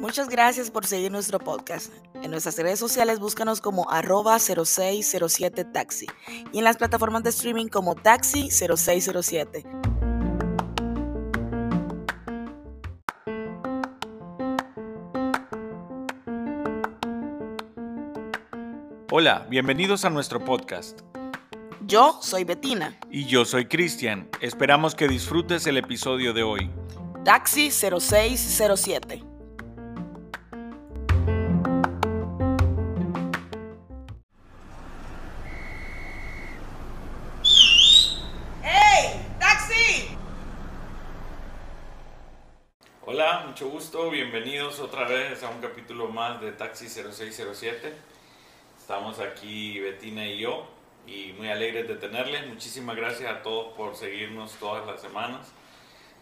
Muchas gracias por seguir nuestro podcast. En nuestras redes sociales búscanos como arroba 0607 taxi y en las plataformas de streaming como taxi 0607. Hola, bienvenidos a nuestro podcast. Yo soy Betina. Y yo soy Cristian. Esperamos que disfrutes el episodio de hoy. Taxi 0607. ¡Hey! ¡Taxi! Hola, mucho gusto. Bienvenidos otra vez a un capítulo más de Taxi 0607. Estamos aquí Betina y yo y muy alegres de tenerles. Muchísimas gracias a todos por seguirnos todas las semanas.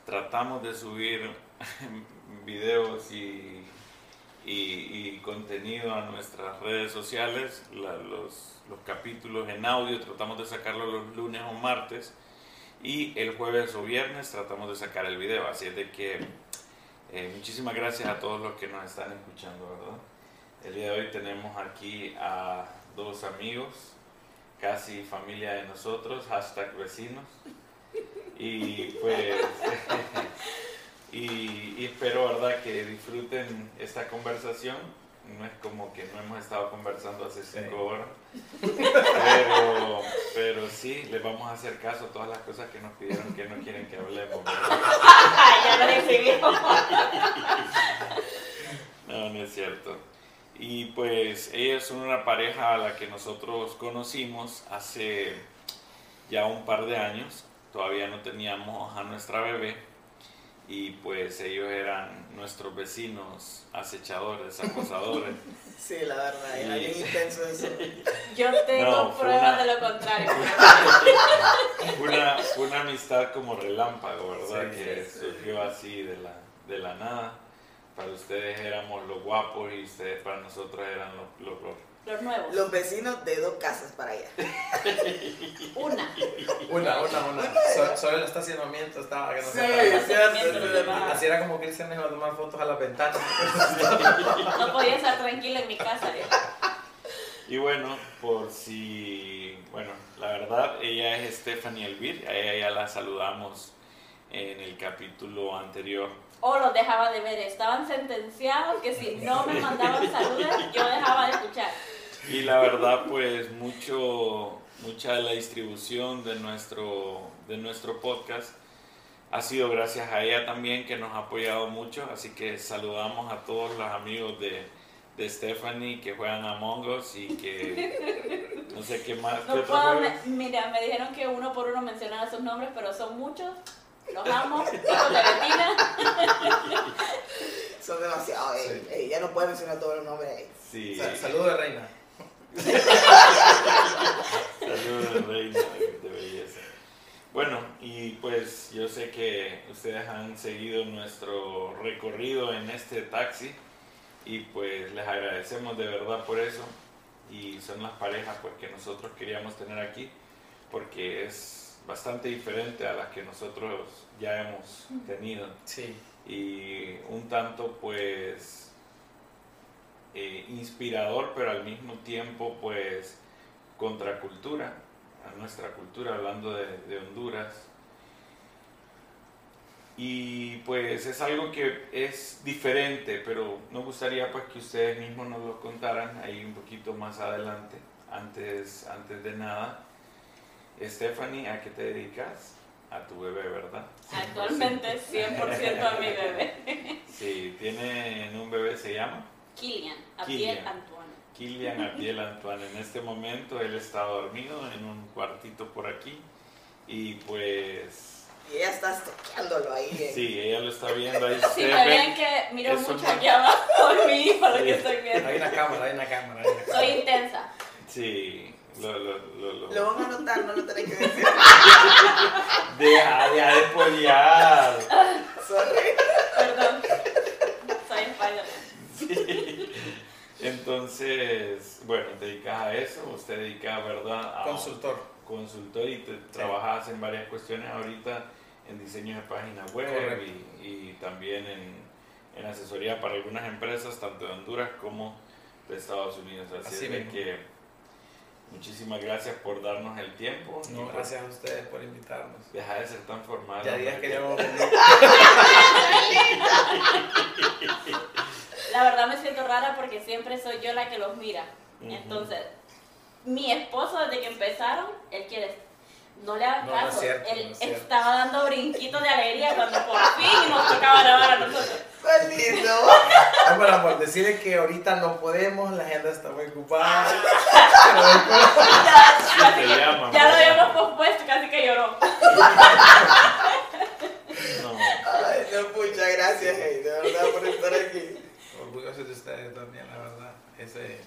Tratamos de subir videos y, y- y contenido a nuestras redes sociales, la- los, los capítulos en audio, tratamos de sacarlos los lunes o martes y el jueves o viernes tratamos de sacar el video. Así es de que eh, muchísimas gracias a todos los que nos están escuchando, ¿verdad? El día de hoy tenemos aquí a dos amigos, casi familia de nosotros, hashtag vecinos. Y pues, y, y espero, ¿verdad?, que disfruten esta conversación. No es como que no hemos estado conversando hace cinco horas, pero, pero sí, les vamos a hacer caso a todas las cosas que nos pidieron que no quieren que hablemos. ¿verdad? ya lo recibió. No, no es cierto. Y pues ellos son una pareja a la que nosotros conocimos hace ya un par de años. Todavía no teníamos a nuestra bebé. Y pues ellos eran nuestros vecinos acechadores, acosadores. Sí, la verdad, era bien intenso eso. Yo tengo No, pruebas una- de lo contrario. Fue una, fue una amistad como relámpago, ¿verdad? Sí, que sí, sí. surgió así de la, de la nada. Para ustedes éramos los guapos y ustedes para nosotros eran los, los, los Los nuevos. Los vecinos de dos casas para allá. Una. Una, una, una. So- solo el estacionamiento estaba que no Sí, se paraba. cierto, Así era como Cristian iba a tomar fotos a las ventanas. No podía estar tranquila en mi casa. ¿eh? Y bueno, por si, bueno, la verdad, ella es Stephanie Elvir, a ella ya la saludamos en el capítulo anterior. O los dejaba de ver. Estaban sentenciados que si no me mandaban saludos, yo dejaba de escuchar. Y la verdad, pues mucho, mucha de la distribución de nuestro, de nuestro podcast ha sido gracias a ella también, que nos ha apoyado mucho. Así que saludamos a todos los amigos de, de Stephanie que juegan a Us y que no sé qué más. ¿qué No otro puedo, me- mira, me dijeron que uno por uno mencionara sus nombres, pero son muchos. Los amo. Hijos de Betina. Son demasiado. Sí. ya no puede mencionar todos los nombres. Sí. Sa- Saludos de reina. Saludos de reina de, de belleza. Bueno, y pues yo sé que ustedes han seguido nuestro recorrido en este taxi y pues les agradecemos de verdad por eso y son las parejas pues que nosotros queríamos tener aquí porque es bastante diferente a las que nosotros ya hemos tenido. Sí. y un tanto pues eh, inspirador pero al mismo tiempo pues contracultura a nuestra cultura hablando de, de Honduras. Y pues es algo que es diferente pero nos gustaría pues que ustedes mismos nos lo contaran ahí un poquito más adelante antes antes de nada Stephanie ¿a qué te dedicas? a tu bebé ¿verdad? Actualmente 100% a mi bebé. Sí, tienen un bebé, se llama Kilian, Abdiel. Antoine. Kilian Abdiel Antoine. En este momento él está dormido en un cuartito por aquí y pues Y ella está toqueándolo ahí. eh. sí, ella lo está viendo ahí. Ustedes me ven- ven que miro eso mucho no- aquí abajo por mí, por lo Sí. que estoy viendo. Hay una cámara, hay una cámara. Hay una cámara. Soy intensa. Sí, lo, lo, lo, lo- Lo van a notar, no lo tenés que decir. Deja, deja de poliar. Sorry. Perdón. Soy Spider-Man. Entonces, bueno, te dedicas a eso, usted dedica, ¿verdad? A Consultor. consultor y te trabajas en varias cuestiones ahorita en diseño de páginas web y, y también en, en asesoría para algunas empresas, tanto de Honduras como de Estados Unidos. Así, Así es que muchísimas gracias por darnos el tiempo. y No, por gracias a ustedes por invitarnos. Dejar de ser tan formal. Ya días que- queríamos venir. La verdad me siento rara porque siempre soy yo la que los mira. Entonces, mi esposo desde que empezaron, él quiere... No le hagan No, no es caso. cierto, él no es cierto. estaba dando brinquitos de alegría cuando por fin nos tocaba grabar a nosotros. ¡Qué lindo! Ah, bueno, por decirle que ahorita no podemos, la agenda está muy ocupada. Pero después- Ya, llaman, ya lo habíamos pospuesto, casi que lloró. No, Ay, no, muchas gracias, hey, de verdad, por estar aquí. Orgulloso de ustedes también, la verdad. Ese,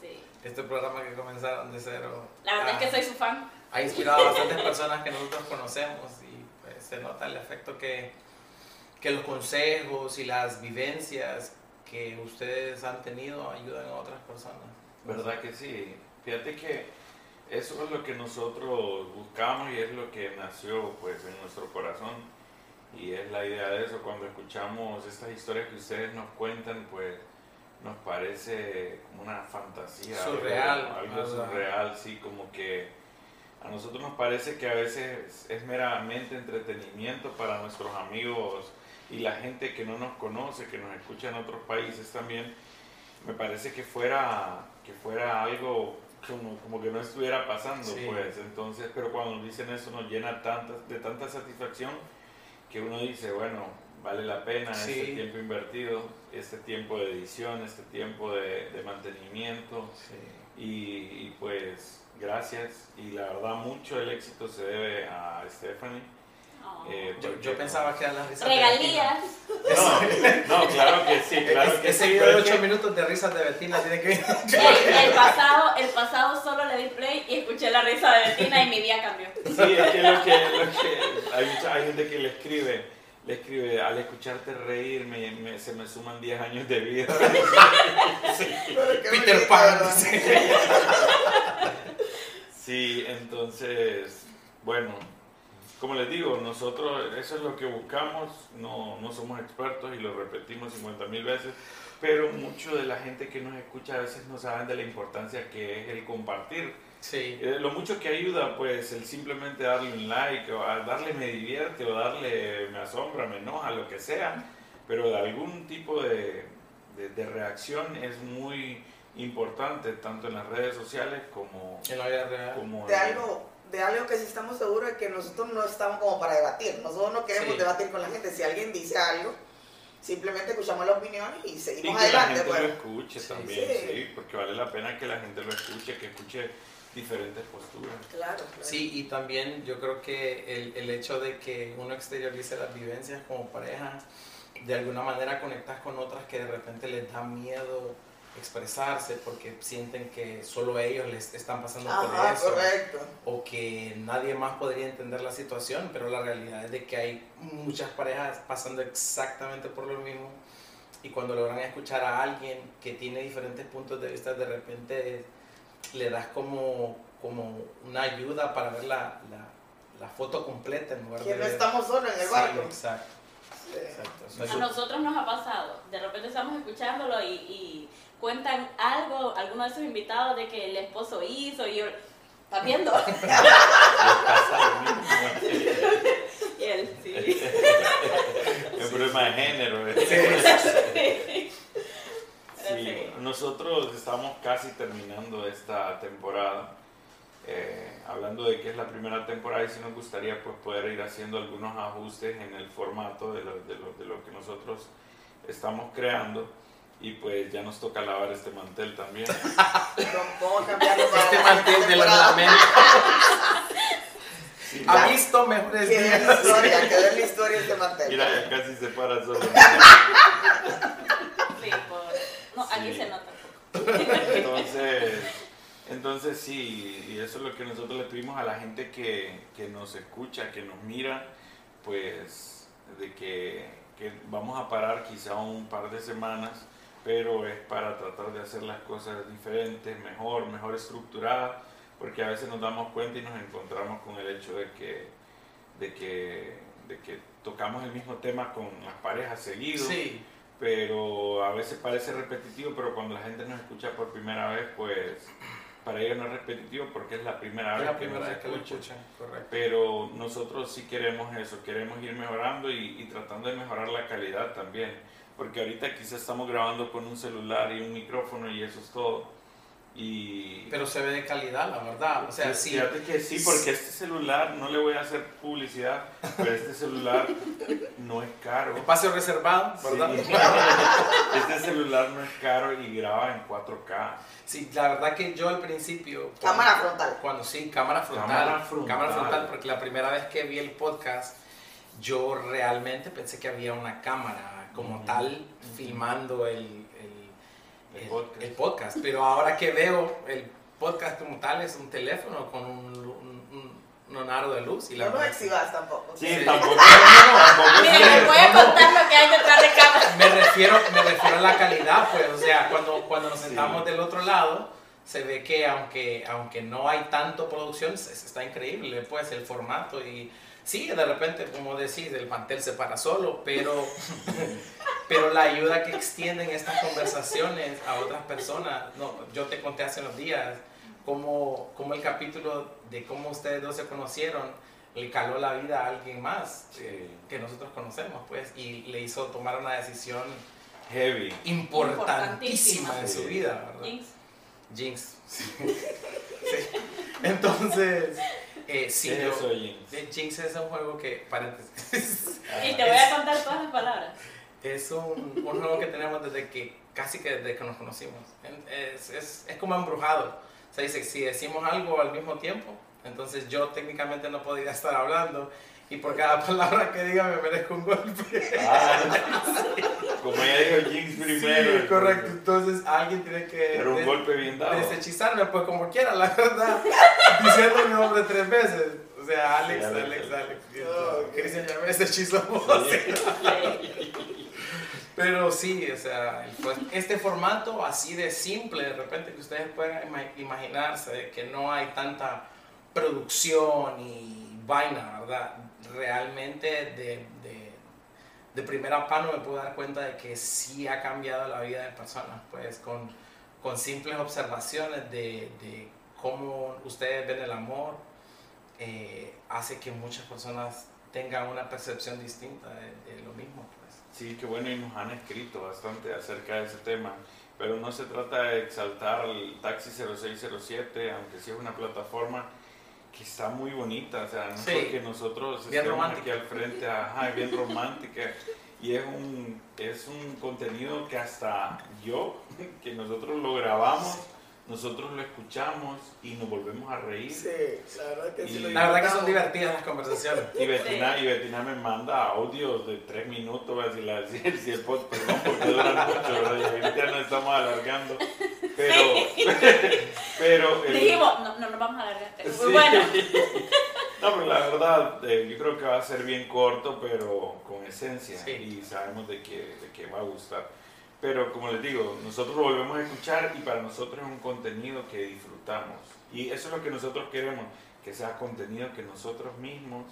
Sí. este programa que comenzaron de cero. La verdad ah, es que soy su fan. Ha inspirado a bastantes personas que nosotros conocemos y pues, se nota el efecto que, que los consejos y las vivencias que ustedes han tenido ayudan a otras personas. ¿Verdad que sí? Fíjate que eso es lo que nosotros buscamos y es lo que nació pues en nuestro corazón y es la idea de eso cuando escuchamos estas historias que ustedes nos cuentan pues nos parece como una fantasía algo- Surreal, algo, ¿verdad? surreal sí como que a nosotros nos parece que a veces es meramente entretenimiento para nuestros amigos y la gente que no nos conoce que nos escucha en otros países también me parece que fuera que fuera algo como, como que no estuviera pasando Sí. pues entonces pero cuando nos dicen eso nos llena de tanta satisfacción que uno dice bueno vale la pena Sí. este tiempo invertido este tiempo de edición este tiempo de, de mantenimiento Sí. y, y, pues gracias y la verdad mucho del éxito se debe a Stephanie Oh. eh, Yo, porque- yo pensaba que eran las risas Regalías. Betina. no, no claro que sí claro Es- que ese sí, video de es 8 que- minutos de risas de Betina tiene que ver. El, el pasado, el pasado solo le di play y escuché la risa de Bettina y mi día cambió. Sí, es que lo que, lo que hay, mucha, hay gente que le escribe, le escribe, al escucharte reír me, me- se me suman 10 años de vida. Peter Pan. dice. Sí, entonces, bueno, como les digo, nosotros eso es lo que buscamos, no, no somos expertos y lo repetimos 50 mil veces, pero mucho de la gente que nos escucha a veces no saben de la importancia que es el compartir. Sí. Eh, lo mucho que ayuda, pues, el simplemente darle un like, o darle me divierte, o darle me asombra, me enoja, lo que sea, pero de algún tipo de, de- de reacción es muy importante, tanto en las redes sociales como, En la vida real. como De algo, de algo que sí estamos seguros de que nosotros no estamos como para debatir. Nosotros no queremos Sí. debatir con la gente. Si alguien dice algo, simplemente escuchamos la opinión y Y seguimos que la adelante. gente pues. lo escuche Sí. también, Sí. sí, porque vale la pena que la gente lo escuche, que escuche diferentes posturas. Claro, claro. Sí, y también yo creo que el, el hecho de que uno exteriorice las vivencias como pareja, de alguna manera conectas con otras que de repente les da miedo expresarse porque sienten que solo ellos les están pasando por eso correcto. o que nadie más podría entender la situación, pero la realidad es de que hay muchas parejas pasando exactamente por lo mismo y cuando logran escuchar a alguien que tiene diferentes puntos de vista, de repente le das como, como una ayuda para ver la, la, la foto completa en lugar Que de no estamos solos en el Sí, barco. exacto, Sí. exacto. A nosotros nos ha pasado. De repente estamos escuchándolo y, y cuentan algo, alguno de sus invitados, de que el esposo hizo y yo. ¿Estás viendo? Y él, sí. El problema de género. ¿eh? Sí, sí. nosotros estamos casi terminando esta temporada. Eh, hablando de que es la primera temporada y si nos gustaría pues poder ir haciendo algunos ajustes en el formato de lo, de lo- de lo que nosotros estamos creando y pues ya nos toca lavar este mantel también. Cambiarlo para Este mantel de la temporada. lamento Sí, ha visto mejores Quedó en la historia, quedó en la historia este mantel. Mira, ya casi se para solo. Sí, por... No, aquí Sí. se nota un poco. Entonces, entonces sí, y eso es lo que nosotros le pedimos a la gente que, que nos escucha, que nos mira, pues de que, que vamos a parar quizá un par de semanas, pero es para tratar de hacer las cosas diferentes, mejor, mejor estructuradas, porque a veces nos damos cuenta y nos encontramos con el hecho de que, de que de que tocamos el mismo tema con las parejas seguido, Sí, pero a veces parece repetitivo, pero cuando la gente nos escucha por primera vez, pues para ellos no es repetitivo porque es la primera es vez la que primera nos vez que lo escuchan. correcto. Pero nosotros sí queremos eso, queremos ir mejorando y, y tratando de mejorar la calidad también. Porque ahorita quizás estamos grabando con un celular y un micrófono y eso es todo. Y Pero se ve de calidad, la verdad. O sea, Sí. Fíjate que sí, porque este celular, no le voy a hacer publicidad, pero este celular no es caro. Espacio reservado, ¿verdad? Sí. Este celular no es caro y graba en 4K. Sí, la verdad que yo al principio. Cámara frontal. Cuando sí, cámara frontal. Cámara frontal. Cámara frontal, porque la primera vez que vi el podcast, yo realmente pensé que había una cámara como tal filmando el, el, El el- podcast. el podcast. Pero ahora que veo el podcast como tal, es un teléfono con un, un, un- un aro de luz. Y la No verdad- exhibas tampoco. Sí, Sí. tampoco. tampoco es Miren, que- les voy a contar lo que hay detrás de cámara. me refiero, me refiero a la calidad, pues, o sea, cuando, cuando nos Sí. sentamos del otro lado, se ve que aunque, aunque no hay tanto producción, está increíble, pues, el formato y sí, de repente, como decís, el mantel se para solo, pero, pero la ayuda que extienden estas conversaciones a otras personas, no, yo te conté hace unos días cómo, cómo el capítulo de cómo ustedes dos se conocieron le caló la vida a alguien más eh, que nosotros conocemos, pues, y le hizo tomar una decisión Heavy. importantísima en Sí. su vida, ¿verdad? Jinx. Jinx. Sí. Sí. Entonces, eh, sí, ¿Qué yo- es eso, James? eh, Jinx es un juego que, paréntesis, Y te voy a contar todas las palabras. es un, un juego que tenemos desde que, casi que desde que nos conocimos. Es, es, es como embrujado. O sea, dice, si decimos algo al mismo tiempo, entonces yo técnicamente no podría estar hablando y por cada palabra que diga me merezco un golpe. Ah, como ella dijo Jinx primero. Sí, correcto. Entonces alguien tiene que Pero un des- golpe bien dado. deshechizarme, pues como quiera, la verdad. Diciendo mi nombre tres veces. O sea, Alex, Sí, Alex. Alex, Alex. Oh. Cristian ya me deshechizó. Pero sí, o sea, pues, este formato así de simple, de repente que ustedes puedan ima- imaginarse de que no hay tanta producción y vaina, ¿verdad? Realmente de, de, de primera mano me puedo dar cuenta de que sí ha cambiado la vida de personas, pues con, con simples observaciones de, de cómo ustedes ven el amor, eh, hace que muchas personas tengan una percepción distinta de, de lo mismo, pues. Sí, qué bueno, y nos han escrito bastante acerca de ese tema. Pero no se trata de exaltar el Taxi 0607, aunque sí es una plataforma que está muy bonita. O sea, no Sí. porque nosotros Bien estemos romántica. aquí al frente, ajá, bien romántica. Y es un, es un contenido que hasta yo, que nosotros lo grabamos, nosotros lo escuchamos y nos volvemos a reír. Sí, la verdad que sí. Lo La verdad que son divertidas las conversaciones. Y Betina, y Betina me manda audios de tres minutos, si, la, si, el- si el podcast, perdón, porque duran mucho, ¿verdad? Y ahorita nos estamos alargando. Pero, pero el- Dijimos, no, no nos vamos a alargar. Sí. Bueno, No, pero la verdad, eh, yo creo que va a ser bien corto, pero con esencia. Sí. Y sabemos de que, de que va a gustar. Pero como les digo, nosotros lo volvemos a escuchar y para nosotros es un contenido que disfrutamos. Y eso es lo que nosotros queremos, que sea contenido que nosotros mismos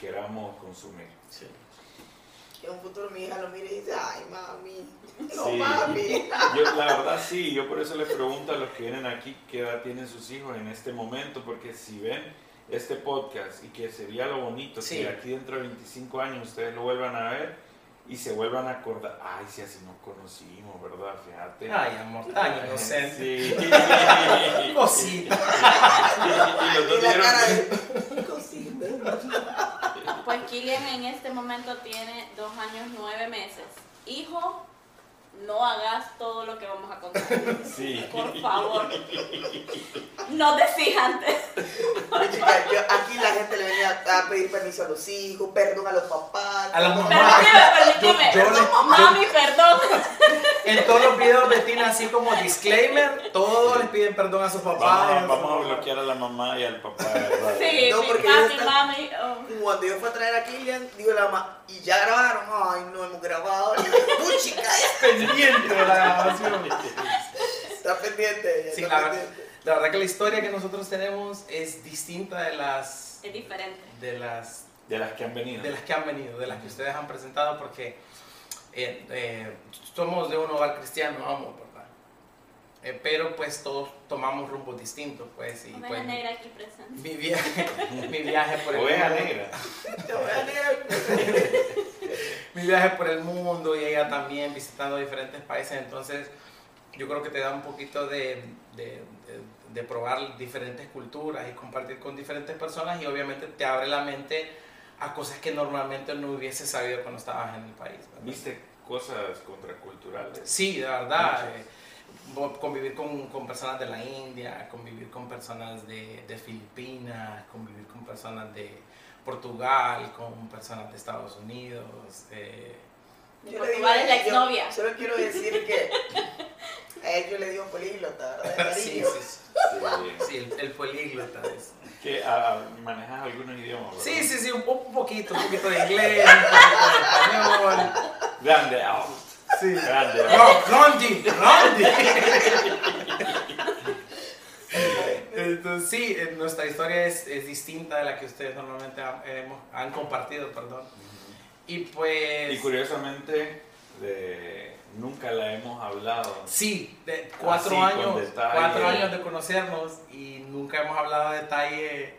queramos consumir. Sí. En un futuro mi hija lo mira y dice, ay, mami. No, Sí. mami. Yo, la verdad sí, yo por eso les pregunto a los que vienen aquí qué edad tienen sus hijos en este momento, porque si ven este podcast y que sería lo bonito Sí. que aquí dentro de 25 años ustedes lo vuelvan a ver y se vuelvan a acordar, ay, si así nos conocimos, ¿verdad? Fíjate. Ay, amor, tan inocente. Sí. Cosita. y, y los dos Y la vieron- cara de cosita. pues Kilian en este momento tiene dos años, nueve meses. Hijo, no hagas todo lo que vamos a contar. Sí. Por favor. No decís antes. Oye, chica, yo- aquí la gente le venía a pedir permiso a los hijos, perdón a los papás. A las perdón- mamás. Permíteme, permíteme. Yo- yo le- Mami, perdón. En todos los videos de Tina, así como disclaimer, todos les piden perdón a sus Vamos, papás. a- vamos a bloquear a la mamá y al papá. ¿verdad? Sí, No, mi porque papi, ella está- mami. oh. Cuando yo fui a traer a Kilian, digo la mamá, y ya grabaron. Ay, no hemos grabado. Y yo, Uy, chica, ya pendiente de la grabación. está pendiente. ya Sí, está la, pendiente. la verdad que la historia que nosotros tenemos es distinta de las Es diferente. de las De las que han venido. de las que han venido, de las que ustedes han presentado, porque eh, eh, somos de un hogar cristiano, vamos, ¿verdad? Eh, pero pues todos tomamos rumbos distintos, pues, y Oveja pues negra aquí presente. mi viaje, mi viaje por el Oveja mundo, negra. mi viaje por el mundo y ella también visitando diferentes países, entonces yo creo que te da un poquito de, de, de- de probar diferentes culturas y compartir con diferentes personas y obviamente te abre la mente a cosas que normalmente no hubiese sabido cuando estabas en el país. ¿verdad? ¿Viste cosas contraculturales? Sí, de verdad. Eh, convivir con, con personas de la India, convivir con personas de, de Filipinas, convivir con personas de Portugal, con personas de Estados Unidos. eh, Yo le digo Portugal es la yo exnovia. Solo quiero decir que a él yo le digo políglota, ¿verdad? sí, sí, Sí. sí, el, el políglota. es- Que ah, manejas algunos idiomas, ¿verdad? Sí, sí, sí, un, un poquito, un poquito de inglés, un poquito de español. Grande out. Sí. Grande out. No, Rondi, Rondi. Entonces, sí, eh, nuestra historia es, es distinta de la que ustedes normalmente han, hemos- han compartido, perdón. Y pues... Y curiosamente, de- nunca la hemos hablado. Sí, de cuatro Así, años, cuatro años de conocernos y nunca hemos hablado a detalle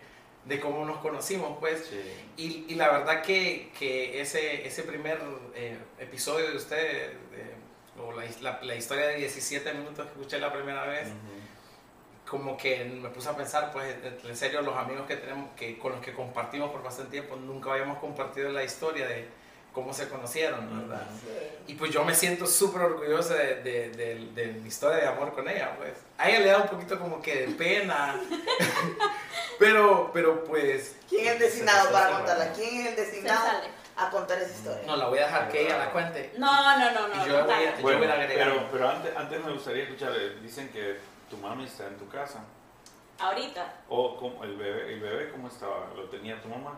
de cómo nos conocimos, pues. Sí. Y, y la verdad que, que ese, ese primer eh, episodio de ustedes, eh, o la, la- la historia de 17 minutos que escuché la primera vez, como que me puse a pensar, pues en serio, los amigos que tenemos, que, con los que compartimos por bastante tiempo, nunca habíamos compartido la historia de cómo se conocieron, ¿verdad? Y pues yo me siento súper orgulloso de, de, de- de mi historia de amor con ella, pues. A ella le da un poquito como que de pena, pero, pero pues, ¿Quién es el designado para contarla? ¿Quién es el designado a contar esa historia? no, la voy a dejar que ella la cuente. No, no, no, no. Y yo no, voy a- dale. Yo Bueno, hubiera agregado. pero, pero antes, antes me gustaría escuchar, eh, dicen que tu mami está en tu casa. Ahorita, O cómo- el bebé, el bebé ¿cómo estaba? ¿Lo tenía tu mamá?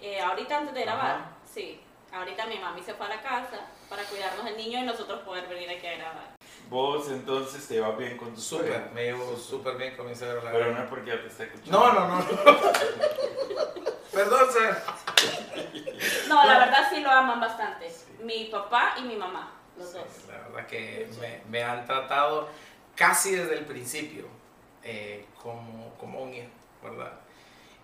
eh, ahorita antes de grabar, Ajá. Sí. Ahorita mi mami se fue a la casa para cuidarnos del niño y nosotros poder venir aquí a grabar. Vos entonces te vas bien con tu Súper, suegra. me llevo súper bien con mi suegro, la Pero no es porque ya te está escuchando. No, no, no. Perdón, sir. No, la verdad sí lo aman bastante. Mi papá y mi mamá, los Sí, dos. la verdad que me, me han tratado casi desde el principio eh, como, como un hijo, ¿verdad?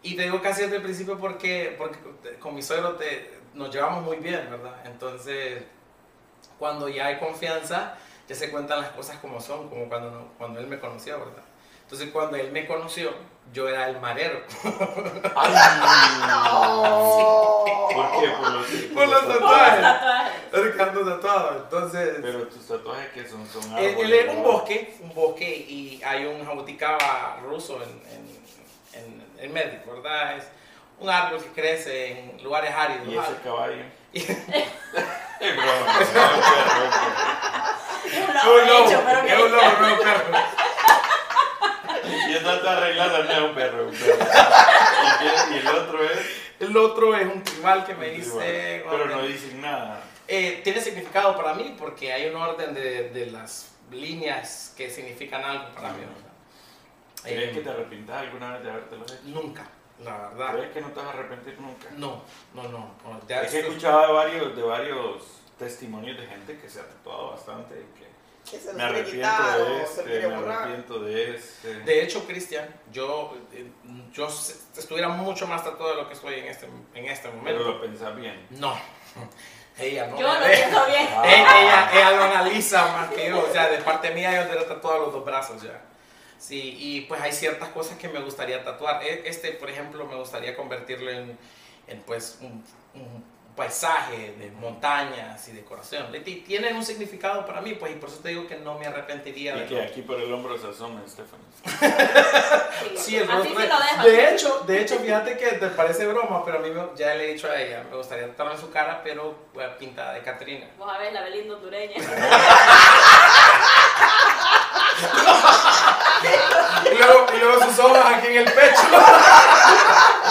Y te digo casi desde el principio porque, porque con mi suegro te, nos llevamos muy bien, ¿verdad? Entonces, cuando ya hay confianza, ya se cuentan las cosas como son, como cuando, no- cuando él me conoció, ¿verdad? Entonces, cuando él me conoció, yo era el marero. Ay, Oh. ¿Por qué? Por los, Por los Por los tatuajes. tatuajes. Ricardo tatuado. Entonces, Pero tus tatuajes que son, son Él, árboles, él es un ¿no? bosque, un bosque y hay un jabuticaba ruso en, en, en, en medio, ¿verdad? Es un árbol que crece en lugares áridos. Y ese caballo. Es broma, un perro, es un perro. Es un Es lobo pero es un lobo, no un perro. Y de arreglarlo, no es un perro, es un perro. ¿Y, el otro es. El otro es un tribal que me tribal. Pero no dicen nada. Eh, tiene significado para mí porque hay un orden de, de las líneas que significan algo para mí. ¿Crees Eh, que te arrepintas alguna vez de habértelo hecho? Nunca, la verdad. ¿Crees que no te vas a arrepentir nunca? No, no, no. no, ya Es que he escuchado de varios, de varios testimonios de gente que se ha tatuado bastante y que Que se me lo arrepiento de este, lo me borrar. arrepiento de este. De hecho, Cristian, yo, eh, yo estuviera mucho más tatuado de lo que estoy en este, en este Pero momento. lo pensás bien. No, ella no. Yo lo ella, pienso bien. Ah. ella, ella lo analiza más que yo. O sea, de parte mía yo tendría tatuado los dos brazos ya. Sí, y pues hay ciertas cosas que me gustaría tatuar. E- Este, por ejemplo, me gustaría convertirlo en, en pues un, un paisaje de montañas y decoración. Tienen un significado para mí, pues, y por eso te digo que no me arrepentiría Y de que lo- aquí por el hombro se asome Stephanie. Sí, el Así lo dejo. de hecho, de hecho, fíjate que te parece broma, pero a mí me- ya le he dicho a ella, me gustaría tatuarme su cara, pero eh, pintada de Catrina. Vos a ver la Belinda hondureña. Y luego, y luego sus ojos aquí en el pecho.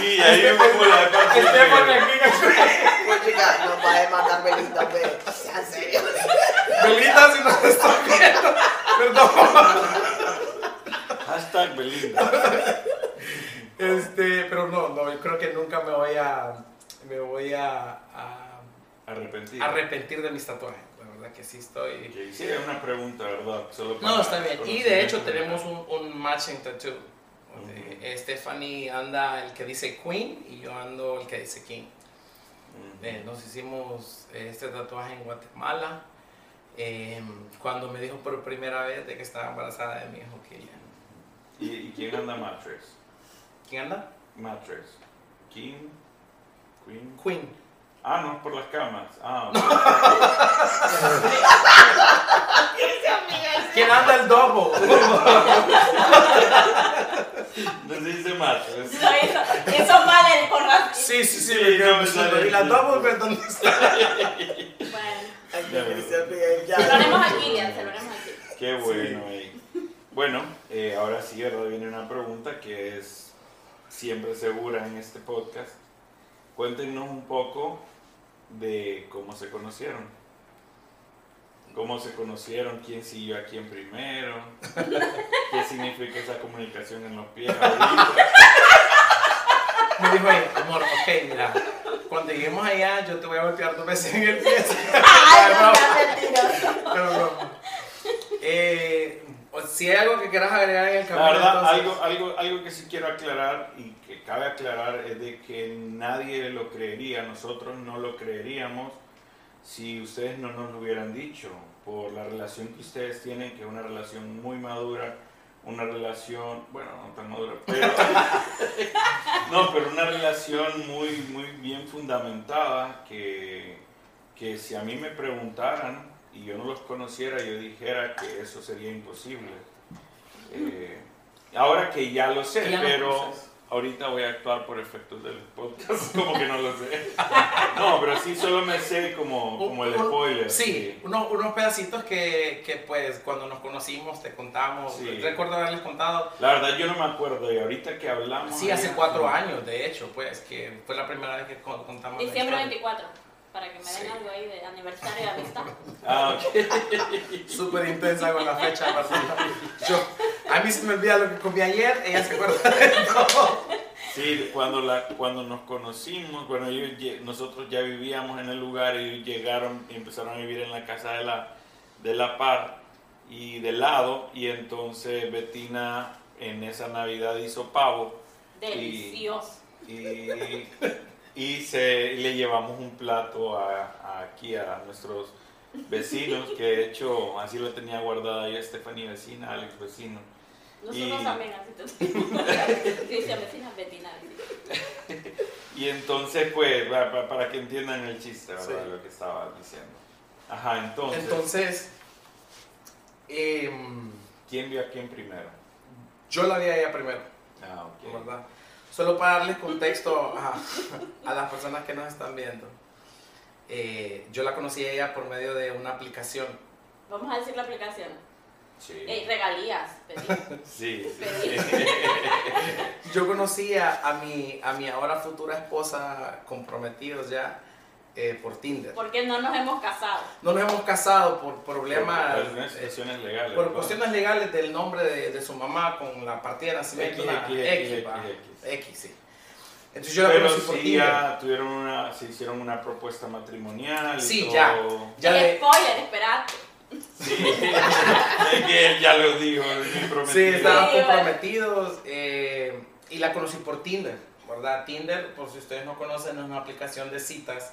Y ahí me pongo la de parte Estefan aquí. Pues chica, nos va a demandar Belinda, ve. Sea en serio. Belinda, si nos está viendo. Perdón. Hashtag Belinda. Este, pero no, no, yo creo que nunca a, me voy a, a Arrepentido. arrepentir de mis tatuajes. La verdad que sí estoy. Sí, es una pregunta, ¿verdad? Solo No, para está bien. Y de hecho tenemos un, un matching tattoo. Eh, Stephanie anda el que dice Queen y yo ando el que dice King. Eh, nos hicimos eh, este tatuaje en Guatemala eh, cuando me dijo por primera vez de que estaba embarazada de mi hijo Kylian. ¿Y, y quién anda Mattress? ¿Quién anda? Mattress. King, Queen. Queen. Ah, no, por las camas. Ah, ok. ¿Quién anda el double? No se dice. No, eso, eso vale con razón. sí, sí, sí. Sí, no, me ¿Y la aquí. pero dónde está? Bueno, Ya, ya. Ya. lo haremos a Kilian, se lo haremos a Kilian. Qué bueno. ey. Bueno, eh, ahora sí, ¿verdad? Viene una pregunta que es siempre segura en este podcast. Cuéntenos un poco de cómo se conocieron. ¿Cómo se conocieron? ¿Quién siguió a quién primero? ¿Qué significa esa comunicación en los pies ahorita? Me dijo ella, amor, ok, mira, cuando lleguemos allá yo te voy a golpear dos veces en el pie. Ay, no, Broma, seas mentiroso. pero broma. Eh, o si hay algo que quieras agregar en el La camino, verdad, entonces- algo, algo, algo que sí quiero aclarar y que cabe aclarar es de que nadie lo creería, nosotros no lo creeríamos si ustedes no nos lo hubieran dicho, por la relación que ustedes tienen, que es una relación muy madura, una relación, bueno, no tan madura, pero, no, pero una relación muy, muy bien fundamentada, que, que si a mí me preguntaran y yo no los conociera, yo dijera que eso sería imposible. Eh, ahora que ya lo sé, ya pero conoces. ahorita voy a actuar por efectos del podcast, como que no lo sé. No, pero sí solo me sé como, como el spoiler. Sí, unos, unos pedacitos que, que, pues cuando nos conocimos te contamos. Sí. Recuerdo haberles contado, La verdad yo no me acuerdo y ahorita que hablamos... sí, hace cuatro años, de hecho, pues, que fue la primera vez que con- contamos. Diciembre historia. 24, para que me den Sí. algo ahí de aniversario de amistad. Ah, ok. Súper intensa con la fecha, ¿verdad? Yo, a mí se me olvida lo que comí ayer, ella se acuerda de todo. Sí, cuando, la, cuando nos conocimos, bueno, ellos lle- nosotros ya vivíamos en el lugar y ellos llegaron y empezaron a vivir en la casa de la, de la par y de lado y entonces Betina en esa Navidad hizo pavo Delicioso. y, y se, y le llevamos un plato a, a aquí a nuestros vecinos, que de hecho así lo tenía guardada yo, Stephanie vecina, Alex vecino. Nosotros Y- también, así. Y entonces, pues, pa- pa- para, que entiendan el chiste, ¿verdad? Sí. Lo que estaba diciendo. Ajá, entonces, Entonces, em, ¿quién vio a quién primero? yo la vi a ella primero, Ah, ok. ¿verdad? Solo para darles contexto a, a las personas que nos están viendo. Eh, yo la conocí a ella por medio de una aplicación. Vamos a decir la aplicación. Sí. Regalías, Betina. Sí, sí, Pedí. sí. Yo conocí a, a mi, a mi ahora futura esposa, comprometidos ya, eh, por Tinder. Porque no nos hemos casado. No nos hemos casado por problemas, Por eh, situaciones legales. por cuestiones legales del nombre de, de su mamá con la partida de nacimiento. X, la X, X, X. X. X, sí. Entonces yo la Pero conocí por sí, Tinder. ya tuvieron una, se hicieron una propuesta matrimonial y Sí, todo. ya. Ya de- Spoiler, esperate. Sí, es que él ya lo es mi Sí, estaban comprometidos eh, y la conocí por Tinder, ¿verdad? Tinder, por si ustedes no conocen, es una aplicación de citas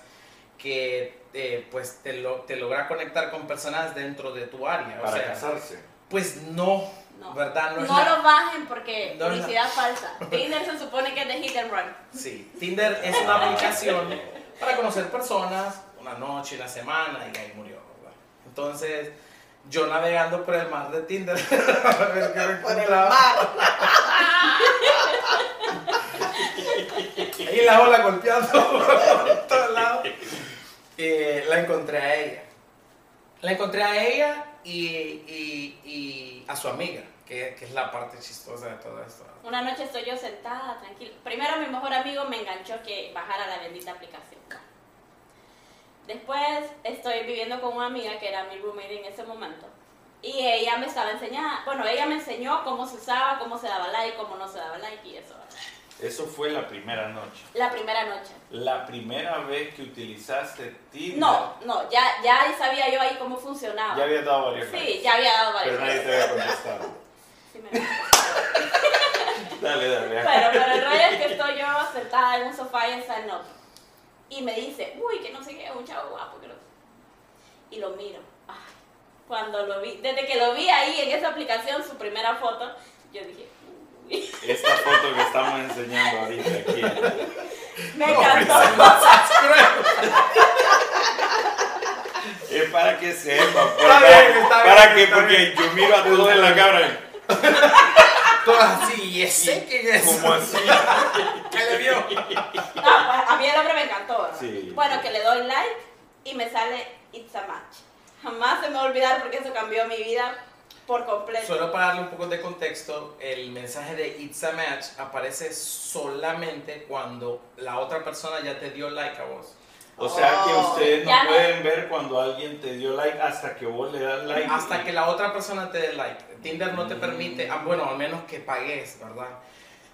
que eh, pues te, lo, te logra conectar con personas dentro de tu área. o Para sea, casarse. Pues no, No. ¿verdad? No, la- lo bajen porque No es la- publicidad falsa. Tinder se supone que es de hit and run. Sí, Tinder es una aplicación para conocer personas una noche, una semana y ahí murió, ¿verdad? Entonces, yo navegando por el mar de Tinder a ver qué me Por el mar. Ahí la ola golpeando por todos lados. Eh, la encontré a ella. La encontré a ella y, y- a su amiga, que, que es la parte chistosa de todo esto. Una noche estoy yo sentada, tranquila. Primero mi mejor amigo me enganchó que bajara la bendita aplicación. Después estoy viviendo con una amiga que era mi roommate en ese momento. Y ella me estaba enseñando, bueno, ella me enseñó cómo se usaba, cómo se daba like, cómo no se daba like y eso. Eso fue la primera noche. La primera noche. La primera vez que utilizaste Tinder. No, no, ya, ya sabía yo ahí cómo funcionaba. Ya había dado varios Sí, likes, ya había dado varios. Pero nadie te había contestado. Sí, me- Dale, dale. Pero, pero el rollo es que estoy yo sentada en un sofá y está en otro. Y me dice, uy, que no sé qué, un chavo guapo. Que no... Y lo miro. Ay, cuando lo vi, desde que lo vi ahí en esa aplicación, su primera foto, yo dije, Esta foto que estamos enseñando ahorita aquí. me encantó. Es para que sepan. Está bien, está para bien, que, porque bien. yo miro a todos en la cámara. Todas así, y ese quién es. Como así. ¿Qué le vio? No, pues, a mí el hombre me encantó. Bueno, que le doy like y me sale It's a Match. Jamás se me va a olvidar porque eso cambió mi vida por completo. Solo para darle un poco de contexto, el mensaje de It's a Match aparece solamente cuando la otra persona ya te dio like a vos. O sea que Oh. ustedes no Ya no. pueden ver cuando alguien te dio like hasta que vos le das like. Hasta que la otra persona te dé like. Tinder no te permite, ah, bueno, al menos que pagues, ¿verdad?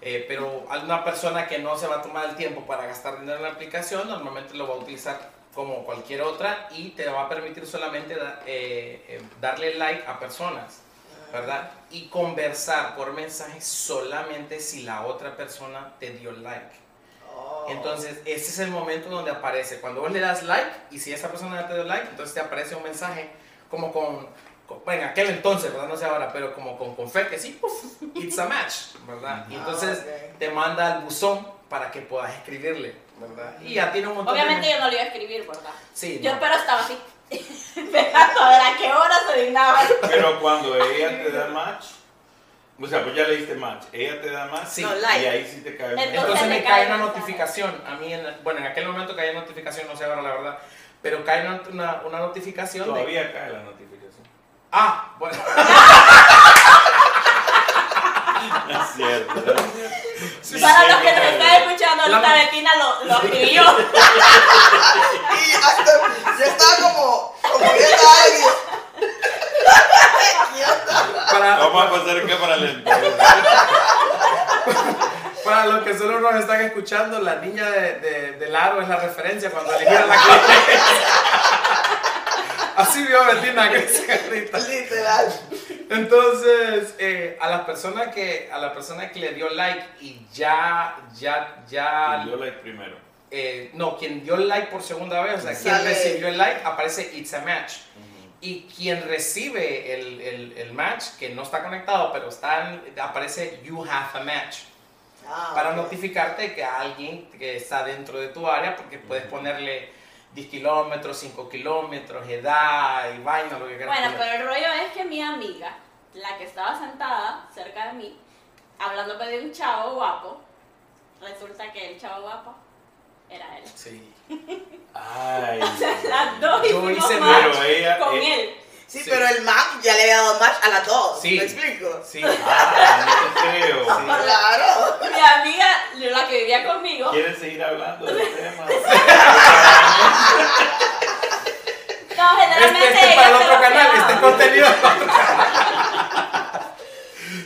Eh, pero hay una persona que no se va a tomar el tiempo para gastar dinero en la aplicación, normalmente lo va a utilizar como cualquier otra y te va a permitir solamente da- eh, eh, darle like a personas, ¿verdad? Y conversar por mensaje solamente si la otra persona te dio like. Oh. Entonces, ese es el momento donde aparece. Cuando vos le das like y si esa persona ya te dio like, entonces te aparece un mensaje como con, con- bueno, en aquel entonces, ¿verdad? No sé ahora, pero como con confeti, así, puff, it's a match, ¿verdad? Y entonces Ah, te manda al buzón para que puedas escribirle, ¿verdad? Y ya tiene un montón Obviamente de... yo no lo iba a escribir, ¿verdad? Sí, Yo no. pero estaba así, esperando a ver a qué hora se dignaba. Pero cuando ella te da match, o sea, pues ya le diste match, ella te da match Sí. No, y like. ahí sí te cae un Entonces. Entonces me cae una notificación, a mí, en, bueno, en aquel momento caía notificación, no sé ahora la verdad, pero cae una, una, una notificación de... Todavía cae la notificación. Ah, bueno. No es cierto. no es cierto. Sí, Para sí, los que nos están escuchando, ahorita La- Betina lo, lo escribió. Y hasta, yo estaba como, como viendo a alguien. Para, Vamos a pasar cámara lenta. Para los que solo nos están escuchando, la niña de, de, del aro es la referencia cuando eligieron la clase. Así vio Betina que se grita. Literal. Entonces, eh, a la persona que a la persona que le dio like y ya ya ya Y yo like primero. eh, no, quien dio like por segunda vez, o sea, quien recibió el like aparece it's a match. Y quien recibe el, el, el match, que no está conectado, pero está en- aparece you have a match. Ah, para notificarte que alguien que está dentro de tu área, porque puedes ponerle 10 kilómetros, 5 kilómetros, edad y vaina, lo que quieras. Bueno, pero el rollo es que mi amiga, la que estaba sentada cerca de mí, hablándome de un chavo guapo, resulta que el chavo guapo era él. Sí. Ay. Las dos Yo hice- match ella. con eh, él. Sí, Sí. pero el match ya le había dado match a las dos. Sí. ¿Me explico? Sí. Ah, no te creo. Claro. Mi amiga, la que vivía conmigo, ¿Quieres seguir hablando del tema? No, Este, generalmente este es ella para el se otro lo canal, quedaba. este es contenido para otro canal.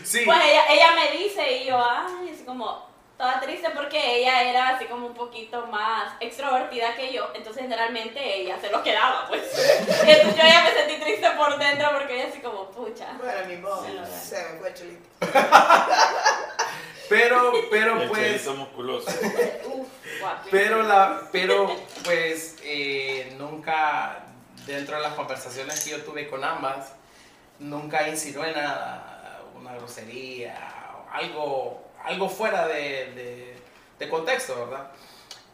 Sí. Pues ella, ella me dice y yo, ay, así como, toda triste porque ella era así como un poquito más extrovertida que yo, entonces generalmente ella se lo quedaba, pues. Entonces yo ya me sentí triste por dentro porque ella así como, pucha. Bueno, ni modo. Veo. Se me fue chulito. Pero, pero El pues. musculoso. Pero la, pero pues eh, nunca dentro de las conversaciones que yo tuve con ambas, nunca insinué nada, una grosería, algo, algo fuera de, de- de contexto, ¿verdad?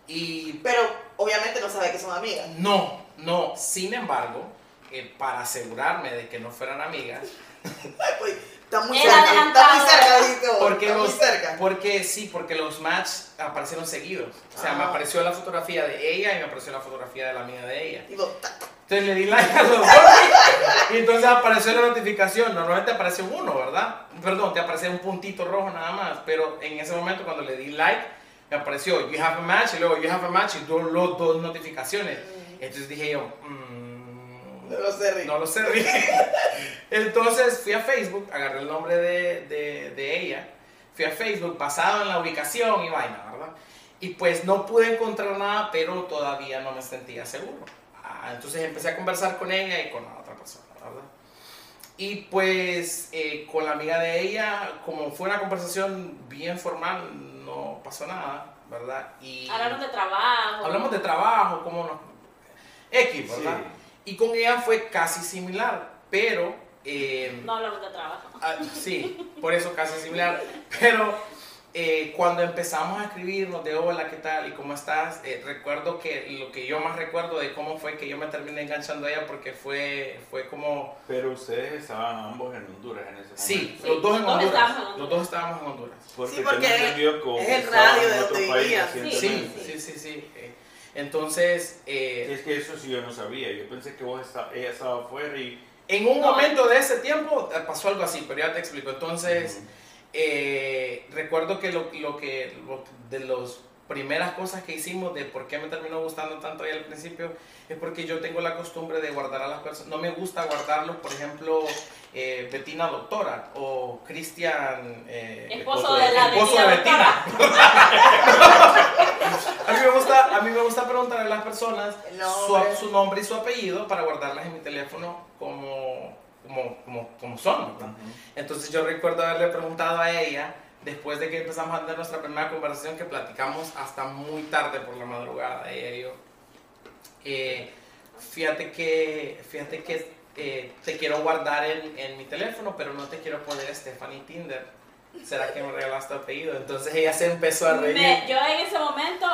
Y Pero obviamente no sabe que son amigas. no, no, sin embargo, eh, para asegurarme de que no fueran amigas, pues, está muy Era cerca. Está muy cerca, porque Está muy los, cerca. porque sí, porque los match aparecieron seguidos. O sea, me Ah. apareció la fotografía de ella y me apareció la fotografía de la amiga de ella. Entonces le di like a los dos y entonces apareció la notificación. Normalmente aparece un uno, ¿verdad? Perdón, te aparece un puntito rojo nada más. Pero en ese momento cuando le di like, me apareció you have a match y luego you have a match y dos, los dos notificaciones. Entonces dije yo, mm, No lo sé, Rick. no lo sé, Rick. Entonces fui a Facebook, agarré el nombre de, de, de ella, fui a Facebook basado en la ubicación y vaina, ¿verdad? Y pues no pude encontrar nada, pero todavía no me sentía seguro. Ah, entonces empecé a conversar con ella y con la otra persona, ¿verdad? Y pues eh, con la amiga de ella, como fue una conversación bien formal, no pasó nada, ¿verdad? Y Hablaron de trabajo. hablamos de trabajo, cómo nos... X, ¿verdad? Y con ella fue casi similar, pero... eh, No hablamos de trabajo. Ah, sí, por eso casi similar. Pero eh, cuando empezamos a escribirnos de hola, ¿qué tal? ¿Y cómo estás? Eh, recuerdo que lo que yo más recuerdo de cómo fue que yo me terminé enganchando a ella porque fue, fue como... Pero ustedes estaban ambos en Honduras en ese momento. Sí, Sí, los dos en Honduras. estábamos en Honduras. Los dos estábamos en Honduras. Porque, Sí, porque es el radio de otro donde Sí. sí, sí, sí. Entonces, eh, Es que eso sí yo no sabía. Yo pensé que vos esta- ella estaba afuera y... en un No. momento de ese tiempo eh, pasó algo así, pero ya te explico. Entonces... Eh, recuerdo que lo, lo que lo- de las primeras cosas que hicimos de por qué me terminó gustando tanto ahí al principio es porque yo tengo la costumbre de guardar a las personas no me gusta guardarlos por ejemplo eh, Betina doctora o Cristian eh, Esposo de la esposo de Betina Betina a mí me gusta a mí me gusta preguntar a las personas su, nombre. su nombre y su apellido para guardarlas en mi teléfono como como, como, como son ¿verdad? entonces yo recuerdo haberle preguntado a ella, después de que empezamos a tener nuestra primera conversación, que platicamos hasta muy tarde por la madrugada, ella y yo. eh, fíjate que, fíjate que eh, te quiero guardar en, en mi teléfono, pero no te quiero poner Stephanie Tinder. ¿Será que me regalaste apellido? Entonces ella se empezó a reír. Me- yo en ese momento,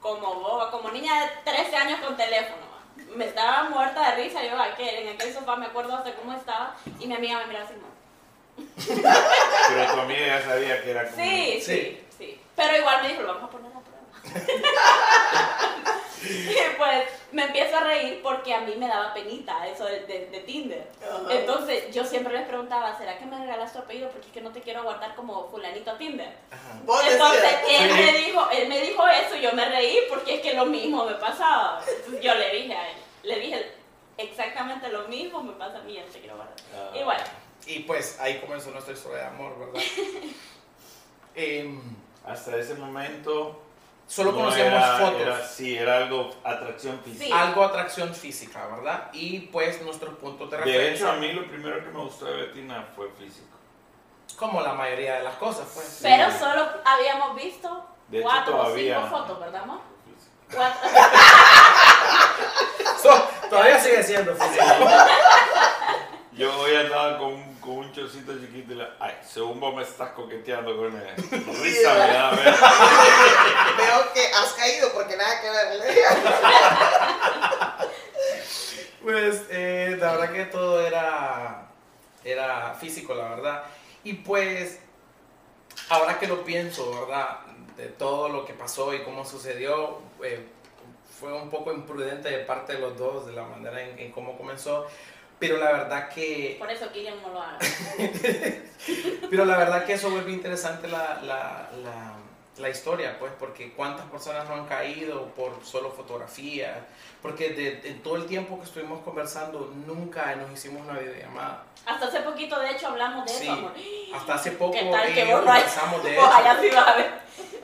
como boba, como niña de 13 años con teléfono, me estaba muerta de risa. Yo aquel, en aquel sofá me acuerdo hasta cómo estaba y mi amiga me miraba así. Pero tu amiga ya sabía que era como... Sí, Sí. sí, sí. Pero igual me dijo, lo vamos a poner a prueba. y pues me empiezo a reír porque a mí me daba penita eso de, de- de Tinder. Ajá. Entonces yo siempre les preguntaba, ¿será que me regalas tu apellido? Porque es que no te quiero guardar como fulanito Tinder. Ajá. Vos Entonces él Sí. me dijo, él me dijo eso y yo me reí porque es que lo mismo me pasaba. Entonces yo le dije a él, le dije exactamente lo mismo me pasa a mí, yo no te quiero guardar. Ah. Y bueno, Y pues ahí comenzó nuestra historia de amor, ¿verdad? Em, Hasta ese momento... solo no conocíamos era- fotos. era- sí, era algo atracción física. Sí. algo atracción física, ¿verdad? Y pues nuestros puntos de referencia. De hecho, a mí lo primero que me gustó de Betina fue físico. Como la mayoría de las cosas, pues. pero solo habíamos visto De hecho, cuatro o todavía- cinco fotos, ¿verdad, amor? Cuatro. So, todavía sigue siendo físico. Yo hoy andaba con un, con un chorcito chiquito y la... Ay, según vos me estás coqueteando con él. Risa me da a ver. Veo que has caído porque nada que ver. Pues eh, la verdad que todo era, era físico, la verdad. Y pues, ahora que lo pienso, ¿verdad? De todo lo que pasó y cómo sucedió, eh, fue un poco imprudente de parte de los dos, de la manera en, en cómo comenzó. Pero la verdad que Por eso Kilian no lo haga. Pero la verdad que eso vuelve interesante la, la, la, la historia, pues, porque cuántas personas no han caído por solo fotografía, porque de, en todo el tiempo que estuvimos conversando nunca nos hicimos una videollamada. Hasta hace poquito, de hecho, hablamos de Sí. eso, amor. Hasta hace poco ¿Qué tal ella que vos no hay- conversamos de eso. allá sí vas a ver.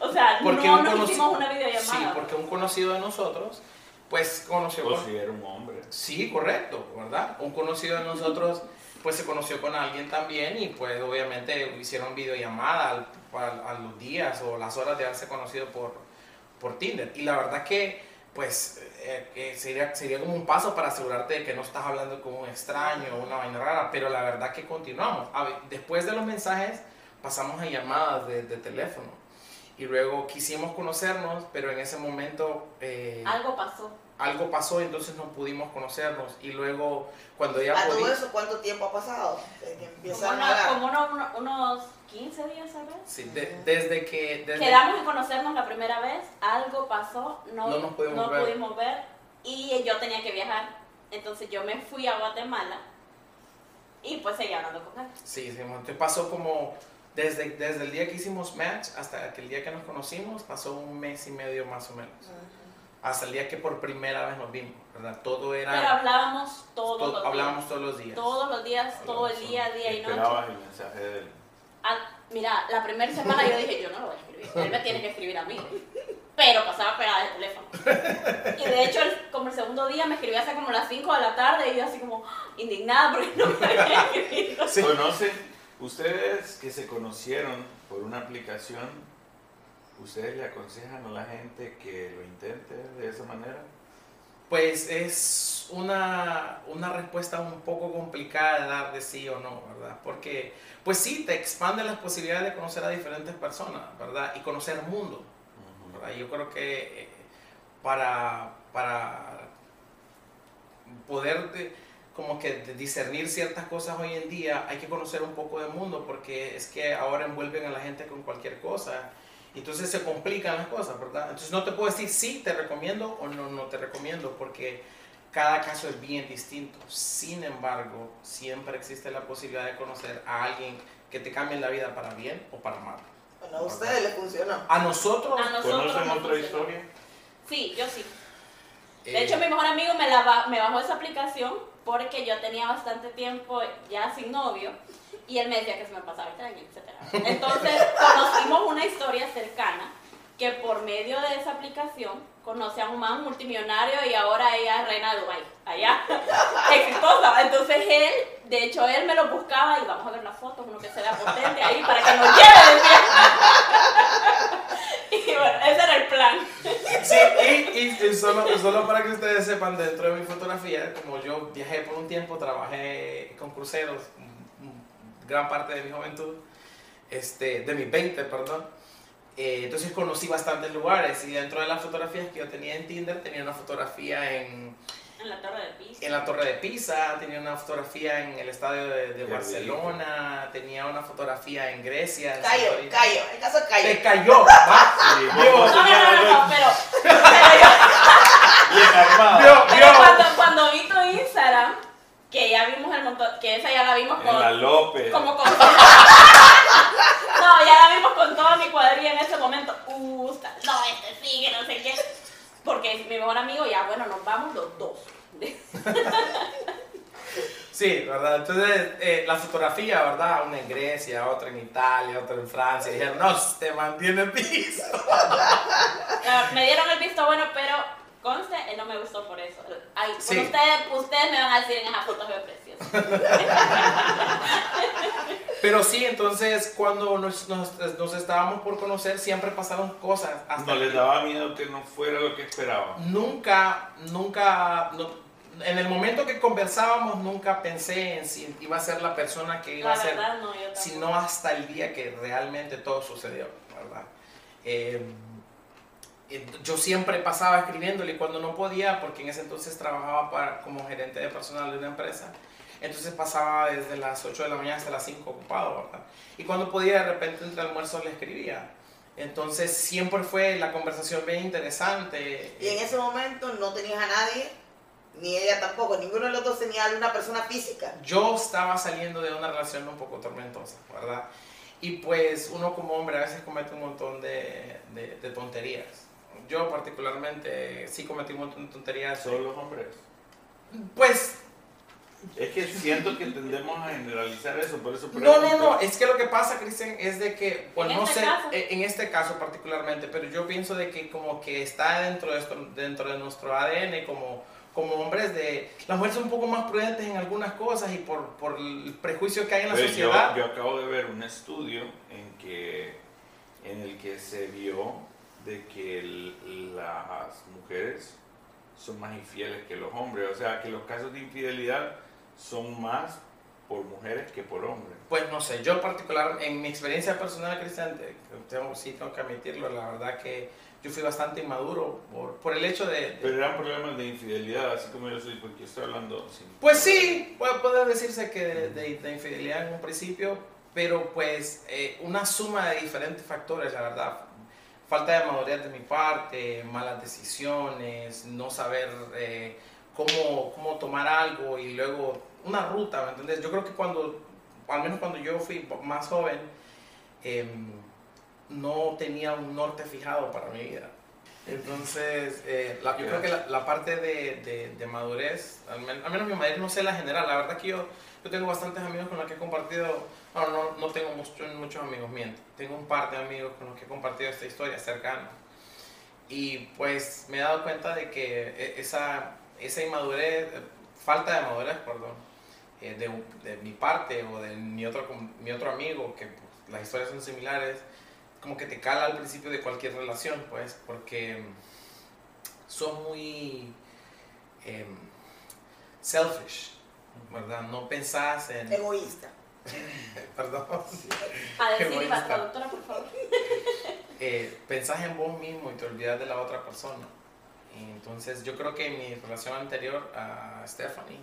O sea, Porque no nos conoci- hicimos una videollamada. Sí, porque un conocido de nosotros, pues conoció Vos con- sí era un hombre. Sí, correcto, ¿verdad? Un conocido de nosotros pues se conoció con alguien también y pues obviamente hicieron videollamada al- al- a, los días o las horas de haberse conocido por, por Tinder. Y la verdad que pues eh, que sería, sería como un paso para asegurarte de que no estás hablando con un extraño o una vaina rara, pero la verdad que continuamos. A ver, después de los mensajes pasamos a llamadas de, de teléfono y luego quisimos conocernos, pero en ese momento... eh, Algo pasó. algo pasó, entonces no pudimos conocernos. Y luego, cuando ya A todo podí- eso, ¿cuánto tiempo ha pasado? Como, una- como uno- uno- unos 15 días, ¿sabes? Sí, de- desde que... Desde, Quedamos en conocernos la primera vez, algo pasó, no, No nos pudimos no ver. pudimos ver y yo tenía que viajar. Entonces yo me fui a Guatemala y pues seguí hablando con él. Sí, sí, entonces pasó como... Desde, desde el día que hicimos match hasta que el día que nos conocimos, pasó un mes y medio más o menos. Hasta el día que por primera vez nos vimos, ¿verdad? Todo era... Pero hablábamos todos todo- los hablábamos días. todos los días. Todos los días, todo el día, día y noche. Esperabas el mensaje de él. Al- Mira, la primera semana yo dije, yo no lo voy a escribir, él me tiene que escribir a mí. Pero pasaba pegada de teléfono. Y de hecho, el- como el segundo día me escribió hasta como las 5 de la tarde y yo así como indignada porque no me había escrito. ¿Conocen? Ustedes que se conocieron por una aplicación, ¿ustedes le aconsejan a la gente que lo intente de esa manera? Pues es una, una respuesta un poco complicada de dar de sí o no, ¿verdad? Porque, pues sí, te expande las posibilidades de conocer a diferentes personas, ¿verdad? Y conocer el mundo, ¿verdad? Yo creo que eh, para, para poder de- como que discernir ciertas cosas hoy en día hay que conocer un poco del mundo porque es que ahora envuelven a la gente con cualquier cosa entonces se complican las cosas, ¿verdad? Entonces no te puedo decir sí te recomiendo o no, no te recomiendo porque cada caso es bien distinto. Sin embargo, siempre existe la posibilidad de conocer a alguien que te cambie la vida para bien o para mal. Bueno, a ustedes les funcionó. A nosotros, A nosotros ¿Conocen otra funcionó. historia? Sí, yo sí. eh, De hecho, mi mejor amigo me, la me bajó esa aplicación porque yo tenía bastante tiempo ya sin novio y él me decía que se me pasaba tren, etc. Entonces, conocimos una historia cercana que por medio de esa aplicación conoce a un man multimillonario y ahora ella es reina de Dubai, allá, exitosa. Entonces él, de hecho, él me lo buscaba y vamos a ver las fotos, uno que se vea potente ahí para que nos lleve. Ese era el plan. Sí, y, y- solo, solo para que ustedes sepan, dentro de mi fotografía, como yo viajé por un tiempo, trabajé con cruceros gran parte de mi juventud, este, de mis 20, perdón. Eh, entonces conocí bastantes lugares y dentro de las fotografías que yo tenía en Tinder, tenía una fotografía en, En la torre de Pisa. en la Torre de Pisa, tenía una fotografía en el estadio de, Barcelona, tenía una fotografía en Grecia. en Cayo. Cayo, el caso Se Cayo. cayó, ¿va? Sí, No, no, no, no, no, pero, pero, yo- bien armado. Pero cuando, cuando vi tu Instagram, que ya vimos el montón, que esa ya la vimos En la con, López. como con... No, ya la vimos con toda mi cuadrilla en ese momento. Uh, no, este sigue, no sé qué. Porque mi mejor amigo, ya, bueno, nos vamos los dos. Sí, ¿verdad? Entonces, eh, la fotografía, ¿verdad? Una en Grecia, otra en Italia, otra en Francia. Dijeron, no, te mantiene piso. Eh, me dieron el visto bueno, pero conste, él no me gustó por eso. Ay, por Sí. ustedes, ustedes me van a decir en esa foto preciosa. Pero sí, entonces, cuando nos, nos, nos estábamos por conocer, siempre pasaron cosas. Hasta No les daba miedo que no fuera lo que esperaban. Nunca, nunca, no- en el momento que conversábamos, nunca pensé en si iba a ser la persona que iba La a ser. verdad, no, yo tampoco. sino hasta el día que realmente todo sucedió, ¿verdad? Eh, yo siempre pasaba escribiéndole y cuando no podía, porque en ese entonces trabajaba para, como gerente de personal de una empresa, entonces pasaba desde las 8 de la mañana hasta las 5 ocupado, ¿verdad? Y cuando podía, de repente entre almuerzos le escribía. Entonces siempre fue la conversación bien interesante. Y en ese momento no tenías a nadie, ni ella tampoco. Ninguno de los dos tenía alguna persona física. yo estaba saliendo de una relación un poco tormentosa, ¿verdad? Y pues uno como hombre a veces comete un montón de, de- de tonterías. Yo particularmente sí cometí un montón de tonterías. Solo los hombres. Pues Es que siento que tendemos a generalizar eso, por eso no, no, no, es que lo que pasa, Cristian, es de que, pues En no este sé, caso. eh, en este caso particularmente, pero yo pienso de que como que está dentro de, esto, dentro de nuestro ADN como, como hombres de... Las mujeres son un poco más prudentes en algunas cosas y por, por el prejuicio que hay en la Pues yo, sociedad. yo acabo de ver un estudio en, que, en el que se vio de que el- las mujeres son más infieles que los hombres. O sea, que los casos de infidelidad son más por mujeres que por hombres. Pues no sé, yo particular, en mi experiencia personal, Cristian, te- tengo, sí tengo que admitirlo, la verdad que yo fui bastante inmaduro por, por el hecho de... de- Pero eran problemas de infidelidad, así como yo soy, porque estoy hablando sin... pues sí, puede, puede decirse que de, de- de infidelidad en un principio, pero pues eh, una suma de diferentes factores, la verdad. Falta de madurez de mi parte, malas decisiones, no saber eh, cómo, cómo tomar algo y luego una ruta, ¿me entiendes? Yo creo que cuando, al menos cuando yo fui más joven, em, no tenía un norte fijado para mi vida. Entonces, eh, la- yo creo que la, la parte de, de- de madurez, al, men- al menos mi madurez, no sé la general, la verdad que yo, yo tengo bastantes amigos con los que he compartido, no, no, tengo mucho- muchos amigos, miento, tengo un par de amigos con los que he compartido esta historia cercana. Y pues me he dado cuenta de que e- esa, esa inmadurez, eh, falta de madurez, perdón, eh, de, de mi parte o de mi otro, com- mi otro amigo, que pues, las historias son similares, como que te cala al principio de cualquier relación, pues, porque mm, son muy em, selfish, ¿verdad? No pensás en... Egoísta. Perdón. A decir, bonita. traductora, por favor. eh, pensás en vos mismo y te olvidas de la otra persona. Y entonces yo creo que en mi relación anterior a Stephanie,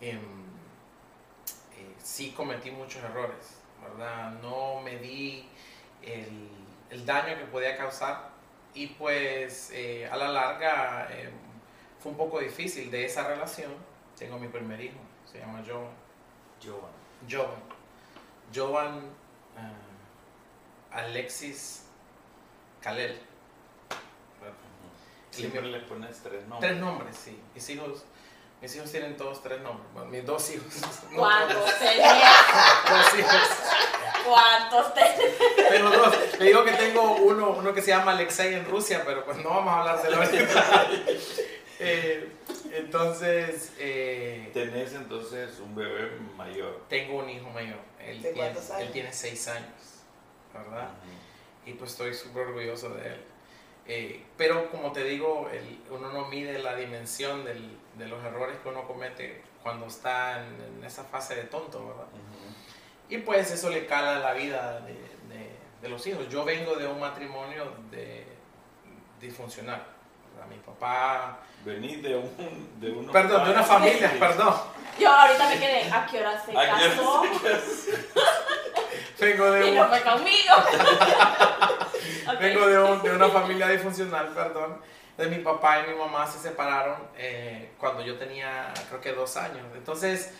em, eh, sí cometí muchos errores, ¿verdad? No me di el, el daño que podía causar y pues eh, a la larga em, fue un poco difícil de esa relación. Tengo mi primer hijo, se llama Joan. Joan. Jovan. Jovan ah, Alexis Kalel. Siempre le pones tres nombres. Tres nombres, sí. Mis hijos, mis hijos tienen todos tres nombres. Bueno, mis dos hijos. ¿Cuántos tenías? dos hijos. ¿Cuántos tenías? Tengo dos. Le digo que tengo uno, uno que se llama Alexei en Rusia, pero pues no vamos a hablárselo ahorita. Eh, entonces, eh, Tenés entonces un bebé mayor. tengo un hijo mayor. Él ¿De tiene, cuántos años? él tiene seis años, ¿verdad? y pues estoy súper orgulloso de él. Eh, pero como te digo, el- uno no mide la dimensión del- de los errores que uno comete cuando está en, en esa fase de tonto, ¿verdad? Y pues eso le cala la vida de, de- de los hijos. Yo vengo de un matrimonio de, disfuncional. ¿Verdad? Mi papá... Venís de un. De unos Perdón, de una familia, perdón. Yo ahorita me quedé, ¿a qué hora se ¿A qué hora casó? Vengo de Y un, no fue conmigo. Vengo de, un- de una familia disfuncional, perdón. De mi papá y mi mamá se separaron eh, cuando yo tenía, creo que dos años. Entonces,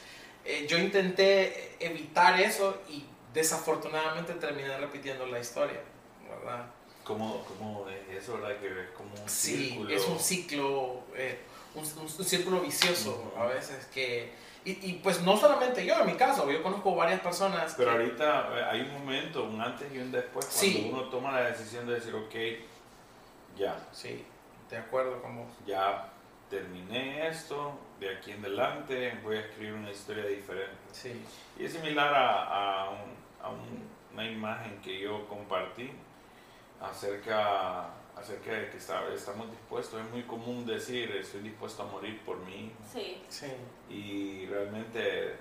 eh, yo intenté evitar eso y desafortunadamente terminé repitiendo la historia, ¿verdad? ¿Cómo, cómo es eso, verdad? Que es como un Sí, círculo. es un ciclo, eh, un, un- un círculo vicioso Ujú. a veces que... Y, y, pues no solamente yo, en mi caso, yo conozco varias personas Pero que- ahorita eh, hay un momento, un antes y un después, cuando Sí. uno toma la decisión de decir, ok, ya, Sí, de acuerdo con vos. ya terminé esto, de aquí en adelante voy a escribir una historia diferente. Sí, Y es similar a, a un- a un- una imagen que yo compartí acerca, acerca de que está- estamos dispuestos. Es muy común decir, estoy dispuesto a morir por hijo. Sí. sí, Y realmente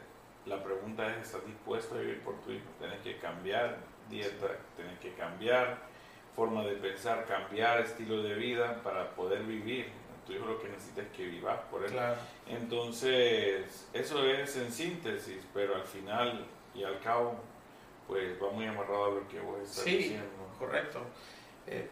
la pregunta es, ¿estás dispuesto a vivir por tu hijo? Tienes que cambiar dieta, tienes que cambiar forma de pensar, cambiar estilo de vida para poder vivir. Tu hijo lo que necesita es que vivas por él. claro. Entonces, eso es en síntesis, pero al final y al cabo, pues va muy amarrado a lo que vos estás Sí. diciendo. Correcto. Eh,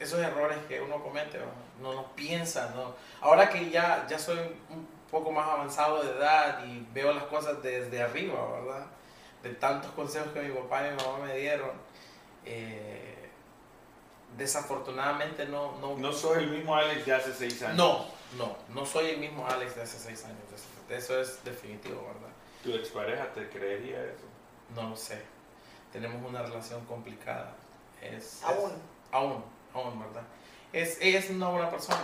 esos errores que uno comete, no no piensa, ¿no? Ahora que ya, ya soy un poco más avanzado de edad y veo las cosas desde arriba, ¿verdad? De tantos consejos que mi papá y mi mamá me dieron, eh, desafortunadamente no... No, No sos el mismo Alex de hace seis años. no, no, no soy el mismo Alex de hace seis años, eso es definitivo, ¿verdad? ¿Tu expareja te creería eso? No lo sé. Tenemos una relación complicada. Es, Aún. es- aún, aún, ¿verdad? Es, ella es una buena persona,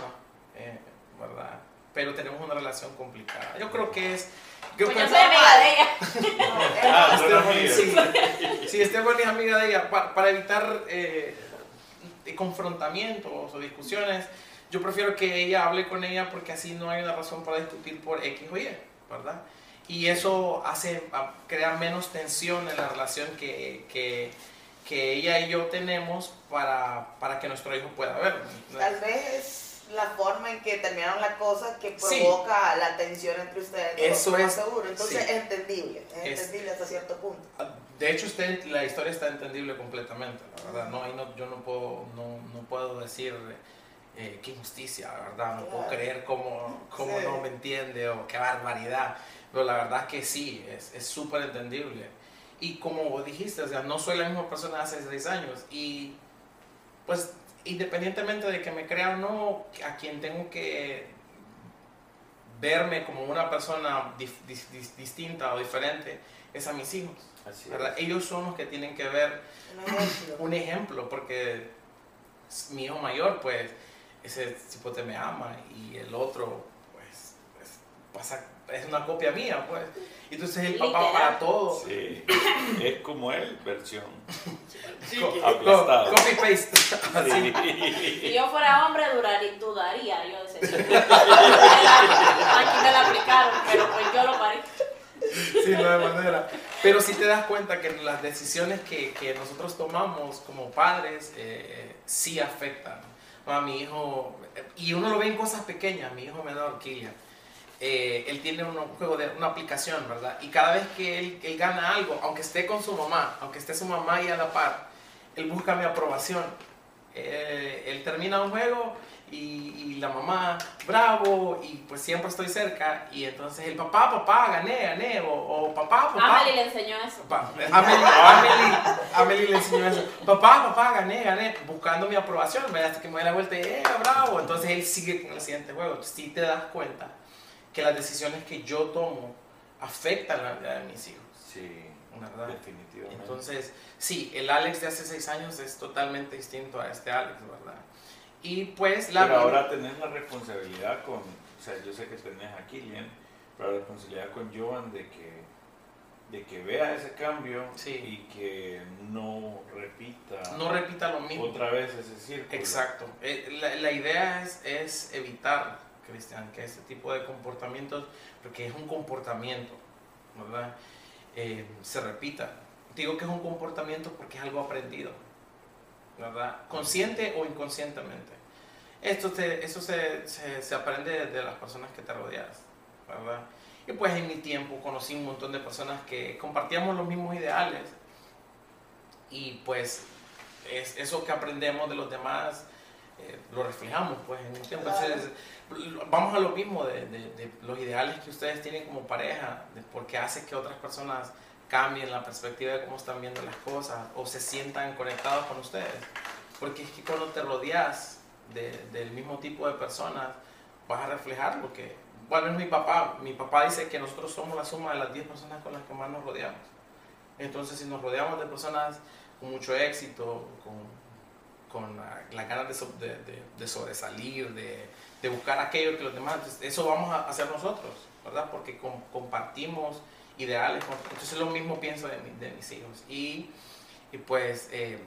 eh, ¿verdad? Pero tenemos una relación complicada. Yo creo que es... Yo Pues yo soy amiga de ella. Ah, amigas. sí, es amiga de ella. Pa- Para, evitar eh, confrontamientos o discusiones, yo prefiero que ella hable con ella porque así no hay una razón para discutir por X o Y, ¿verdad? Y eso hace, crea menos tensión en la relación que, que, que ella y yo tenemos para, para que nuestro hijo pueda ver. Tal vez la forma en que terminaron las cosas que Sí. provoca la tensión entre ustedes. Eso es- seguro. Entonces sí. es entendible. Es, Es- entendible hasta cierto punto. De hecho, usted, la historia está entendible completamente, la verdad. No, ahí no, yo no puedo, no, no puedo decir eh, qué injusticia, la verdad. No puedo Claro. creer cómo, cómo Sí. no me entiende o qué barbaridad. Pero la verdad es que sí, es es súper entendible. Y como vos dijiste, o sea, no soy la misma persona de hace seis años. Y pues independientemente de que me crea o no, a quien tengo que verme como una persona dif- dis- dis- distinta o diferente es a mis hijos. Así ¿verdad? es. Ellos son los que tienen que ver Un ejemplo. porque mi hijo mayor, pues, ese cipote me ama y el otro, pues, pues, pasa, es una copia mía, pues. Entonces el papá Literal. para todo. Sí. Es como él, versión. Co- Aplastado. co- Copy paste. Así. Si Sí. yo fuera hombre, duraría, dudaría yo de ese tipo. Aquí me la aplicaron, pero pues yo lo parí. Sí, no hay manera. Pero si te das cuenta que las decisiones que, que nosotros tomamos como padres eh, sí afectan a mi hijo. Y uno lo ve en cosas pequeñas, mi hijo menor, Kilian. Eh, él tiene un juego de una aplicación, ¿verdad? Y cada vez que él, él gana algo, aunque esté con su mamá, aunque esté su mamá ahí a la par, él busca mi aprobación. Eh, él termina un juego y, y la mamá, bravo, y pues siempre estoy cerca. Y entonces el papá, papá, gané, gané, o, o papá, papá. Amelie le enseñó eso. Pa- Amelie, Amelie, Amelie le enseñó eso. Papá, papá, gané, gané, buscando mi aprobación, ¿verdad? hasta que me doy la vuelta y, eh, bravo. Entonces él sigue con el siguiente juego. Si te das cuenta que las decisiones que yo tomo afectan la vida de mis hijos, Sí, ¿verdad? definitivamente. Entonces, sí, el Alex de hace seis años es totalmente distinto a este Alex, ¿verdad? Y pues la pero ahora tenés la responsabilidad con, o sea, yo sé que tenés a Killian, pero la responsabilidad con Joan de que, de que vea ese cambio Sí. y que no repita no repita lo mismo. otra vez ese círculo. Exacto. Eh, La, la idea es, es evitar, Cristian, que este tipo de comportamientos, porque es un comportamiento, ¿verdad? Eh, se repita. Digo que es un comportamiento porque es algo aprendido, ¿verdad? Consciente o inconscientemente. Esto, se, eso se, se, se aprende de las personas que te rodeas, ¿verdad? Y pues en mi tiempo conocí un montón de personas que compartíamos los mismos ideales y pues es eso que aprendemos de los demás eh, lo reflejamos pues en el tiempo. Entonces, vamos a lo mismo de, los ideales que ustedes tienen como pareja, porque hace que otras personas cambien la perspectiva de cómo están viendo las cosas o se sientan conectados con ustedes. Porque es que cuando te rodeas de- del mismo tipo de personas, vas a reflejar lo que... Bueno, es mi papá. Mi papá dice que nosotros somos la suma de las 10 personas con las que más nos rodeamos. Entonces, si nos rodeamos de personas con mucho éxito, con, con la, ganas de- de sobresalir, de, de buscar aquello que los demás, entonces, eso vamos a hacer nosotros, ¿verdad? Porque com- compartimos ideales. Entonces, lo mismo pienso de, mi- de mis hijos. Y, y pues, eh,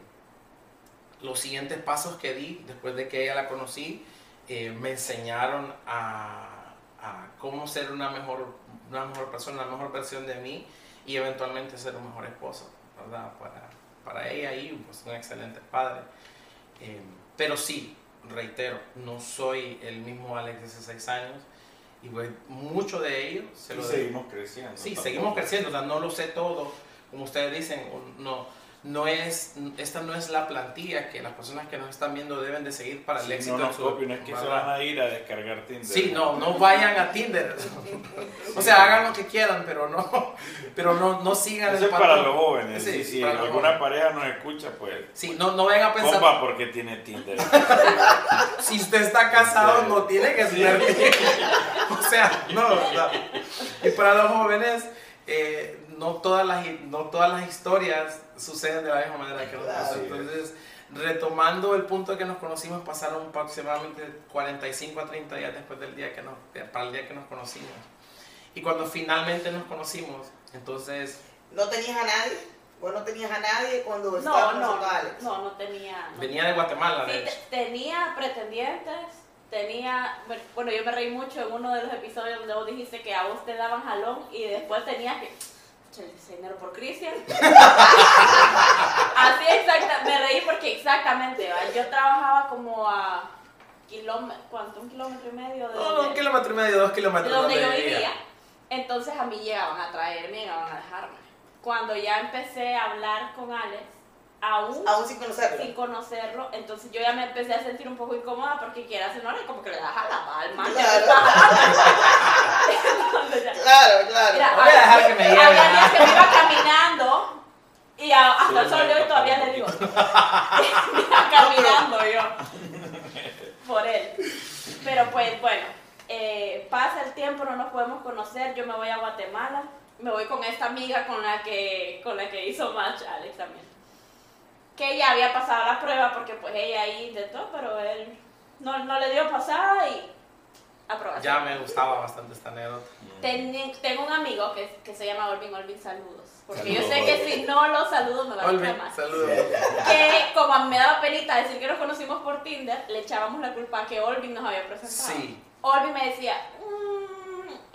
los siguientes pasos que di después de que ella la conocí, eh, me enseñaron a, a cómo ser una mejor, una mejor persona, una mejor versión de mí y eventualmente ser un mejor esposo, ¿verdad? Para, para ella y pues, un excelente padre. Eh, pero sí, reitero, no soy el mismo Alex de hace seis años y pues, mucho de ello se Y lo seguimos creciendo. Sí, seguimos creciendo, o sea, no lo sé todo, como ustedes dicen, no, no es, esta no es la plantilla que las personas que nos están viendo deben de seguir para el Sí, éxito no nos copien, no es que se van a ir a descargar Tinder. Sí, no, no vayan a Tinder. o sea, hagan lo que quieran, pero no, pero no, no sigan Eso el es para los jóvenes. Sí, si alguna jóvenes. pareja nos escucha, pues. Sí, no, no vayan a pensar, Compa, porque tiene Tinder. si usted está casado, no tiene que ser. o sea, no, ¿verdad? Y para los jóvenes, eh, no, todas las, no todas las historias suceden de la misma manera que nos Claro. pasó. Entonces, retomando el punto que nos conocimos, pasaron aproximadamente 45 a 30 días después del día que nos, para el día que nos conocimos. Y cuando finalmente nos conocimos, entonces ¿No tenías a nadie? ¿Vos no tenías a nadie cuando No, estabas no, Alex? no, no tenía. no venía de Guatemala, Sí, de hecho. tenía pretendientes, tenía, bueno, yo me reí mucho en uno de los episodios donde vos dijiste que a vos te daban jalón y después tenía que, "Chale, ese dinero por Cristian. Así exacta, me reí porque exactamente, ¿va? yo trabajaba como a kilómetro, ¿cuánto? Un kilómetro y medio de, no, un kilómetro y medio, dos de kilómetros. donde yo vivía. vivía. Entonces a mí llegaban a traerme, llegaban a dejarme. Cuando ya empecé a hablar con Alex, aún Aún sin conocerlo. sin conocerlo, entonces yo ya me empecé a sentir un poco incómoda porque quieras o no, como que le das a la palma. Claro. Claro, claro. Mira, Voy a dejar que me lleve, había días que me iba caminando y a- hasta el sol de hoy todavía le digo. Iba caminando yo. pues bueno, eh, pasa el tiempo, no nos podemos conocer, yo me voy a Guatemala, me voy con esta amiga con la que, con la que hizo match Alex también. Que ella había pasado la prueba porque pues ella ahí intentó, pero él no, no le dio pasada y aprobación. Ya me gustaba bastante esta anécdota. Ten- tengo un amigo que, que se llama Olvin, Olvin, saludos. Porque yo sé Saludos, que si no los saludo me va a Olvin, más. saludos. Que como me daba penita decir que nos conocimos por Tinder, le echábamos la culpa a que Olvin nos había presentado. Sí. Olvin me decía,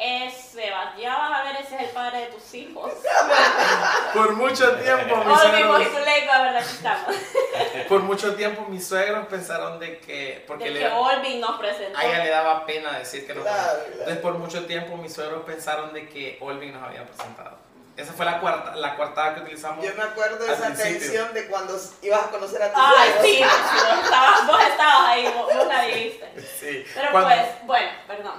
"Mm, ese va, ya vas a ver, ese es el padre de tus hijos. Por mucho tiempo mis Olvin, suegros, Mojizuleco, a ver, aquí estamos. por mucho tiempo mis suegros pensaron de que porque De le, que Olvin nos presentó. a ella le daba pena decir que no. Claro, claro. Entonces por mucho tiempo mis suegros pensaron de que Olvin nos había presentado. Esa fue la cuarta, la cuartada que utilizamos. Yo me acuerdo de esa tensión de cuando ibas a conocer a tus Ay, suegros. sí, sí, vos estabas, vos estabas ahí, vos, vos la viviste. Sí. Pero Cuando- pues, bueno, perdón.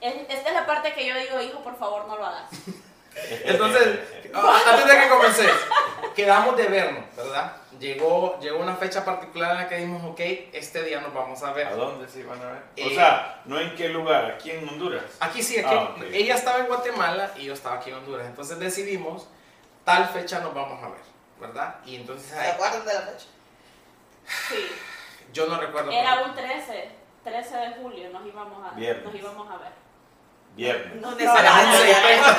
Es- Esta es la parte que yo digo, hijo, por favor, no lo hagas. Entonces, antes de que comencé, quedamos de vernos, ¿verdad? Llegó, llegó una fecha particular en la que dijimos, ok, este día nos vamos a ver. ¿A dónde se iban a ver? O Eh, sea, no en qué lugar, aquí en Honduras. Aquí sí, aquí, Ah, ella estaba en Guatemala y yo estaba aquí en Honduras. Entonces decidimos, tal fecha nos vamos a ver, ¿verdad? Y entonces ¿Se ahí- acuerdan de la fecha? Sí. yo no recuerdo. Era un 13, 13 de julio, nos íbamos a, Viernes. nos íbamos a ver. Viernes. No, No, no, A las no, 11 y no, 30.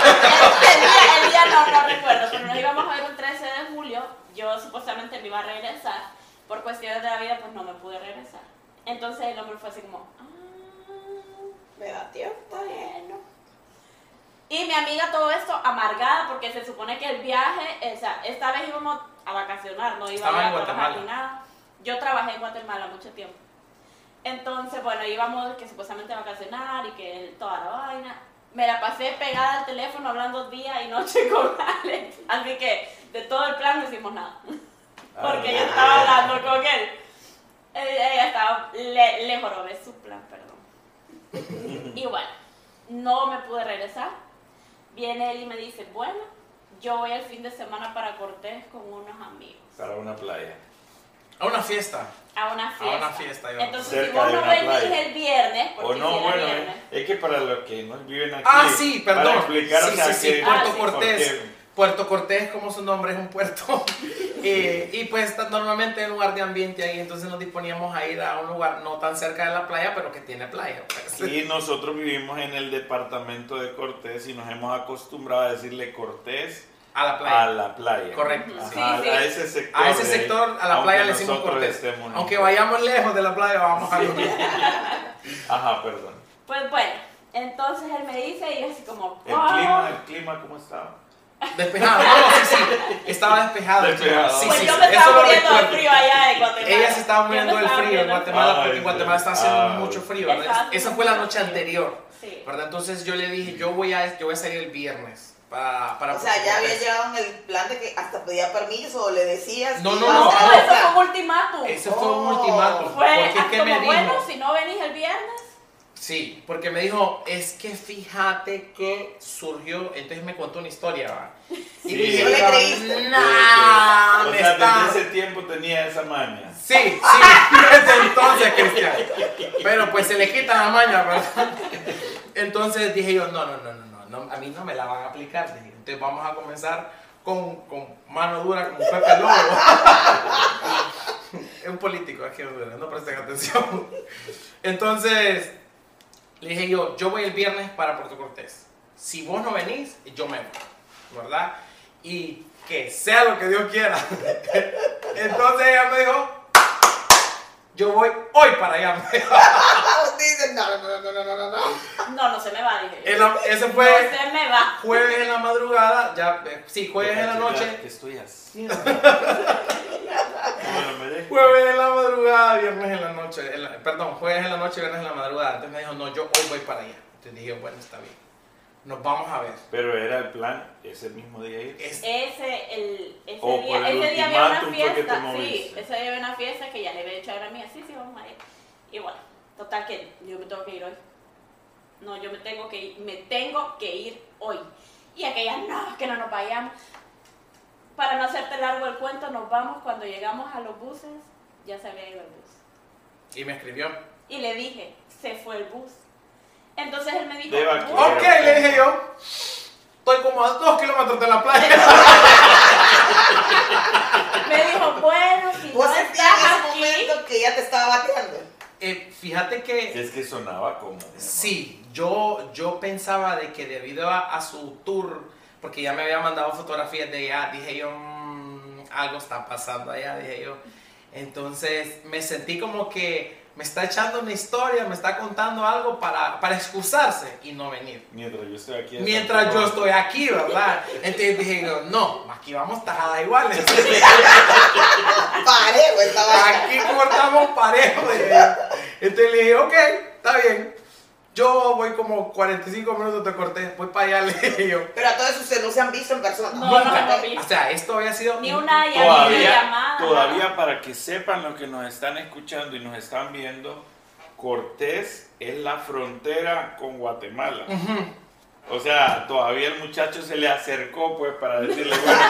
El día, el día no, no recuerdo, pero nos íbamos a ver un 13 de julio. Yo supuestamente me iba a regresar. Por cuestiones de la vida, pues no me pude regresar. Entonces el hombre fue así como, ah, Me da tiempo. bueno. Y mi amiga todo esto amargada porque se supone que el viaje, o sea, esta vez íbamos a vacacionar, no iba Estaba a, ir a trabajar Guatemala. ni nada. Yo trabajé en Guatemala mucho tiempo. Entonces, bueno, íbamos que supuestamente a vacacionar y que toda la vaina. Me la pasé pegada al teléfono hablando día y noche con Alex. Así que de todo el plan no hicimos nada. Porque yo estaba hablando con él. Ella ella estaba, le, le jorobé su plan, perdón. Y bueno, no me pude regresar. Viene él y me dice, bueno, yo voy el fin de semana para Cortés con unos amigos. Para una playa. A una fiesta. A una fiesta. una fiesta, íbamos. Entonces, si Cerca vos de no venís playa. el viernes, porque O no, si era bueno, viernes, eh, es que para los que no viven aquí. Ah, sí, perdón. Para explicar, sí, o sea, sí, sí, que- Puerto Ah, sí. Cortés. Porque- Puerto Cortés, como su nombre, es un puerto. Eh, y pues está normalmente en un lugar de ambiente ahí, entonces nos disponíamos a ir a un lugar no tan cerca de la playa, pero que tiene playa. pues. Y nosotros vivimos en el departamento de Cortés y nos hemos acostumbrado a decirle Cortés A la playa. a la playa. Correcto. Sí. Ajá, Sí, sí. A ese sector. A ese sector, a la aunque playa le decimos Cortés. Aunque vayamos lejos de la playa, vamos a Ajá, perdón. Pues bueno, entonces él me dice y yo así como, El "Ah". clima, el clima, ¿cómo estaba? Despejado. No, no, sí, sí. Estaba despejado. el. Despejado. Sí, pues sí, yo sí, me estaba muriendo de recuerdo. frío allá en Guatemala. Ella se estaba muriendo del frío en del Guatemala Ay, porque en Guatemala está haciendo ah, mucho frío. Esa fue la noche frío. anterior. Sí. ¿verdad? Entonces yo le dije, yo voy a, yo voy a salir el viernes para, para O sea, ya había llegado en el plan de que hasta pedía permiso o le decías. No, no, no. No, eso fue un ultimátum. Ese fue un ultimátum. Fue porque que como, me dijo, bueno, si no venís el viernes, sí, porque me dijo, es que fíjate que surgió, entonces me contó una historia, ¿va? Y Sí. dije, ¿No le yo, creíste? nah, o me sea, está- desde ese tiempo tenía esa maña. Sí, sí, desde entonces, Cristian. Pero pues se le quita la maña, ¿verdad? Entonces dije yo, no, no, no, no, no, a mí no me la van a aplicar. Entonces vamos a comenzar con, con mano dura como Pepe Lobo. es un político aquí no presten atención. Entonces le dije yo, yo voy el viernes para Puerto Cortés. Si vos no venís, yo me voy, ¿verdad? Y que sea lo que Dios quiera. Entonces ella me dijo, yo voy hoy para allá. Dicen, no, no, no, no, no, no, no. no, no se me va, dije. En la- ese No fue se me va. jueves en la madrugada, ya, eh, sí, jueves en la noche. Me dejo. Jueves en la madrugada, viernes en la noche, en la- perdón, jueves en la noche, viernes en la madrugada. Entonces me dijo, no, yo hoy voy para allá. Entonces dije, bueno, está bien. Nos vamos a ver. Pero era el plan ese mismo día ir. Es- Ese, el, ese O día, por el ese día había una fiesta, sí, ese día había una fiesta que ya le había dicho a la mía, sí, sí, vamos a ir. Y bueno, total que yo me tengo que ir hoy. No, yo me tengo que ir, me tengo que ir hoy. Y aquella, no, que no nos vayamos. Para no hacerte largo el cuento, nos vamos cuando llegamos a los buses, ya se había ido el bus. y me escribió. Y le dije, se fue el bus. Entonces él me dijo, De vaquero. "Bueno". Ok, le dije yo. Estoy como a dos kilómetros de la playa. me dijo, bueno, si Vos no estás en ese aquí, momento que ya te estaba bateando. Eh, fíjate que Es que sonaba como. sí, yo, yo pensaba de que debido a, a su tour, porque ya me había mandado fotografías de ella, dije yo, "Mm, algo está pasando allá, dije yo. Entonces me sentí como que me está echando una historia, me está contando algo para, para excusarse y no venir. Mientras yo estoy aquí. en Mientras yo estoy aquí, ¿verdad? Entonces dije yo, no, aquí vamos tajadas iguales. Parejo estaba. Aquí cortamos parejo. Entonces le dije, ok, está bien. Yo voy como 45 minutos te corté, voy para allá, le yo. Pero a todo eso ustedes no se han visto en persona. No, no, Nunca. no. O sea, esto había sido... Ni una ya- Todavía, videollamada. todavía para que sepan lo que nos están escuchando y nos están viendo, Cortés es la frontera con Guatemala. O sea, todavía el muchacho se le acercó pues para decirle, bueno,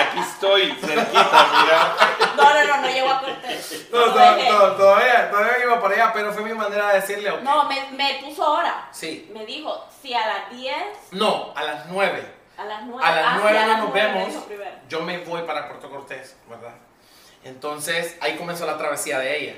aquí estoy, cerquita, mira. No, no, no, no llegó a Cortés. No, No, to- todavía, todavía iba para allá, pero fue mi manera de decirle, ok. No, me, me puso hora. Sí. Me dijo, si a las 10, No, a las 9. a las 9. A las 9 no nos vemos. Yo me voy para Puerto Cortés, ¿verdad? Entonces, ahí comenzó la travesía de ella.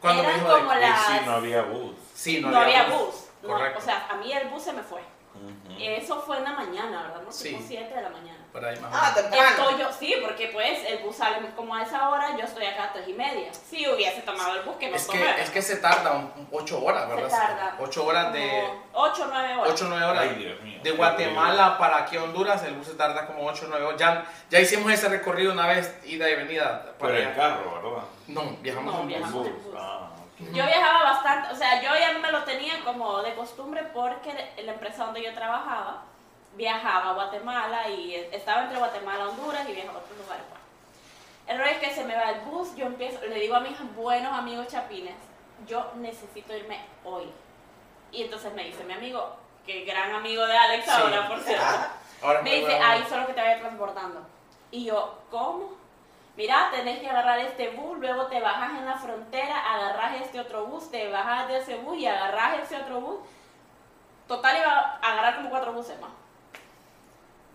Cuando me dijo de- como Y las- sí, no había bus. Sí, No, había bus. No, Correcto. o sea, a mí el bus se me fue. Ujú. Eso fue en la mañana, ¿verdad? No, Sí. tipo 7 de la mañana. Por ahí más Ah, temprano. Estoy yo, sí, porque pues el bus sale como a esa hora, yo estoy acá a 3 y media. Si hubiese tomado el bus, que no Es tomé. que, es que se tarda 8 horas, ¿verdad? Se tarda. 8 horas de... 8 o 9 horas. 8 o 9 horas. Ay, Dios mío. De Guatemala para aquí a Honduras, el bus se tarda como 8 o 9 horas. Ya, ya hicimos ese recorrido una vez, ida y venida. para Por el allá. carro, ¿verdad? No, viajamos No, en bus. El Viajamos bus. en bus. Ah. Yo viajaba bastante, o sea, yo ya me lo tenía como de costumbre porque la empresa donde yo trabajaba viajaba a Guatemala y estaba entre Guatemala, Honduras y viajaba a otros lugares. pues. El rollo es que se me va el bus, yo empiezo, le digo a mis buenos amigos chapines, yo necesito irme hoy. Y entonces me dice mi amigo, que gran amigo de Alex Sí. ahora, por cierto. Ahora es Me muy dice, ahí solo que te vaya transbordando. Y yo, ¿cómo? Mira, tenés que agarrar este bus, luego te bajas en la frontera, agarras este otro bus, te bajas de ese bus y agarras ese otro bus. Total iba a agarrar como cuatro buses más.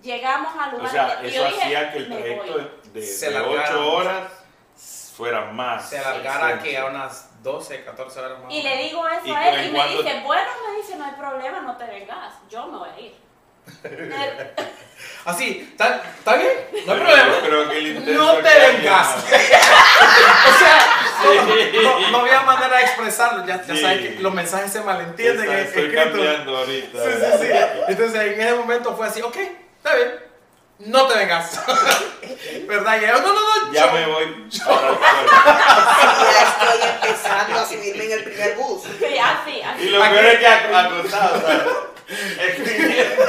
Llegamos al O lugar sea, y yo eso dije, hachía que el "Me trayecto voy". de, de, Se de alargara 8 mucho. horas fuera más. Se alargara que a unas 12, 14 horas más. Y le digo eso ¿Y a él y me dice, bueno, me dice, no hay problema, no te vengas, yo me voy a ir. Así, ¿está, está bien? No hay problema. yo que el No te vengas. o sea, no, Sí. no, no había manera de expresarlo. Ya, ya Sí. sabes que los mensajes se malentienden Está- en Estoy escrito. cambiando ahorita. Sí, sí, sí. Entonces en ese momento fue así, ok, está bien. No te vengas. ¿Verdad? Y yo, no, no, no. Ya yo- me voy puerto. Ya estoy empezando a subirme en el primer bus. Sí, así, así. Y lo peor es que ac- acostado, ¿sabes? Escribiendo.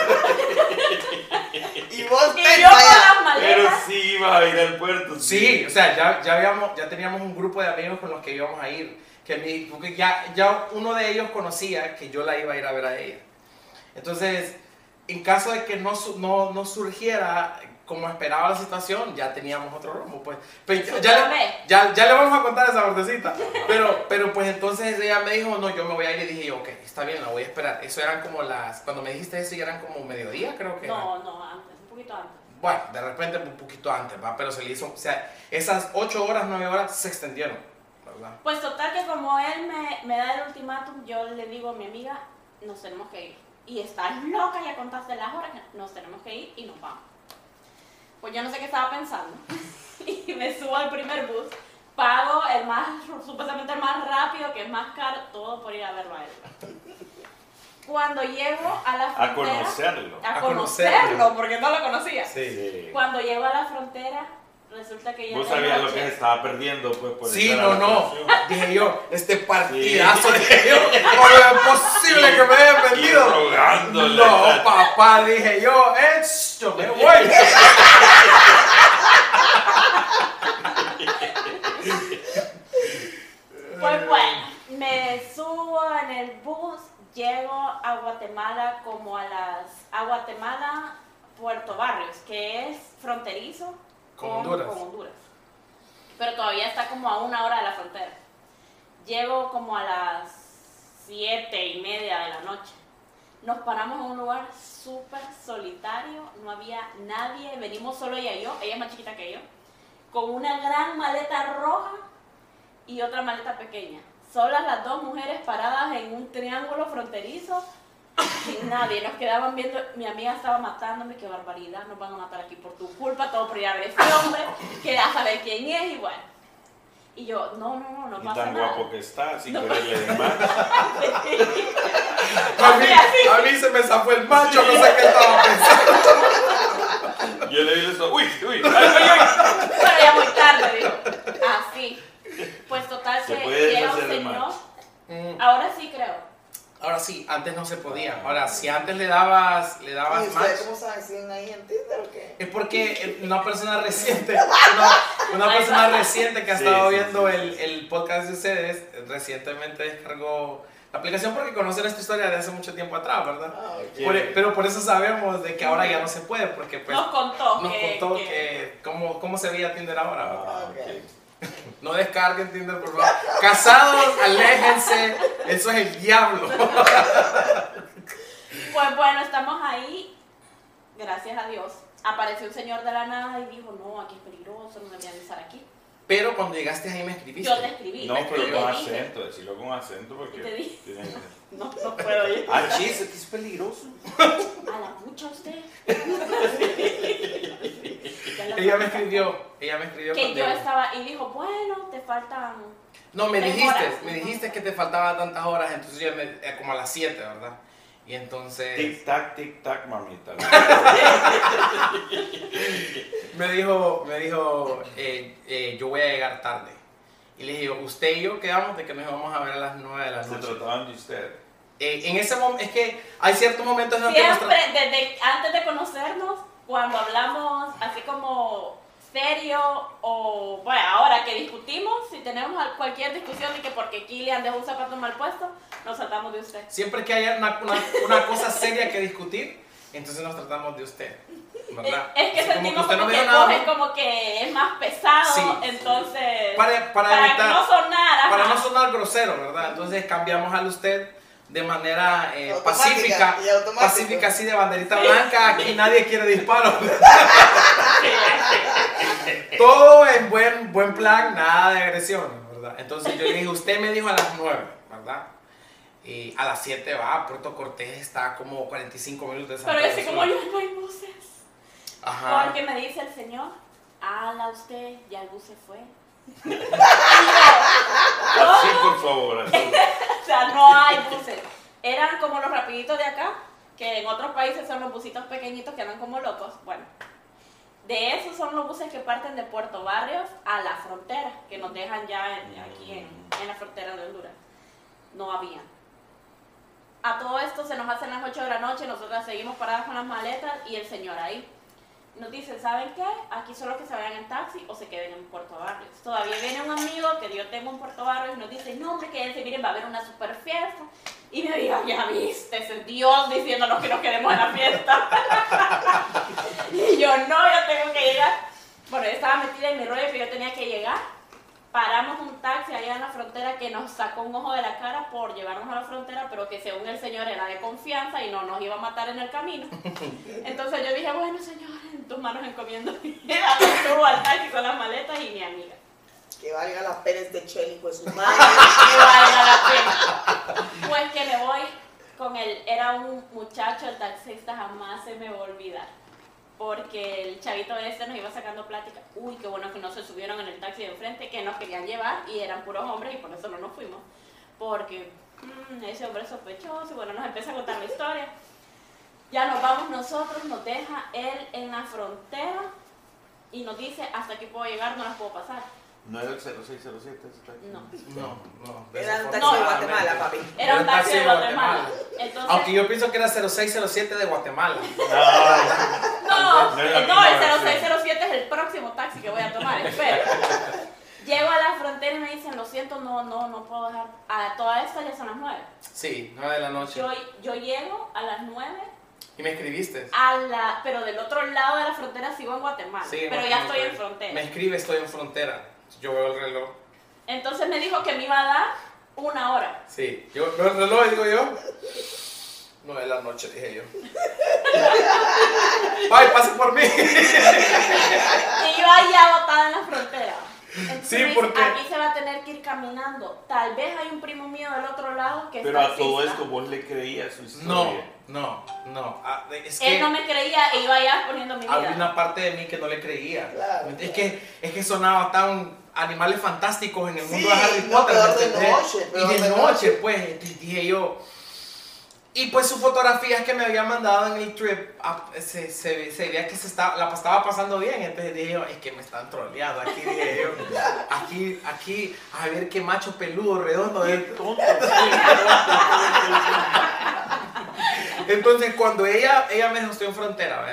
Y vos Y ven yo con las Pero maletas. sí iba a ir al puerto. Sí, o sea, ya, ya, habíamos, ya teníamos un grupo de amigos con los que íbamos a ir. Que mi- porque ya, ya uno de ellos conocía que yo la iba a ir a ver a ella. Entonces, en caso de que no, no, no surgiera como esperaba la situación, ya teníamos otro rumbo. Pues, Pues, ya, ya le, vez. ya, ya le vamos a contar esa partecita. Pero, pero pues entonces ella me dijo, no, yo me voy a ir y dije yo, ok, está bien, la voy a esperar. Eso eran como las, cuando me dijiste eso, ya eran como mediodía, creo que. era. No, no, antes, un poquito antes. Bueno, de repente un poquito antes, ¿va? Pero se le hizo, o sea, esas 8 horas, 9 horas se extendieron, ¿verdad? Pues total que como él me, me da el ultimátum, yo le digo a mi amiga, nos tenemos que ir. Y estás loca, ya contaste las horas, nos tenemos que ir y nos vamos. Pues yo no sé qué estaba pensando. y me subo al primer bus, pago el más, supuestamente el más rápido, que es más caro, todo por ir a verlo a él. Cuando llego a la A frontera... conocerlo. A A conocerlo, conocerlo. porque no lo conocía. Sí. Cuando llego a la frontera, resulta que ya Vos sabías lo que se estaba perdiendo, pues, por Sí, no, no. Dije yo, este partidazo, dije yo, ¿cómo es posible que me vendido? rogándole. No, papá, dije yo, sh, yo me voy. Pues bueno, me subo en el bus, llego a Guatemala como a las... a Guatemala, Puerto Barrios, que es fronterizo Con Honduras. con Honduras. Pero todavía está como a una hora de la frontera. Llego como a las siete y media de la noche. Nos paramos en un lugar súper solitario, no había nadie, venimos solo ella y yo, ella es más chiquita que yo, con una gran maleta roja y otra maleta pequeña. Solas las dos mujeres paradas en un triángulo fronterizo, sin nadie. Nos quedaban viendo, mi amiga estaba matándome, qué barbaridad, nos van a matar aquí por tu culpa, todo por ir a ver este hombre, que a saber quién es y bueno. Y yo, no, no, no, no Y pasa tan nada. guapo que está, sin No. quererle de más. A mí, a mí se me zafó el macho, no sé qué estaba pensando. Yo le dije eso, uy, uy, ay, ay, ay. Pero ya muy tarde, digo. Así. Pues total Se que llega un señor. Mm, Ahora sí creo. Ahora sí, antes no se podía. Ahora, si antes le dabas, le ¿Y dabas match, cómo saben si ahí en Tinder o qué? es porque eh, una persona reciente, una, una persona reciente que ha Sí, estado sí, viendo sí. El, el podcast de ustedes, recientemente descargó la aplicación porque conoce nuestra historia de hace mucho tiempo atrás, ¿verdad? Ah. Sí. Por- e, pero por eso sabemos de que ahora ya no se puede, porque pues Nos contó nos que, contó que- que cómo, cómo se veía Tinder ahora. ¿verdad? Ah, Ok. No descarguen Tinder, por favor. Casados, aléjense. Eso es el diablo. Pues bueno, estamos ahí. Gracias a Dios. Apareció un señor de la nada y dijo, no, aquí es peligroso, no deberían estar aquí. Pero cuando llegaste ahí me escribiste. Yo te escribí. No, pero escribí, con acento, decirlo con acento porque. Te dije. No, no puedo ir. Ah, chis, es peligroso. A la pucha usted. Ella me escribió. Ella me escribió. Que yo estaba y dijo, bueno, te faltan No, me dijiste. horas. Me dijiste que te faltaban tantas horas. Entonces yo me, eh, como a las 7, ¿verdad? Y entonces Tic tac, tic tac, mamita. me dijo, me dijo eh, eh, yo voy a llegar tarde. Y le dije, usted y yo quedamos de que nos íbamos a ver a las 9 de la Se noche. trataban de usted. Eh, en ese momento, es que hay ciertos momentos en los que Siempre, desde antes de conocernos, cuando hablamos así como serio o, bueno, ahora que discutimos, si tenemos al- cualquier discusión de que porque Kilian dejó un zapato mal puesto, nos tratamos de usted. Siempre que haya una, una, una cosa seria que discutir, entonces nos tratamos de usted. ¿Verdad? Es, es que Así como sentimos usted como, no que nada, coge como que es más pesado, Sí. entonces, Para, para, para evitar, que no sonara, para no sonar grosero, ¿verdad? Entonces cambiamos al usted de manera eh, pacífica, pacífica así de banderita blanca, aquí nadie quiere disparos. Todo en buen, buen plan, nada de agresión, ¿verdad? Entonces yo le dije, usted me dijo a las 9, ¿verdad? Y a las 7 va, Puerto Cortés está como 45 minutos de San pero sé como yo no hay buses. Ajá. Porque me dice el señor, ala usted, ya el bus se fue. Así, por favor. así. O sea, no hay buses. Eran como los rapiditos de acá, que en otros países son los busitos pequeñitos que andan como locos. Bueno, de esos son los buses que parten de Puerto Barrios a la frontera, que nos dejan ya en- aquí en, en la frontera de Honduras. No había. A todo esto se nos hacen las 8 de la noche, nosotras seguimos paradas con las maletas y el señor ahí. Nos dice, ¿saben qué? Aquí solo que se vayan en taxi o se queden en Puerto Barrios. Todavía viene un amigo que yo tengo en Puerto Barrios y nos dice, no hombre, quédense, miren, va a haber una super fiesta. Y me dijo, ya viste, es Dios diciéndonos que nos quedemos en la fiesta. y yo, no, yo tengo que llegar. Bueno, yo estaba metida en mi rollo que yo tenía que llegar. Paramos un taxi allá en la frontera que nos sacó un ojo de la cara por llevarnos a la frontera, pero que según el señor era de confianza y no nos iba a matar en el camino. Entonces yo dije, bueno señor, en tus manos encomiendo. Subo al taxi con las maletas y mi amiga. Que valga la Pérez de Cheli, pues su madre. Que valga la pena. Pues que me voy con él. Era un muchacho, el taxista jamás se me va a olvidar. Porque el chavito este nos iba sacando plática. Uy, qué bueno que no se subieron en el taxi de enfrente, que nos querían llevar y eran puros hombres y por eso no nos fuimos. Porque mm, ese hombre es sospechoso y bueno, nos empieza a contar la historia. Ya nos vamos nosotros, nos deja él en la frontera y nos dice, hasta aquí puedo llegar, no las puedo pasar. ¿No era el 0607 ese taxi? No. No, no. Era un taxi de. Guatemala, papi. Era un taxi de Guatemala. Entonces, Aunque yo pienso que era 0607 de Guatemala. No, No el versión. 0607 es el próximo taxi que voy a tomar, espera. Llego a la frontera y me dicen, lo siento, no, no, no puedo dejar. A toda esta ya son las 9. Sí, 9 de la noche. Yo, yo llego a las 9, Y me escribiste. a la, pero del otro lado de la frontera sigo en Guatemala. Sí, pero ya estoy en Me frontera. escribe, estoy en frontera. Yo veo el reloj. Entonces me dijo que me iba a dar una hora. Sí, yo, no, el reloj digo yo. No de la noche, dije yo. Ay, pase por mí. Y yo allá botada en la frontera. Entonces Sí, me porque- Aquí se va a tener que ir caminando. Tal vez hay un primo mío del otro lado que es Pero a todo esto vos le creías su historia. no, no. Ah, Es Él no me creía e iba allá poniendo mi había vida. una parte de mí que no le creía. Claro. Es que, es que sonaba tan animales fantásticos en el mundo Sí, de Harry no, Potter. ¿me de noche, y de, de noche, noche. pues, dije yo. Y pues sus fotografías que me había mandado en el trip, ah, se, se, se veía que se estaba, la estaba pasando bien. Entonces dije yo, es que me están troleando aquí, dije yo. Aquí, aquí, a ver qué macho peludo, redondo. Qué es. tonto, sí, tonto. Entonces, cuando ella, ella me dijo, estoy en frontera,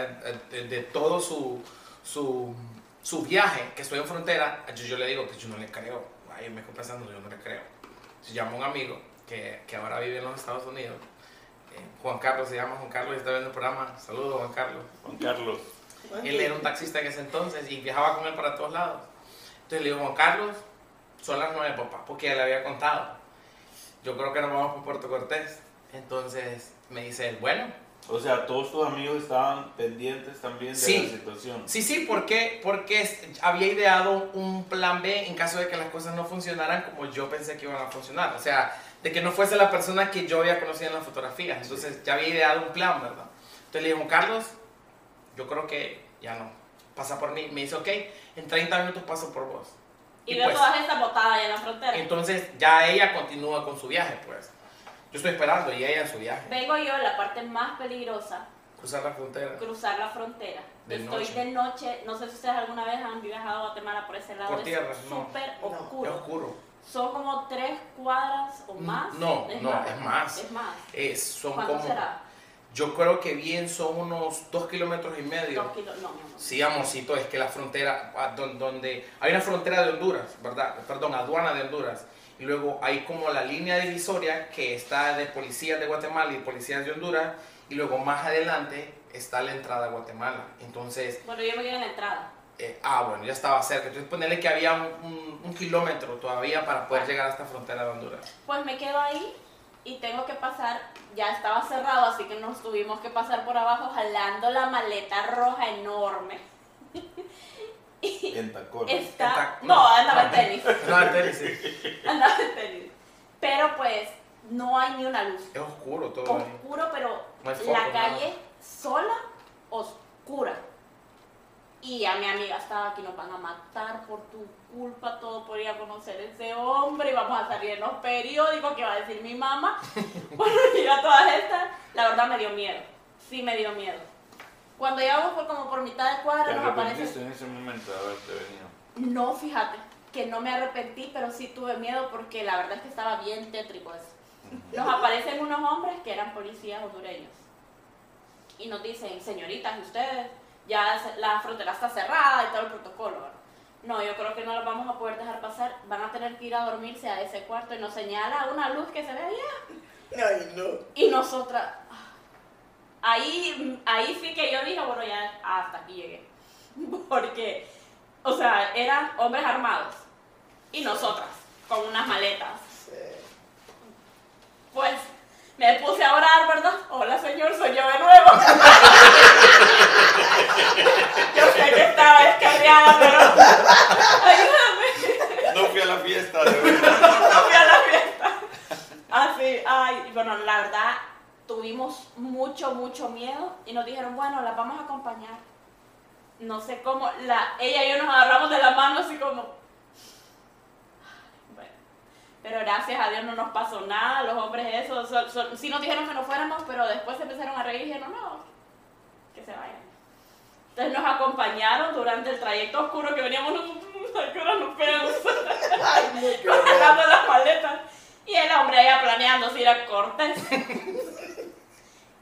de, de todo su, su, su viaje, que estoy en frontera, yo, yo le digo que yo no le creo. Ahí me estoy pensando, yo no le creo. Se llama un amigo que, que ahora vive en los Estados Unidos. eh, Juan Carlos se llama Juan Carlos y está viendo el programa. Saludos, Juan Carlos. Juan Carlos. Él era un taxista en ese entonces y viajaba con él para todos lados. Entonces le digo, Juan Carlos, son las nueve, papá, porque ya le había contado. Yo creo que nos vamos por Puerto Cortés. Entonces me dice él, bueno, O sea, todos tus amigos estaban pendientes también de Sí. la situación. Sí, sí, porque, porque había ideado un plan B en caso de que las cosas no funcionaran como yo pensé que iban a funcionar. O sea, de que no fuese la persona que yo había conocido en las fotografías. Entonces ya había ideado un plan, ¿verdad? Entonces le Juan Carlos, yo creo que ya no. Pasa por mí. Me dice, ok, en 30 minutos paso por vos. Y Y veo pues- todas estas botadas allá en la frontera. Entonces ya ella continúa con su viaje, pues. Yo estoy esperando y ella en su viaje. Vengo yo, la parte más peligrosa, Cruzar la frontera. cruzar la frontera. De Estoy noche. de noche, no sé si ustedes alguna vez han viajado a Guatemala por ese lado. Por es tierra, no. súper No. oscuro. Es oscuro. Son como tres cuadras o más. No, no, es más. Es más. Eh, son ¿Cuánto como... será? Yo creo que bien son unos dos kilómetros y medio. Dos kilos. No, no. Sí, amorcito, es que la frontera, ah, don- donde hay una frontera de Honduras, ¿verdad? Perdón, aduana de Honduras. Y luego hay como la línea divisoria que está de policías de Guatemala y policías de Honduras. Y luego más adelante está la entrada a Guatemala. Entonces, Bueno, yo me quedé en la entrada. eh, ah, bueno, ya estaba cerca. Entonces ponerle que había un, un- un kilómetro todavía para poder llegar a esta frontera de Honduras. Pues me quedo ahí y tengo que pasar, ya estaba cerrado, así que nos tuvimos que pasar por abajo jalando la maleta roja enorme. En tacones. Está, En tac- no, andaba en tenis, No, en tenis, sí. andaba en tenis. Pero pues no hay ni una luz. Es oscuro todo ahí. Oscuro, pero No hay foco, la nada. calle sola, oscura. Y a mi amiga estaba aquí, nos van a matar por tu culpa, todo por ir a conocer a ese hombre, y vamos a salir en los periódicos, que va a decir mi mamá. Bueno, y a todas estas, la verdad me dio miedo, sí me dio miedo. Cuando llegamos por como por mitad de ¿Te cuadra nos aparece... en ese momento de haberte venido? No, fíjate, que no me arrepentí, pero sí tuve miedo porque la verdad es que estaba bien tétrico eso. Nos aparecen unos hombres que eran policías hondureños. Y nos dicen, señoritas, ¿y ustedes? Ya la frontera está cerrada y todo el protocolo. ¿verdad? No, yo creo que no los vamos a poder dejar pasar. Van a tener que ir a dormirse a ese cuarto y nos señala una luz que se ve allá. Ay, no. Y nosotras, ahí, ahí sí que yo dije, bueno, ya hasta aquí llegué. Porque, o sea, eran hombres armados. Y nosotras, con unas maletas. Sí. Pues me puse a orar, ¿verdad? Hola, Señor, soy yo de nuevo. yo sé que estaba descarriada, pero ayúdame. No fui a la fiesta, de verdad. No fui a la fiesta. Así, ay, bueno, la verdad, tuvimos mucho, mucho miedo y nos dijeron, bueno, las vamos a acompañar. No sé cómo, la, ella y yo nos agarramos de la mano así como... Bueno, pero gracias a Dios no nos pasó nada, los hombres son- sí nos dijeron que no fuéramos, pero después se empezaron a reír y dijeron, no, que se vayan. Entonces nos acompañaron durante el trayecto oscuro que veníamos nosotros, ¿a qué hora nos pegamos? Cargando las maletas. Y el hombre allá planeando si ir a Cortés.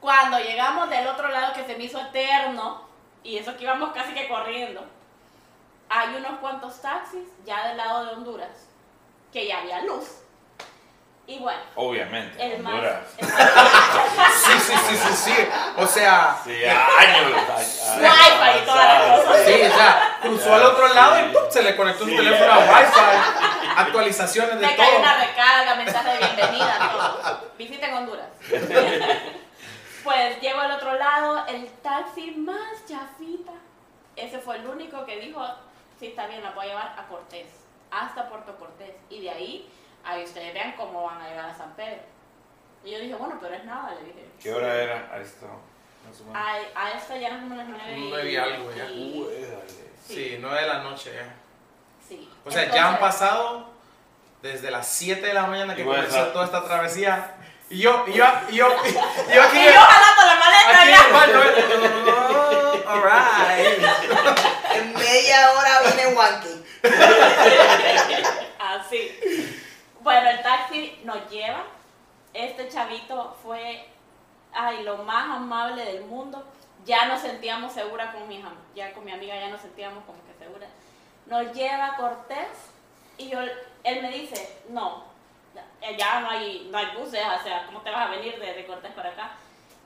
Cuando llegamos del otro lado que se me hizo eterno, y eso que íbamos casi que corriendo, hay unos cuantos taxis ya del lado de Honduras, que ya había luz. Y bueno, Obviamente, el más... Honduras. el más- Sí, sí, sí, sí, sí. O sea, Sí, años. Wi-Fi y toda la cosa. sí, o sea, cruzó al otro lado y ¡pum! se le conectó su Sí, teléfono ya. a Wi-Fi. actualizaciones de Me cae todo. una recarga, mensaje de bienvenida, todo. Visiten Honduras. pues llego al otro lado, el taxi más chafita. Ese fue el único que dijo, sí, está bien, la voy a llevar a Cortés, hasta Puerto Cortés. Y de ahí, ahí ustedes vean cómo van a llegar a San Pedro. Y yo dije, bueno, pero es nada, le dije. ¿Qué hora era? Ahí está. Más o menos. A, a esta ya eran como las nueve y, Nueve y algo ya. y- Uh, eh. Sí, 9 de la noche ya. sí. O sea, ya han pasado desde las 7 de la mañana que a comenzó toda esta travesía. Y yo, y yo, y yo, y yo aquí, Y yo jalando la maleta ya. eh, alright. En media hora viene Wanky. Así. Bueno, el taxi nos lleva. Este chavito fue, ay, lo más amable del mundo. Ya nos sentíamos seguras con mi, ya con mi amiga, ya nos sentíamos como que seguras. Nos lleva a Cortés y yo, él me dice, no, ya no hay, no hay buses, o sea, ¿cómo te vas a venir de, de Cortés para acá?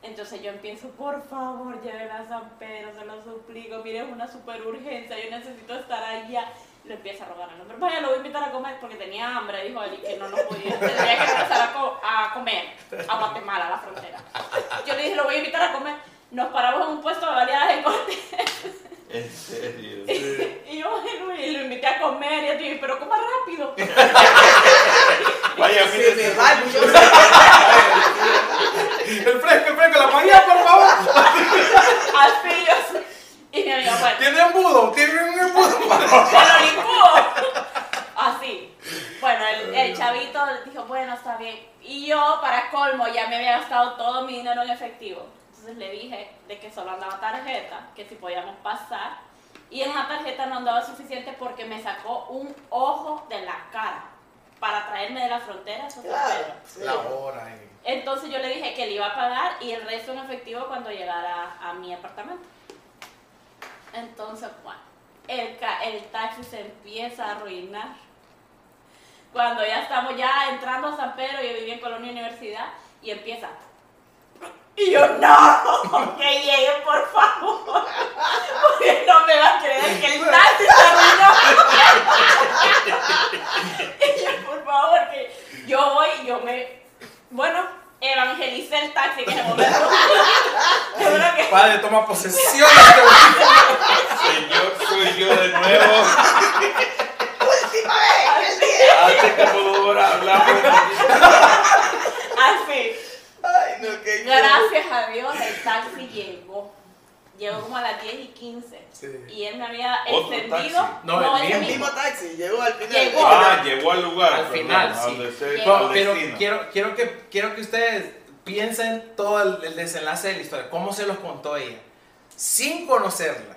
Entonces yo empiezo, por favor, llévenme a San Pedro, se lo suplico, mire, es una super urgencia, yo necesito estar allá. Le empieza a rogar al hombre, vaya, lo voy a invitar a comer porque tenía hambre, dijo él, y que no nos podía, tendría que regresar a, co- a comer a Guatemala, a la frontera. Yo le dije, lo voy a invitar a comer. Nos paramos en un puesto de variedades en Cortés. En serio. Y yo, bueno, y lo invité a comer y yo dije, pero coma rápido. Vaya, Se mire. me va el fresco, el fresco, la mañana, por favor. Así yo. Y mi amiga, bueno. Tiene embudo, tiene un embudo. Se lo. Así. Bueno, el, el chavito dijo, bueno, está bien. Y yo, para colmo, ya me había gastado todo mi dinero en efectivo. Entonces le dije de que solo andaba tarjeta, que si podíamos pasar. Y en la tarjeta no andaba suficiente porque me sacó un ojo de la cara para traerme de la frontera a San Claro. Pedro. sí. La hora. eh. Entonces yo le dije que le iba a pagar y el resto en efectivo cuando llegara a mi apartamento. Entonces, bueno, el, ca- el taxi se empieza a arruinar. Cuando ya estamos ya entrando a San Pedro, yo vivía en Colonia Universidad y empieza. Y yo, no, que llegue, por favor. Porque no me va a creer que el taxi se arruinó. y yo, por favor, que yo voy, yo me. Bueno, evangelicé el taxi en ese momento. yo creo que. Padre, toma posesión. Señor, soy yo de nuevo. Última vez en el día. Dos horas hablamos. Así. Ay, no, qué Gracias a Dios el taxi llegó. Llegó como a las 10 y 15. Sí. Y él me había ¿Otro encendido. taxi? No, el mismo taxi llegó al final. Llegó. Ah, llegó al lugar. Al final, sí. Pero quiero, quiero, que, quiero que ustedes piensen todo el, el desenlace de la historia, cómo se los contó ella. Sin conocerla,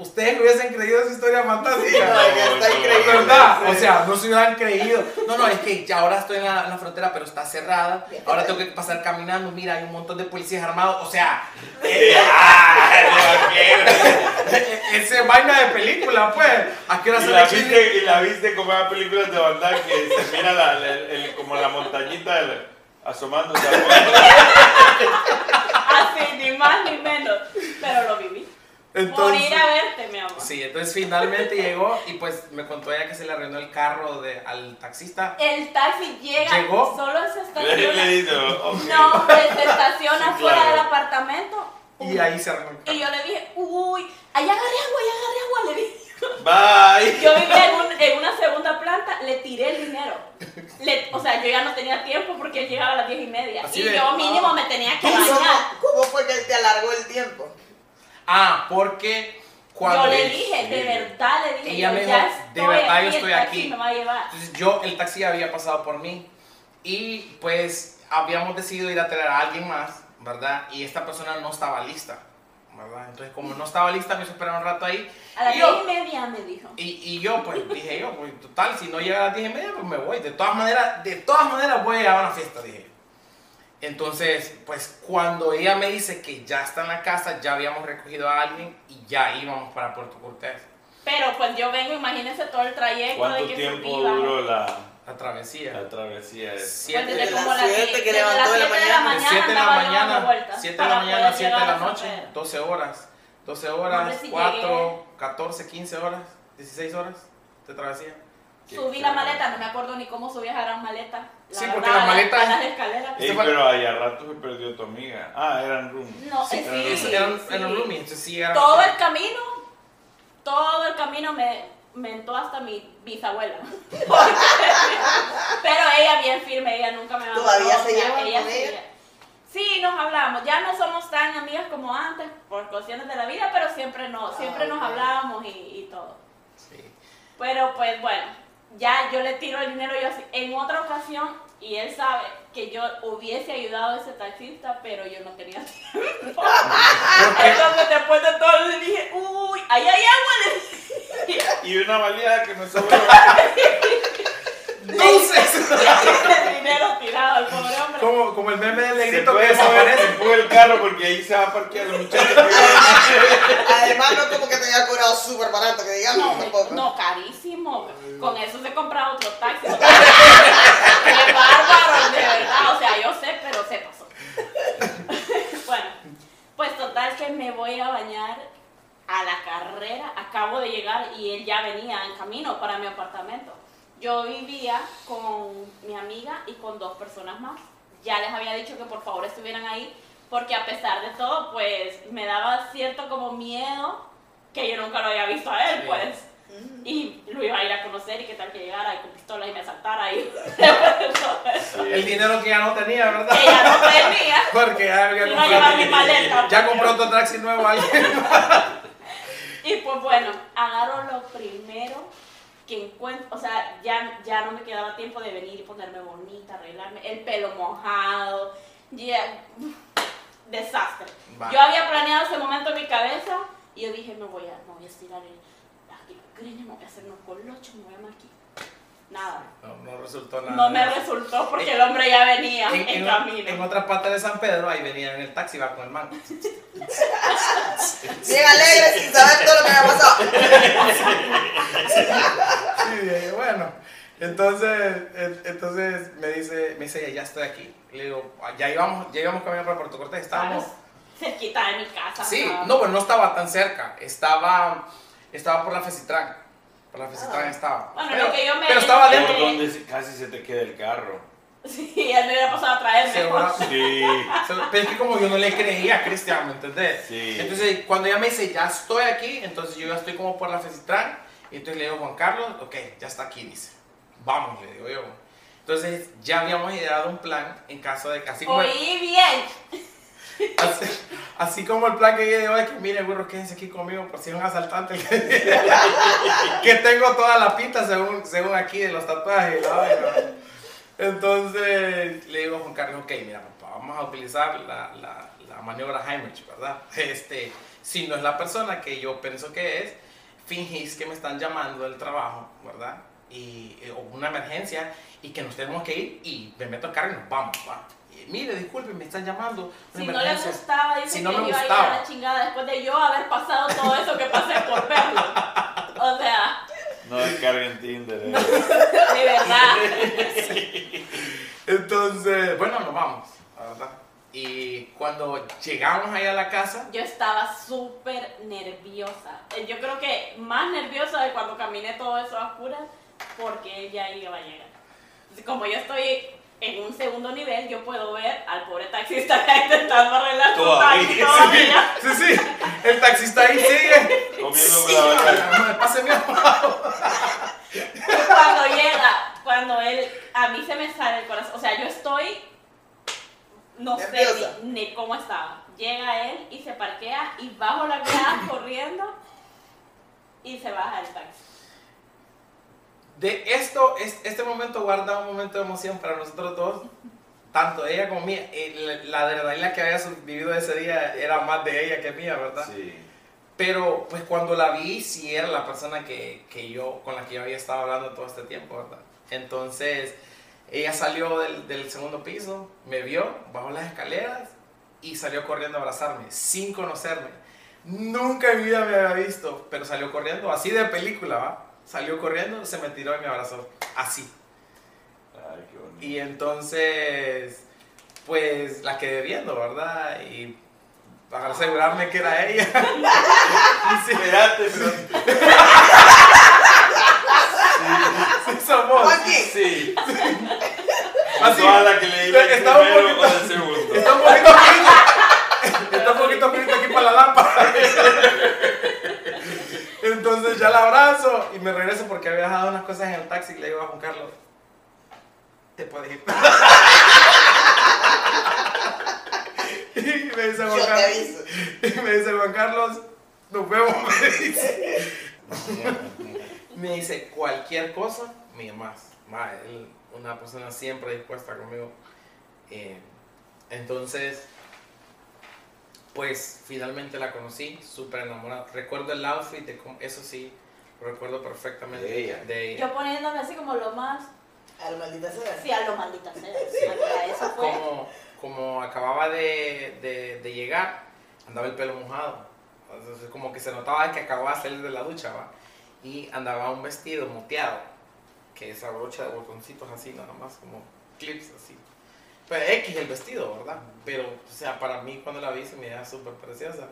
ustedes no hubiesen creído esa historia fantástica. No, ya está No, increíble. ¿Verdad? Sí. O sea, no se hubieran creído. No, no, es que ya ahora estoy en la, en la frontera, pero está cerrada. Ahora tengo que pasar caminando. Mira, hay un montón de policías armados. O sea, eh, no, ese es vaina de película, pues. ¿A qué hora Y se la, viste, y la viste como en las películas de bandar que se mira la, la- el- como la montañita del- asomándose al. Así, ni más ni menos. Pero lo viví. Por Entonces, ir a verte, mi amor. sí, entonces finalmente llegó y pues me contó ella que se le arruinó el carro de, al taxista. El taxi llega, ¿Llegó? solo se estaciona. le dice, ok. No, él se estaciona Sí, fuera claro. del apartamento. Y ahí se arruinó el carro. Y yo le dije, uy, allá agarré agua, allá agarré agua, le dije. Bye. Yo vivía en, un- en una segunda planta, le tiré el dinero. Le- o sea, yo ya no tenía tiempo porque él llegaba a las diez y media. Así y de- yo mínimo me tenía que ¿Cómo, bañar. ¿Cómo fue que te alargó el tiempo? Ah, porque cuando Yo le dije, de verdad le dije, Ella me ya dijo, "De verdad, yo estoy aquí". me va a llevar. Entonces yo, el taxi había pasado por mí y pues habíamos decidido ir a traer a alguien más, ¿verdad? Y esta persona no estaba lista, ¿verdad? Entonces como no estaba lista, me hizo esperar un rato ahí. A las Y diez yo- y media me dijo. Y, y yo pues dije yo, pues total, si no llega a las 10 y media, pues me voy. De todas maneras, de todas maneras voy a llegar a una fiesta, dije. Entonces, pues cuando ella me dice que ya está en la casa, ya habíamos recogido a alguien y ya íbamos para Puerto Cortés. Pero pues yo vengo, imagínense todo el trayecto ¿Cuánto de que tiempo duró la, La travesía. la travesía? esa? Pues Siete, desde Desde como las que levantó de la mañana. de 7 de la mañana, vueltas 7 de la mañana, poder 7 de la noche, Pedro. 12 horas. 12 horas, Hombre, si 4, 14, 15 horas, 16 horas de travesía. Subí la maleta, no me acuerdo ni cómo subí esa gran maleta. La Sí, verdad, porque las a maletas- A las escaleras. Ey, pero ahí a rato se perdió tu amiga. Ah, eran room. No, Sí, eh, eran, sí. eran roomies, entonces sí eran- Todo el camino, todo el camino me mentó hasta mi bisabuela. Pero ella bien firme, ella nunca me abandonó. ¿Todavía se con ella? seguía- Sí, nos hablamos. Ya no somos tan amigas como antes por cuestiones de la vida, pero siempre no, siempre Ah, nos ok. hablábamos y, y todo. Sí. Pero pues bueno, ya yo le tiro el dinero yo así. En otra ocasión, y él sabe que yo hubiese ayudado a ese taxista, pero yo no tenía tiempo. Entonces después de todo le dije, uy, ahí hay agua. Y una baleada que me sobró. ¡Dulces! el dinero tirado al pobre hombre. como, como el meme del negrito que desaparece. se el carro porque ahí se va a parquear el muchacho. Además, no es como que te haya cobrado súper barato, que digamos, No, tampoco. no, carísimo. Con eso se compra otro taxi. Qué bárbaro, de verdad. O sea, yo sé, pero se pasó. bueno, pues total que me voy a bañar a la carrera. Acabo de llegar y él ya venía en camino para mi apartamento. Yo vivía con mi amiga y con dos personas más. Ya les había dicho que por favor estuvieran ahí porque a pesar de todo, pues me daba cierto como miedo que yo nunca lo había visto a él, Sí. pues. Mm. Y lo iba a ir a conocer y qué tal que llegara y con pistola y me asaltara y El dinero que ya no tenía, ¿verdad? que ya no tenía. Porque ya había Iba a llevar mi comprado. maleta. Ya compró otro taxi nuevo alguien. Y pues bueno, agarro lo primero que encuentro, o sea, ya, ya no me quedaba tiempo de venir y ponerme bonita, arreglarme, el pelo mojado, ya, desastre. Va. Yo había planeado ese momento en mi cabeza y yo dije, me voy a, me voy a estirar el, aquí los me voy a hacer unos colochos, me voy a maquillar. Nada. No, no resultó nada. No me resultó porque el hombre ya venía en, en, en, camino. en otra parte de San Pedro, ahí venía en el taxi, va con el man. Bien alegre sin saber todo lo que me ha pasado. Sí, bueno. Entonces, en- entonces me dice, me dice, ya estoy aquí. Le digo, "Ah, ya íbamos, ya íbamos caminando para Puerto Cortés, estábamos. Cerquita de mi casa. Sí, ¿sabes? no, pero no estaba tan cerca. Estaba, estaba por la Fecitran. Por la Ah. estaba. Bueno, pero, lo que yo me- pero estaba dentro. Por donde casi se te queda el carro. Sí, él me hubiera pasado a traerme. Seguro. Sí. Pero es que como yo no le creía a Cristian, ¿me entendés? Sí. Entonces, cuando ella me dice, ya estoy aquí, entonces yo ya estoy como por la Fecitran. Y entonces le digo, Juan Carlos, ok, ya está aquí, dice. Vamos, le digo yo. Entonces, ya habíamos ideado un plan en caso de que así como, Oí bien. Así, como el plan que yo digo es que, mire, burro, quédense aquí conmigo por si es un asaltante. que tengo toda la pinta según, según aquí de los tatuajes. Entonces le digo a Juan Carlos, ok, mira papá, vamos a utilizar la, la, la maniobra Heimlich, ¿verdad? Este, si no es la persona que yo pienso que es, fingís que me están llamando del trabajo, ¿verdad? Y, eh, o una emergencia y que nos tenemos que ir y me meto al carro y nos vamos, ¿va? Mire, disculpe, me están llamando. Si no le emergencia". gustaba, dice Si no que me iba a ir gustaba. a la chingada después de yo haber pasado todo eso que pasé por verlo. O sea, No descarguen Tinder. eh. de verdad. Entonces, bueno, nos vamos, la verdad. Y cuando llegamos ahí a la casa, Yo estaba súper nerviosa. Eh, Yo creo que más nerviosa de cuando caminé todo eso a oscuras porque él ya iba a llegar. Como yo estoy en un segundo nivel, yo puedo ver al pobre taxista que está intentando arreglar su taxi sí. todavía. sí, sí, el taxista ahí sigue. Comiendo Sí, cuando llega, cuando él, a mí se me sale el corazón, o sea, yo estoy, no sé ni, ni cómo estaba. Llega él y se parquea y bajo la grada corriendo y se baja del taxi. De esto, es- este momento guarda un momento de emoción para nosotros dos, tanto ella como mía. La, la adrenalina que había vivido ese día era más de ella que mía, ¿verdad? Sí. Pero pues cuando la vi, sí era la persona que, que yo, con la que yo había estado hablando todo este tiempo, ¿verdad? Entonces, ella salió del, del segundo piso, me vio, bajó las escaleras y salió corriendo a abrazarme, sin conocerme. Nunca en mi vida me había visto, pero salió corriendo, así de película, ¿va? Salió corriendo, se me tiró y me abrazó, así. Ay, qué bonito. Y entonces, pues la quedé viendo, ¿verdad? Y para asegurarme que era ella. Y sí, Espérate, pero. Sí somos. Juanqui, Sí. Así. Toda la que le diga el Está un poquito-. Está un poquito frito. Está un poquito frito aquí para la lámpara. Entonces ya la abrazo y me regreso porque había dejado unas cosas en el taxi y le digo a Juan Carlos, te puedes ir. Y me dice Juan yo te Carlos, aviso. y me dice Juan Carlos, nos vemos, me dice. Me dice, cualquier cosa, me llamas. Ma, él, una persona siempre dispuesta conmigo. Eh, entonces, pues finalmente la conocí, súper enamorada. Recuerdo el outfit, de cómo- eso sí, lo recuerdo perfectamente. De ella. De ella. Yo poniéndome así como lo más. A la maldita sea. Sí, a lo maldita sea. Eso fue. Como, como acababa de, de- de llegar, andaba el pelo mojado. Entonces, como que se notaba que acababa de salir de la ducha, ¿va? Y andaba un vestido moteado, que esa brocha de botoncitos así, nada más, como clips así. Pues X el vestido, ¿verdad? Pero, o sea, para mí cuando la vi se me veía súper preciosa.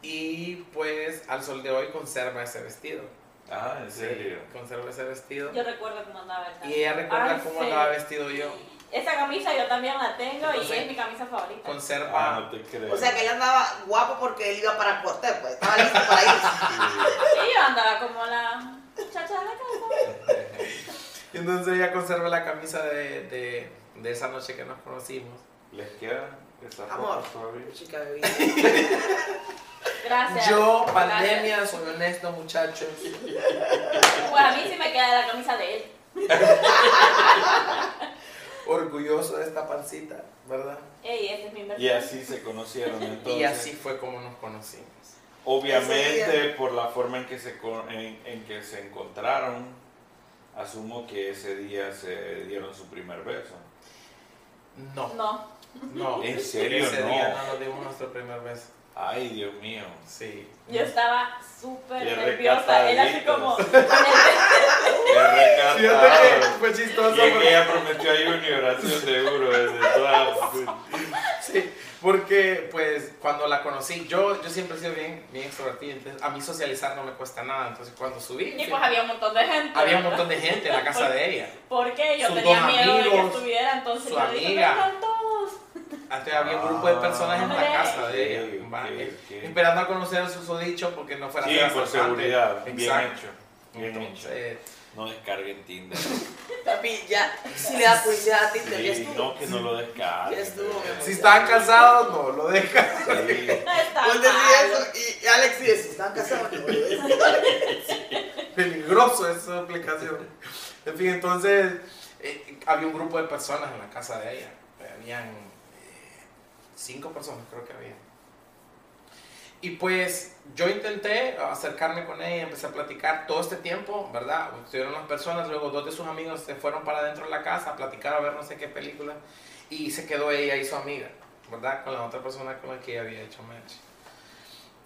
Y pues al sol de hoy conserva ese vestido. Ah, en serio. Sí, conserva ese vestido. Yo recuerdo cómo andaba el Y ella recuerda Ay, cómo sí. andaba vestido yo. Esa camisa yo también la tengo Entonces, y es mi camisa favorita. Conserva. Ah, no te creo. O sea que él andaba guapo porque él iba para Cortés, pues. Estaba listo para irse. Y yo andaba como la muchacha de la casa. Y entonces ella conserva la camisa de, de, de esa noche que nos conocimos. ¿Les queda esa Amor. Chica bebida. Gracias. Yo, Gracias. pandemia, soy honesto, muchachos. Pues a mí sí me queda la camisa de él. Orgulloso de esta pancita, ¿verdad? Ey, ese es mi Y así se conocieron entonces. Y así fue como nos conocimos. Obviamente por la forma en que se en, en que se encontraron, asumo que ese día se dieron su primer beso. No, No. no. ¿En serio? Ese No. día no nos dimos nuestro primer beso. Ay, Dios mío. Sí. Yo estaba súper nerviosa. Él así como. recataditos. Qué Fíjate que fue chistoso. Y es que porque- ella prometió a Junior, sido seguro desde toda. Sí, porque pues cuando la conocí, yo, yo siempre he sido bien, bien extrovertido, entonces a mí socializar no me cuesta nada, entonces cuando subí, Y pues había un montón de gente. había un ¿verdad? montón de gente en la casa de ella. Porque yo Sus tenía dos miedo de que amigos, estuviera, entonces su yo dije, amiga. vengan todos. Entonces había un grupo de personas en la Ah, casa de ella, ok, ¿va? ok, Eh, ok. esperando a conocer su susodicho porque no fuera a Sí, por seguridad. Bien Exacto. hecho. Bien hecho. No descarguen Tinder. Papi, ya. Si le da publicidad a Tinder, ya Sí, estuvo. no, que no lo descarguen. Ya estuvo, mi amor. si estaban casados, no lo dejan. Sí. Está Vos decís mal. eso y Alex dice, si están casados, no. Peligroso esa aplicación. En fin, entonces eh, había un grupo de personas en la casa de ella. Habían eh, cinco personas, creo que había. Y pues yo intenté acercarme con ella, empecé a platicar todo este tiempo, ¿verdad? Estuvieron las personas, luego dos de sus amigos se fueron para adentro de la casa a platicar, a ver no sé qué película, y se quedó ella y su amiga, ¿verdad? Con la otra persona con la que ella había hecho match.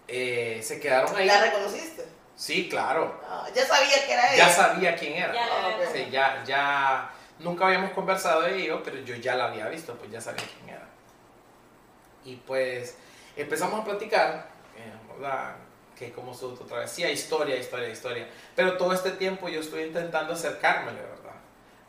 Eh, se quedaron ahí. ¿La reconociste? Sí, claro. Ah, ya sabía que era Ya ella. sabía quién era. Ya Ah, le ok. Sí, ya, ya, nunca habíamos conversado de ello, pero yo ya la había visto, pues ya sabía quién era. Y pues empezamos a platicar, ¿verdad? Que como su travesía, historia, historia, historia. Pero todo este tiempo yo estuve intentando acercármele, ¿verdad?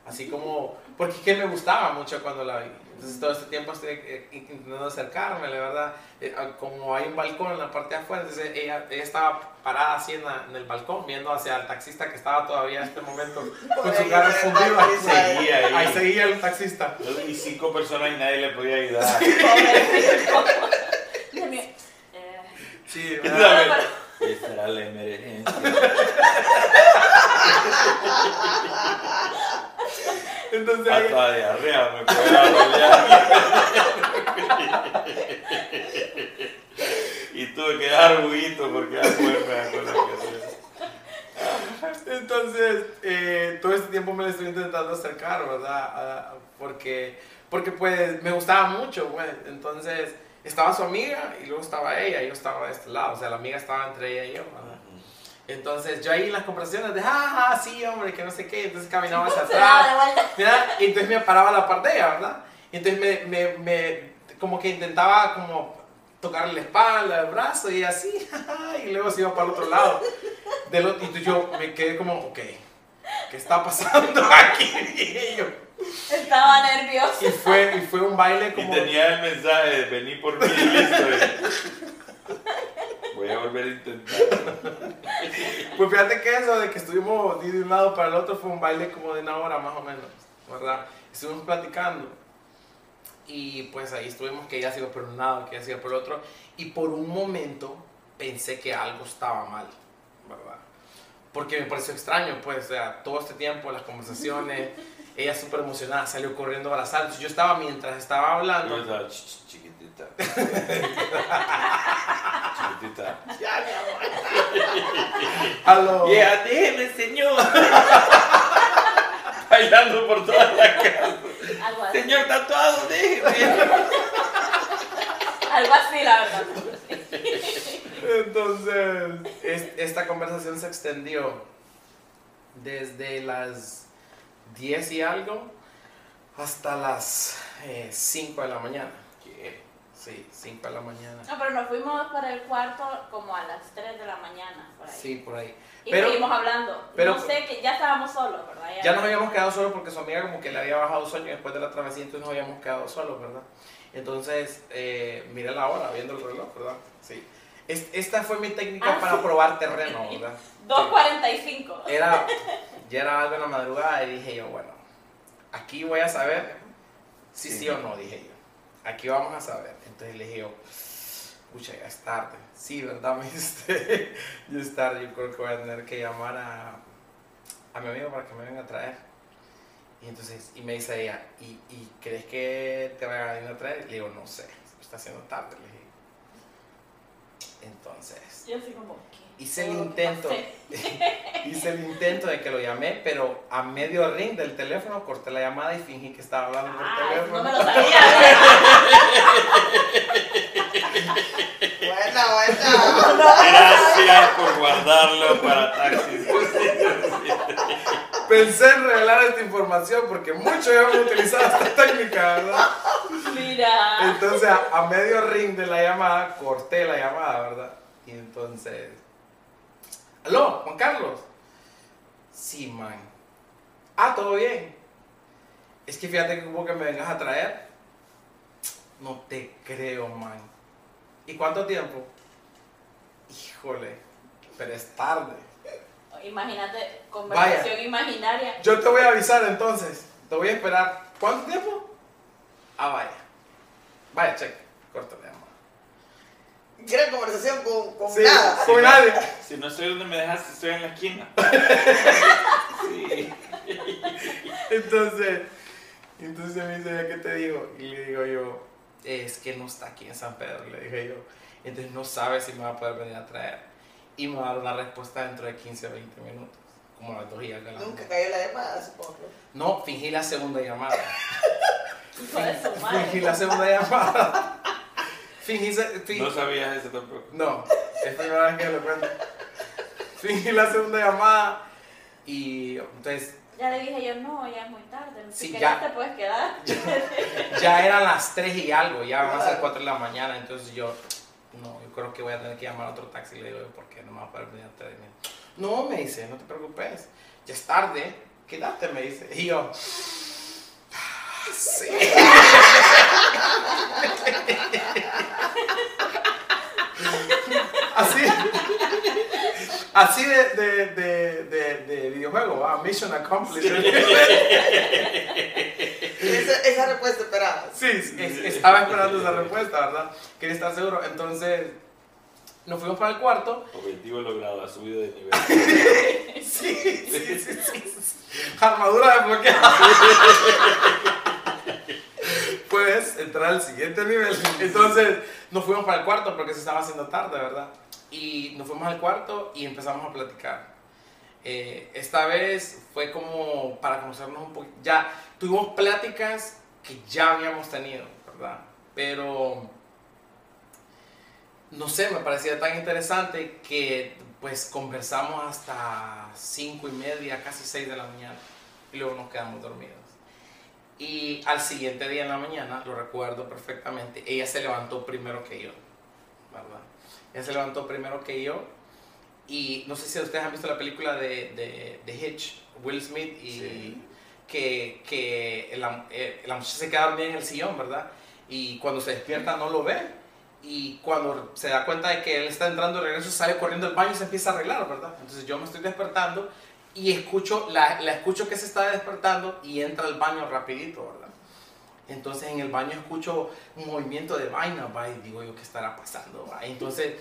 Así como, porque es que me gustaba mucho cuando la vi. Entonces todo este tiempo estoy eh, intentando acercármele, ¿verdad? Eh, ah, como hay un balcón en la parte de afuera, entonces ella, ella estaba parada así en, la- en el balcón, viendo hacia el taxista que estaba todavía en este momento con su ahí, el fundido. taxi, Seguía ahí. Ahí seguía el taxista. Y cinco personas y nadie le podía ayudar. Pobrecito. Dios mío. Eh, Sí, ¿Qué ¿verdad? Esta era la emergencia. Entonces Hasta diarrea me podía rolear. Y tuve que dar juguito porque después me acuerdo que. Entonces, eh, todo este tiempo me le estoy intentando acercar, ¿verdad? Porque, porque pues me gustaba mucho, güey. Entonces, estaba su amiga y luego estaba ella, y yo estaba de este lado, o sea, la amiga estaba entre ella y yo, ¿verdad? Entonces, yo ahí en las conversaciones de, ah, ah, sí, hombre, que no sé qué, entonces caminaba hacia atrás. Mira, y entonces me paraba a la parte de ella, ¿verdad? Y entonces me, me, me, como que intentaba como tocarle la espalda, el brazo y así, y luego se iba para el otro lado. Del otro- y entonces yo me quedé como, ok, ¿qué está pasando aquí? Y yo, Estaba nervioso. y fue, y fue un baile Y como... tenía el mensaje de vení por mí, listo. y- Voy a volver a intentar. Pues fíjate que eso de que estuvimos de un lado para el otro fue un baile como de una hora más o menos, ¿verdad? Estuvimos platicando y pues ahí estuvimos que ella se iba por un lado, que ella se iba por el otro y por un momento pensé que algo estaba mal, ¿verdad? Porque me pareció extraño, pues, o sea, todo este tiempo, las conversaciones, ella súper emocionada, salió corriendo a abrazar. Entonces yo estaba, mientras estaba hablando, Yo estaba, "Ch, ch, chiquitita. chiquitita. Ya, mi amor. aló, Yeah, déjeme, señor. Bailando por toda la casa. Algo así. Señor tatuado, déjeme. Algo así, la verdad. Entonces, es- esta conversación se extendió desde las 10 y algo hasta las 5 de la mañana. Sí, 5 de la mañana. No, pero nos fuimos para el cuarto como a las 3 de la mañana, por ahí. Sí, por ahí. Y Pero seguimos hablando. pero- no sé, que ya estábamos solos, ¿verdad? ya nos habíamos quedado solos porque su amiga como que le había bajado sueño después de la travesía, entonces nos habíamos quedado solos, ¿verdad? Entonces, eh, mira la hora, viendo el reloj, ¿verdad? Sí. Es- esta fue mi técnica Ah, para sí. probar terreno, ¿verdad? 2.45. era, ya era algo en la madrugada y dije yo, bueno, aquí voy a saber si sí, Sí. o no, dije yo. Aquí vamos a saber. Entonces le dije yo, pucha, ya es tarde. Sí, ¿verdad? Me dijiste, ya es tarde, yo creo que voy a tener que llamar a, a mi amigo para que me venga a traer. Y entonces, y me dice ella, ¿y, y crees que te vaya a venir a traer? Le digo, no sé, está haciendo tarde. Entonces, Yo así como, ¿qué? hice el intento, hice el intento de que lo llamé, pero a medio ring del teléfono corté la llamada y fingí que estaba hablando por Ay, teléfono. no me lo sabía. Buena, buena. Gracias por guardarlo para taxis. Pensé en revelar esta información porque muchos hemos utilizado esta técnica, ¿verdad? Mira. Entonces, a, a medio ring de la llamada, corté la llamada, ¿verdad? Y entonces, ¿aló, Juan Carlos? Sí, man. Ah, ¿todo bien? Es que fíjate que hubo que me vengas a traer. No te creo, man. ¿Y cuánto tiempo? Híjole, pero es tarde. Imagínate, conversación imaginaria. Yo te voy a avisar entonces. Te voy a esperar. ¿Cuánto tiempo? Ah, vaya. Vaya, check. Corta la llamada. Gran conversación con, con Sí, nada. con nadie. Si no estoy donde me dejaste, estoy en la esquina. Sí. Entonces, entonces me dice, ¿qué te digo? Y le digo yo, es que no está aquí en San Pedro, le dije yo. Entonces no sabe si me va a poder venir a traer. Y me va a dar una respuesta dentro de 15 o 20 minutos. Como a las 2 y algo de la Nunca cayó la llamada, supongo. No, fingí la segunda llamada. Fingí la segunda llamada. Fingí, No sabías eso tampoco. No, es primera vez que lo cuento. Fingí la segunda llamada y entonces Ya le dije yo, no, ya es muy tarde. Si Sí, querés ya. te puedes quedar. ya eran las 3 y algo, ya van a ser 4 de la mañana, entonces yo, no, yo creo que voy a tener que llamar a otro taxi, le digo, ¿por qué no me va a poder venir a traerme? No, me dice, no te preocupes, ya es tarde, quédate, me dice. Y yo, "Ah, sí. Así, así de, de, de, de, de videojuego, ah, Mission Accomplished. Esa, esa respuesta esperaba. Sí, es- estaba esperando esa respuesta, ¿verdad? Quería estar seguro. Entonces, nos fuimos para el cuarto. Objetivo logrado, ha subido de nivel. Sí, sí, sí, sí. Armadura desbloqueada. Puedes entrar al siguiente nivel. Entonces, nos fuimos para el cuarto porque se estaba haciendo tarde, ¿verdad? Y nos fuimos al cuarto y empezamos a platicar. Eh, esta vez fue como para conocernos un poquito. Ya tuvimos pláticas que ya habíamos tenido, ¿verdad? Pero no sé, me parecía tan interesante que pues conversamos hasta cinco y media, casi 6 de la mañana y luego nos quedamos dormidos. Y al siguiente día en la mañana, lo recuerdo perfectamente, ella se levantó primero que yo, ¿verdad? Ella se levantó primero que yo Y no sé si ustedes han visto la película de, de, de Hitch, Will Smith, y Sí. que, que la, eh, la muchacha se queda dormida en el sillón, ¿verdad? Y cuando se despierta no lo ve. Y cuando se da cuenta de que él está entrando de regreso, sale corriendo al baño y se empieza a arreglar, ¿verdad? Entonces yo me estoy despertando y escucho, la, la escucho que se está despertando y entra al baño rapidito, ¿verdad? Entonces en el baño escucho un movimiento de vaina, va, y digo yo, ¿qué estará pasando? va? Entonces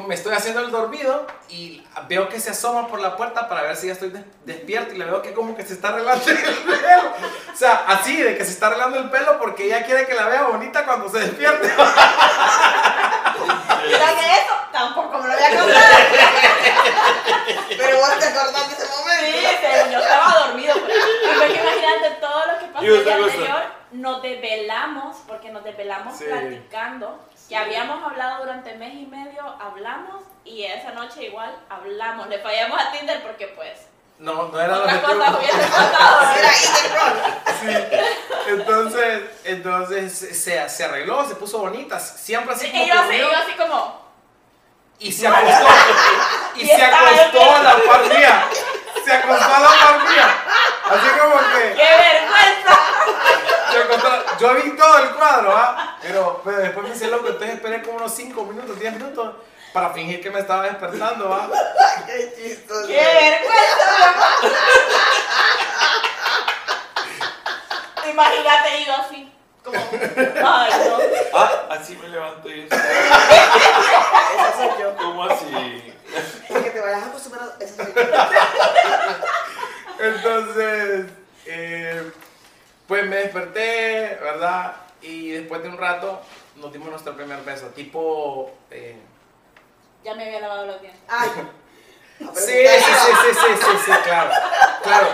me estoy haciendo el dormido y veo que se asoma por la puerta para ver si ya estoy des- despierto y le veo que como que se está arreglando el pelo. O sea, así, de que se está arreglando el pelo porque ella quiere que la vea bonita cuando se despierte. Mira que eso tampoco me lo había contado. Pero vos te acordás de ese Sí, momento. pero yo estaba dormido. pues. Porque imagínate todo lo que pasó el día anterior. Nos desvelamos, porque nos desvelamos Sí. platicando. Que habíamos hablado durante mes y medio, hablamos. Y esa noche igual hablamos. Le fallamos a Tinder porque pues. No, no era lo que pasado. Sí. Entonces, entonces se, se arregló, se puso bonita, siempre así como Y yo así, conmigo. yo así como. y se acostó y Y se acostó a la par mía. Se acostó a la par mía. Así como que ¡Qué vergüenza! Yo vi todo el cuadro, ¿ah? Pero, pero después me hice loco, entonces esperé como unos 5 minutos, 10 minutos para fingir que me estaba despertando, ¿ah? Qué chistoso. ¡Qué vergüenza! Imagínate, y yo así. Como. Ay, no. Ah, así me levanto yo. Esa soy yo. ¿Cómo así? Es que te vayas acostumbrado. Esa soy yo. Entonces, eh, pues me desperté, ¿verdad? Y después de un rato nos dimos nuestro primer beso, tipo... eh, Ya me había lavado los dientes. Ay. sí, sí, sí, sí, sí, sí, sí, claro, claro.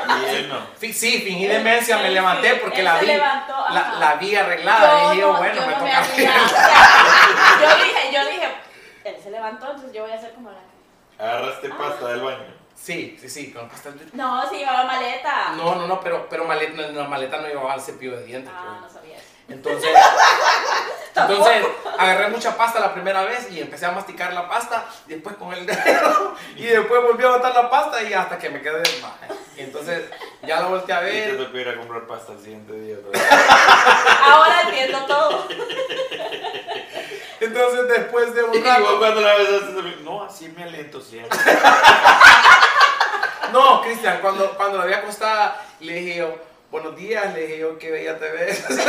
Fi- Sí, fingí demencia, me levanté sí, porque la vi, levantó, la, vi arreglada. y dije, yo, bueno, yo me no toca yo dije, yo dije, él se levantó, entonces yo voy a hacer como la. Agarraste pasta del baño. Sí, sí, sí, con pasta de- No, si llevaba maleta. No, no, no, pero, pero maleta, no, la maleta no llevaba el cepillo de dientes. Ah, no sabía eso. Entonces, entonces agarré mucha pasta la primera vez y empecé a masticar la pasta, y después con el dedo, y después volví a botar la pasta y hasta que me quedé baja. Y entonces ya la volteé a Y te ver. tocó ir a comprar pasta el siguiente día. todavía. Ahora entiendo todo. Entonces después de Y un rato. cuando la también, no, así me aliento siempre. No, Cristian, cuando, cuando la vi acostada, le dije yo, buenos días, le dije yo, qué bella te ves. Dios,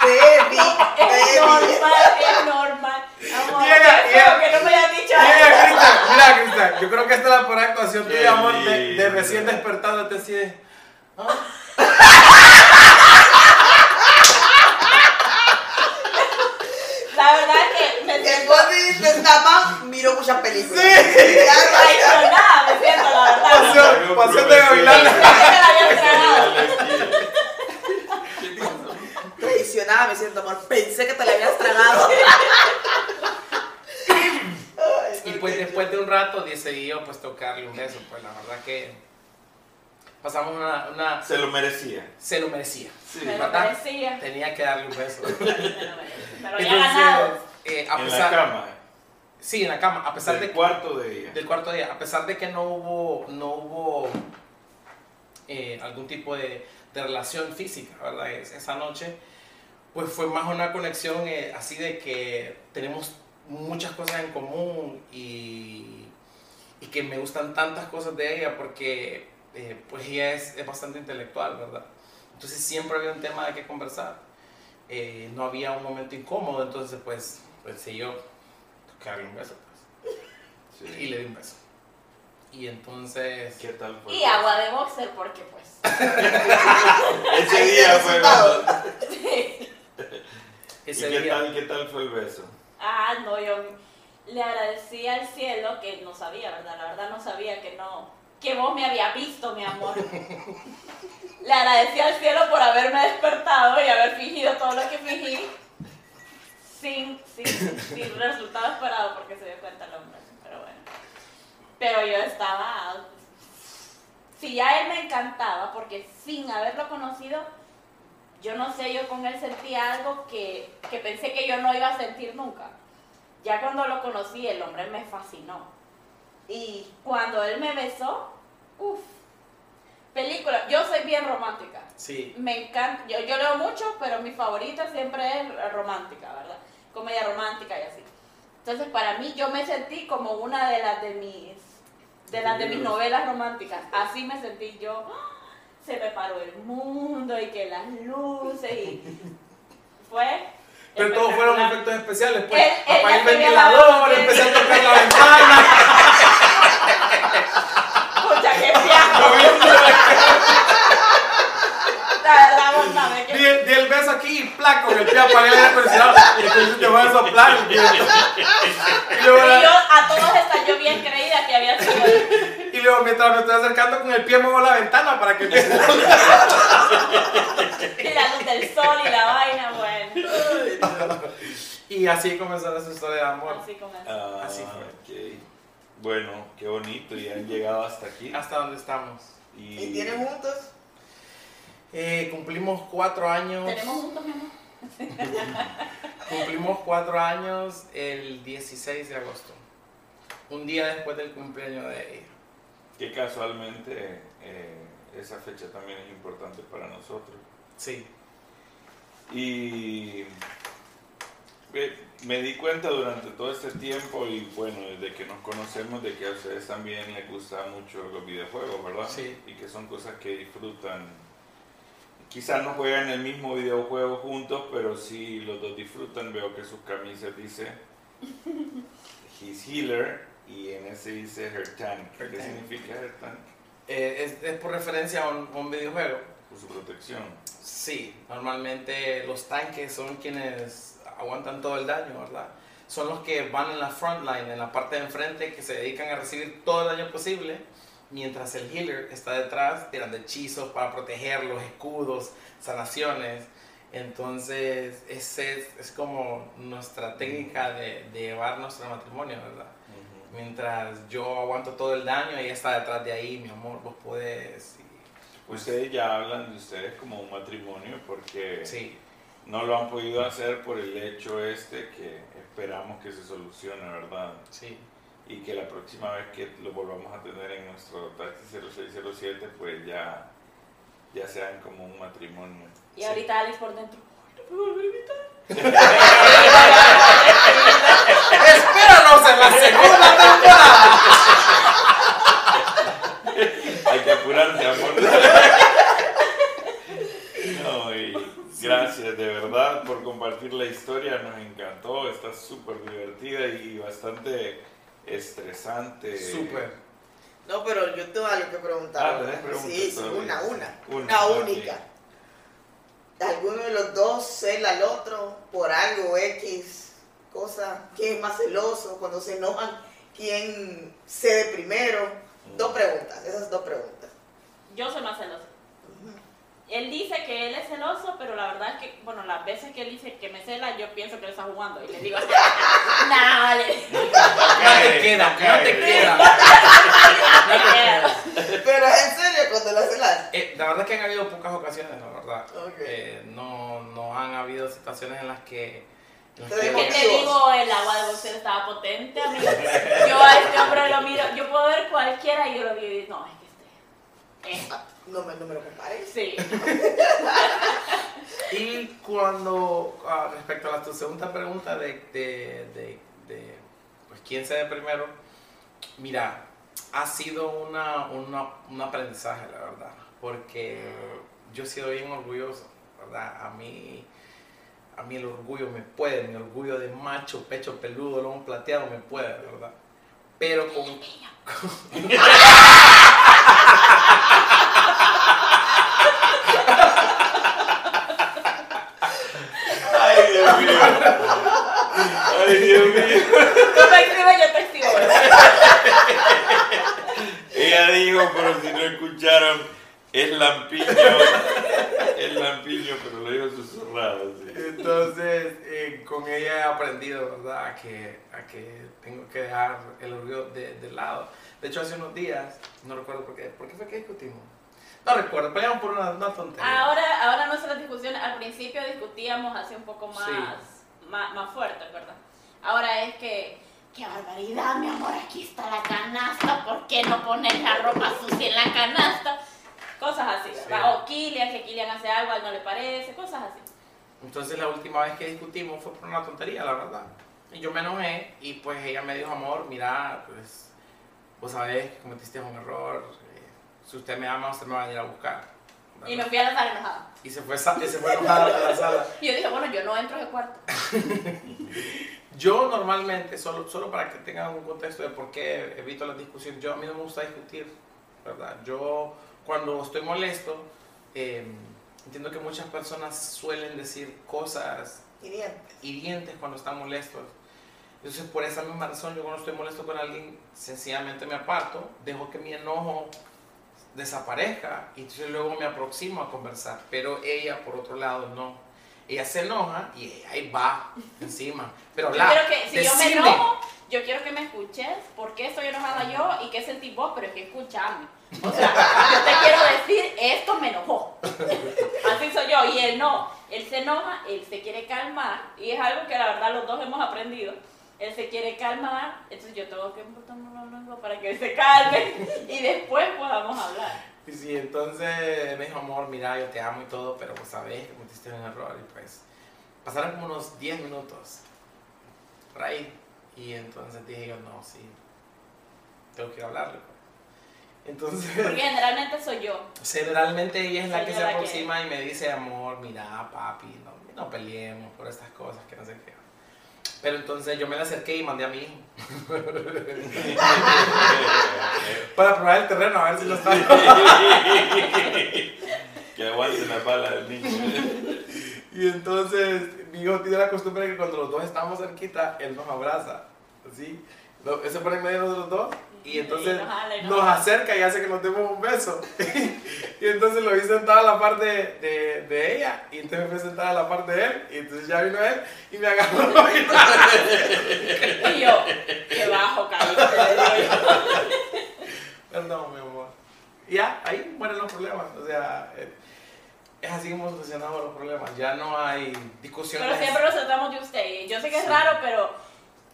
baby, Es baby. normal, es normal. Amor, llega. feo que no me hayan dicho Mira, eso. Cristian, mira, Cristian, yo creo que esta es la por actuación tuya, amor, de, de recién despertándote así de. La verdad es que me siento Después de esta más, miro muchas películas. Sí. Traicionada, me siento, la verdad. Pasión, pasión de gavilán. Pensé que la habían tragado. ¿Qué pasó? Traicionada me siento, amor. Pensé que te la habías tragado. Ay, Y pues después de un rato decidí yo pues tocarle un beso, pues la verdad que pasamos una, una Se lo merecía. se lo merecía. Sí. Me lo merecía. Tenía que darle un beso. Me lo merecía. Pero ya ganado. Eh, a En pesar, la cama. Sí, en la cama, a pesar Del de cuarto de ella. del cuarto día, a pesar de que no hubo no hubo eh, algún tipo de, de relación física, ¿verdad? Es- esa noche, pues fue más una conexión eh, así de que tenemos muchas cosas en común y, y que me gustan tantas cosas de ella porque eh, pues ella es, es bastante intelectual, ¿verdad? Entonces siempre había un tema de qué conversar. No había un momento incómodo, entonces pues pensé yo tocarle un beso pues, y Sí. le di un beso. Y entonces... ¿Qué tal fue? Y agua de boxer, porque pues. Ese día fue cuando- Ese ¿Y qué día... tal, qué tal fue el beso? Ah, no, yo le agradecí al cielo que no sabía, ¿verdad? La verdad no sabía que no, que vos me habías visto, mi amor. Le agradecí al cielo por haberme despertado y haber fingido todo lo que fingí sin, sin, sin resultado esperado porque se dio cuenta el hombre. Pero bueno. Pero yo estaba... Si ya él me encantaba, porque sin haberlo conocido, yo no sé, yo con él sentía algo que, que pensé que yo no iba a sentir nunca. Ya cuando lo conocí, el hombre me fascinó. Y cuando él me besó, uff, película. Yo soy bien romántica. Sí. Me encanta, yo, yo leo mucho, pero mi favorita siempre es romántica, ¿verdad? Comedia romántica y así. Entonces, para mí, yo me sentí como una de las de mis, de las de mis novelas románticas. Así me sentí yo. ¡ah! Se me paró el mundo y que las luces y fue. Pero todos fueron efectos especiales, pues. El se había ventilador, empecé a tocar la ventana. Pucha, qué fiasco. La la onda, ve que- Di, el- di el beso aquí y placo, con el pie apagué el aire acondicionado. Y entonces te voy a soplar. Y luego, Y yo a todas estas yo bien creída que había sido y luego mientras me estoy acercando con el pie muevo la ventana para que la Y la luz del sol y la vaina, bueno. Y así comenzó su historia de amor. Así comenzó. Ah, Así fue. Bueno, qué bonito, y han llegado hasta aquí. Hasta donde estamos. Y, ¿Y tienen juntos? Eh, cumplimos cuatro años. ¿Tenemos juntos, mi amor? Cumplimos cuatro años el 16 de agosto. Un día después del cumpleaños de ella. que casualmente eh, esa fecha también es importante para nosotros. Sí. Y eh, me di cuenta durante todo este tiempo y bueno, desde que nos conocemos de que a ustedes también les gustan mucho los videojuegos, ¿verdad? Sí. Y que son cosas que disfrutan. Quizás no juegan el mismo videojuego juntos, pero sí los dos disfrutan. Veo que sus camisas dice His Healer y en ese dice Her Tank. Her ¿Qué Tank. significa Her Tank? Eh, es, es por referencia a un, a un videojuego. Por su protección. Sí, normalmente los tanques son quienes aguantan todo el daño, ¿verdad? Son los que van en la front line, en la parte de enfrente, que se dedican a recibir todo el daño posible, mientras el healer está detrás tirando hechizos para proteger los escudos, sanaciones. Entonces, ese es, es como nuestra técnica de, de llevar nuestro matrimonio, ¿verdad? Ujú. Mientras yo aguanto todo el daño, ella está detrás de ahí, mi amor, vos puedes. y- Ustedes ya hablan de ustedes como un matrimonio porque Sí, no lo han podido hacer por el hecho este que esperamos que se solucione, ¿verdad? sí. Y que la próxima vez que lo volvamos a tener en nuestro taxi 0607, pues ya, ya sean como un matrimonio. Y Sí. ahorita Alex por dentro. "Ay, ¿no me vuelve a invitar?" ¡Espéranos en la segunda temporada! Hay que apurarse, amor. No, y gracias de verdad por compartir la historia, nos encantó, está súper divertida y bastante estresante. Súper. No, pero yo tengo algo que preguntar. Ah, tenés preguntas sí, una, una. Una, única. ¿Alguno de los dos cela al otro por algo X? Cosa. ¿Quién es más celoso? Cuando se enojan, ¿quién cede primero? Dos preguntas, esas dos preguntas. Yo soy más celosa. Él dice que él es celoso, pero la verdad es que, bueno, las veces que él dice que me cela, yo pienso que él está jugando. Y le digo, no, vale. No te queda, no te queda. me queda". Pero en serio, cuando la celas. Eh, la verdad es que han habido pocas ocasiones, la verdad. Eh, no, no han habido situaciones en las que... en las Te que- digo ¿Qué te digo? El agua de boxeo estaba potente, amigo. Yo a este hombre lo miro, yo puedo ver cualquiera y yo lo vi y no, es que este. Ah, No me, no me lo compares. Sí. Y cuando, ah, respecto a la, tu segunda pregunta de, de, de, de, pues, quién se ve primero, mira, ha sido una, una, un aprendizaje, la verdad, porque yo he sido bien orgulloso, ¿verdad? A mí, a mí el orgullo me puede, mi orgullo de macho, pecho peludo, lomo plateado me puede, ¿verdad? Pero con, Ay, Dios mío. Ay, Dios mío. Tú me escribes, yo te escribo. Ella dijo, pero si no escucharon, es lampiño. Es lampiño, pero lo dijo susurrado. sí. Entonces, eh, con ella he aprendido, ¿verdad? A que, a que tengo que dejar el orgullo de, de lado. De hecho, hace unos días, no recuerdo por qué, ¿por qué fue que discutimos? No recuerdo, peleamos por una, una tontería. Ahora, ahora nuestras discusiones, al principio discutíamos así un poco más, Sí. más, más fuertes, ¿verdad? Ahora es que, qué barbaridad, mi amor, aquí está la canasta, ¿por qué no pones la ropa sucia en la canasta? Cosas así, ¿verdad? O Kilian, que Kilian hace algo, a él no le parece, cosas así. Entonces la última vez que discutimos fue por una tontería, la verdad. Y yo me enojé y pues ella me dijo, amor, mira, pues vos sabés que cometiste un error. eh, si usted me ama, usted me va a venir a buscar. Y me fui a la sala enojada. Y se fue, y se fue enojada a la sala. Y yo dije, bueno, yo no entro a ese cuarto. Yo normalmente, solo, solo para que tengan un contexto de por qué evito las discusiones, yo a mí no me gusta discutir, ¿verdad? Yo cuando estoy molesto, eh, entiendo que muchas personas suelen decir cosas Hirientes. hirientes cuando están molestos. Entonces, por esa misma razón, yo cuando estoy molesto con alguien, sencillamente me aparto, dejo que mi enojo desaparezca y entonces luego me aproximo a conversar. Pero ella, por otro lado, no. Ella se enoja y ella ahí va encima. Pero Yo quiero que, si yo me enojo, yo quiero que me escuches por qué estoy enojada yo y qué sentís vos, pero es que escuchame. O sea, yo te quiero decir, esto me enojó. Así soy yo. Y él no. Él se enoja, él se quiere calmar. Y es algo que la verdad los dos hemos aprendido. Él se quiere calmar, entonces yo tengo que la lengua para que él se calme y después podamos hablar. Y sí, entonces me dijo, amor, mira, yo te amo y todo, pero vos sabés que cometiste un error. Y pues pasaron como unos 10 minutos. Right. Y entonces dije yo, no, sí, tengo que hablarle. pues". Entonces, Porque generalmente soy yo. generalmente ella es la que se que- aproxima y me dice, amor, mira, papi, no, no peleemos por estas cosas, que no sé qué. Pero entonces yo me la acerqué y mandé a mi hijo para probar el terreno, a ver si lo está. que aguante la bala del niño. Y entonces mi hijo tiene la costumbre de que cuando los dos estamos cerquita, él nos abraza. ¿sí? Se pone en medio de nosotros dos y entonces nos jala y nos nos jala. acerca y hace que nos demos un beso. y entonces lo vi sentado a la parte de, de, de ella y entonces me fui sentada a la parte de él y entonces ya vino él y me agarró. Y yo, que bajo, cabrón. Perdón, mi amor. Y ya, ahí mueren los problemas. O sea, eh, es así como solucionamos los problemas. Ya no hay discusiones. Pero siempre nos tratamos de usted. Yo sé que es Sí. raro, pero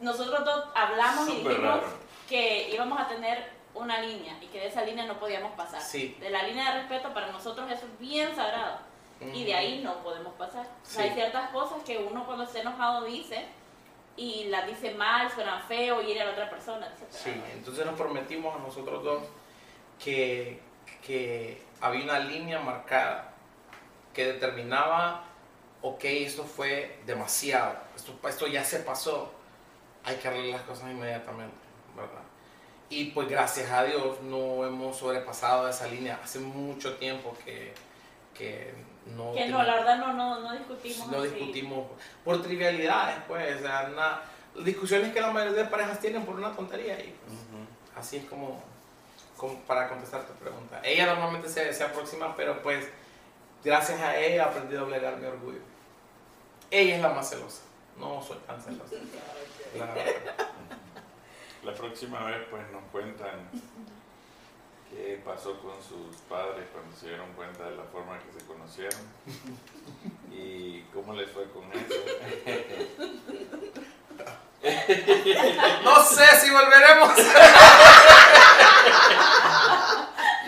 nosotros dos hablamos y dijimos raro. Que íbamos a tener una línea y que de esa línea no podíamos pasar. Sí. De la línea de respeto para nosotros eso es bien sagrado. Y de ahí no podemos pasar. O sea, Sí. hay ciertas cosas que uno cuando está enojado dice y las dice mal, suenan feo, hiere a la otra persona, etc. Sí, entonces nos prometimos a nosotros dos que, que había una línea marcada que determinaba, ok, esto fue demasiado, esto, esto ya se pasó, hay que arreglar las cosas inmediatamente, ¿verdad? Y pues gracias a Dios no hemos sobrepasado esa línea. Hace mucho tiempo que, que no... Que no, la verdad no, no, no discutimos. no así. discutimos por trivialidades, pues, o sea, una- discusiones que la mayoría de parejas tienen por una tontería y pues, así es como, como para contestar tu pregunta. Ella normalmente se, se aproxima, pero pues gracias a ella he aprendido a doblegar mi orgullo. Ella es la más celosa, no soy tan celosa. La verdad. La próxima vez pues nos cuentan qué pasó con sus padres cuando se dieron cuenta de la forma que se conocieron y cómo les fue con eso. No sé si volveremos.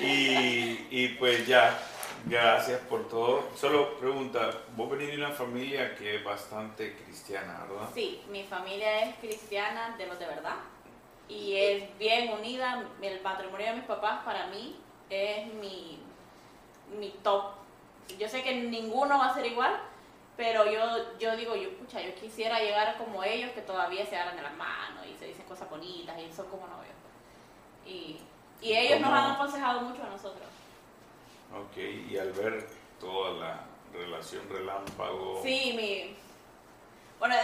Y, y pues ya, gracias por todo. Solo pregunta, vos venís de una familia que es bastante cristiana, ¿verdad? Sí, mi familia es cristiana de los de verdad y es bien unida. El matrimonio de mis papás para mí es mi, mi top. Yo sé que ninguno va a ser igual, pero yo, yo digo, yo, pucha, yo quisiera llegar como ellos que todavía se agarran de las manos y se dicen cosas bonitas y son como novios. Y, y ellos nos han aconsejado mucho a nosotros. Ok, y al ver toda la relación relámpago, Sí, mi. Bueno,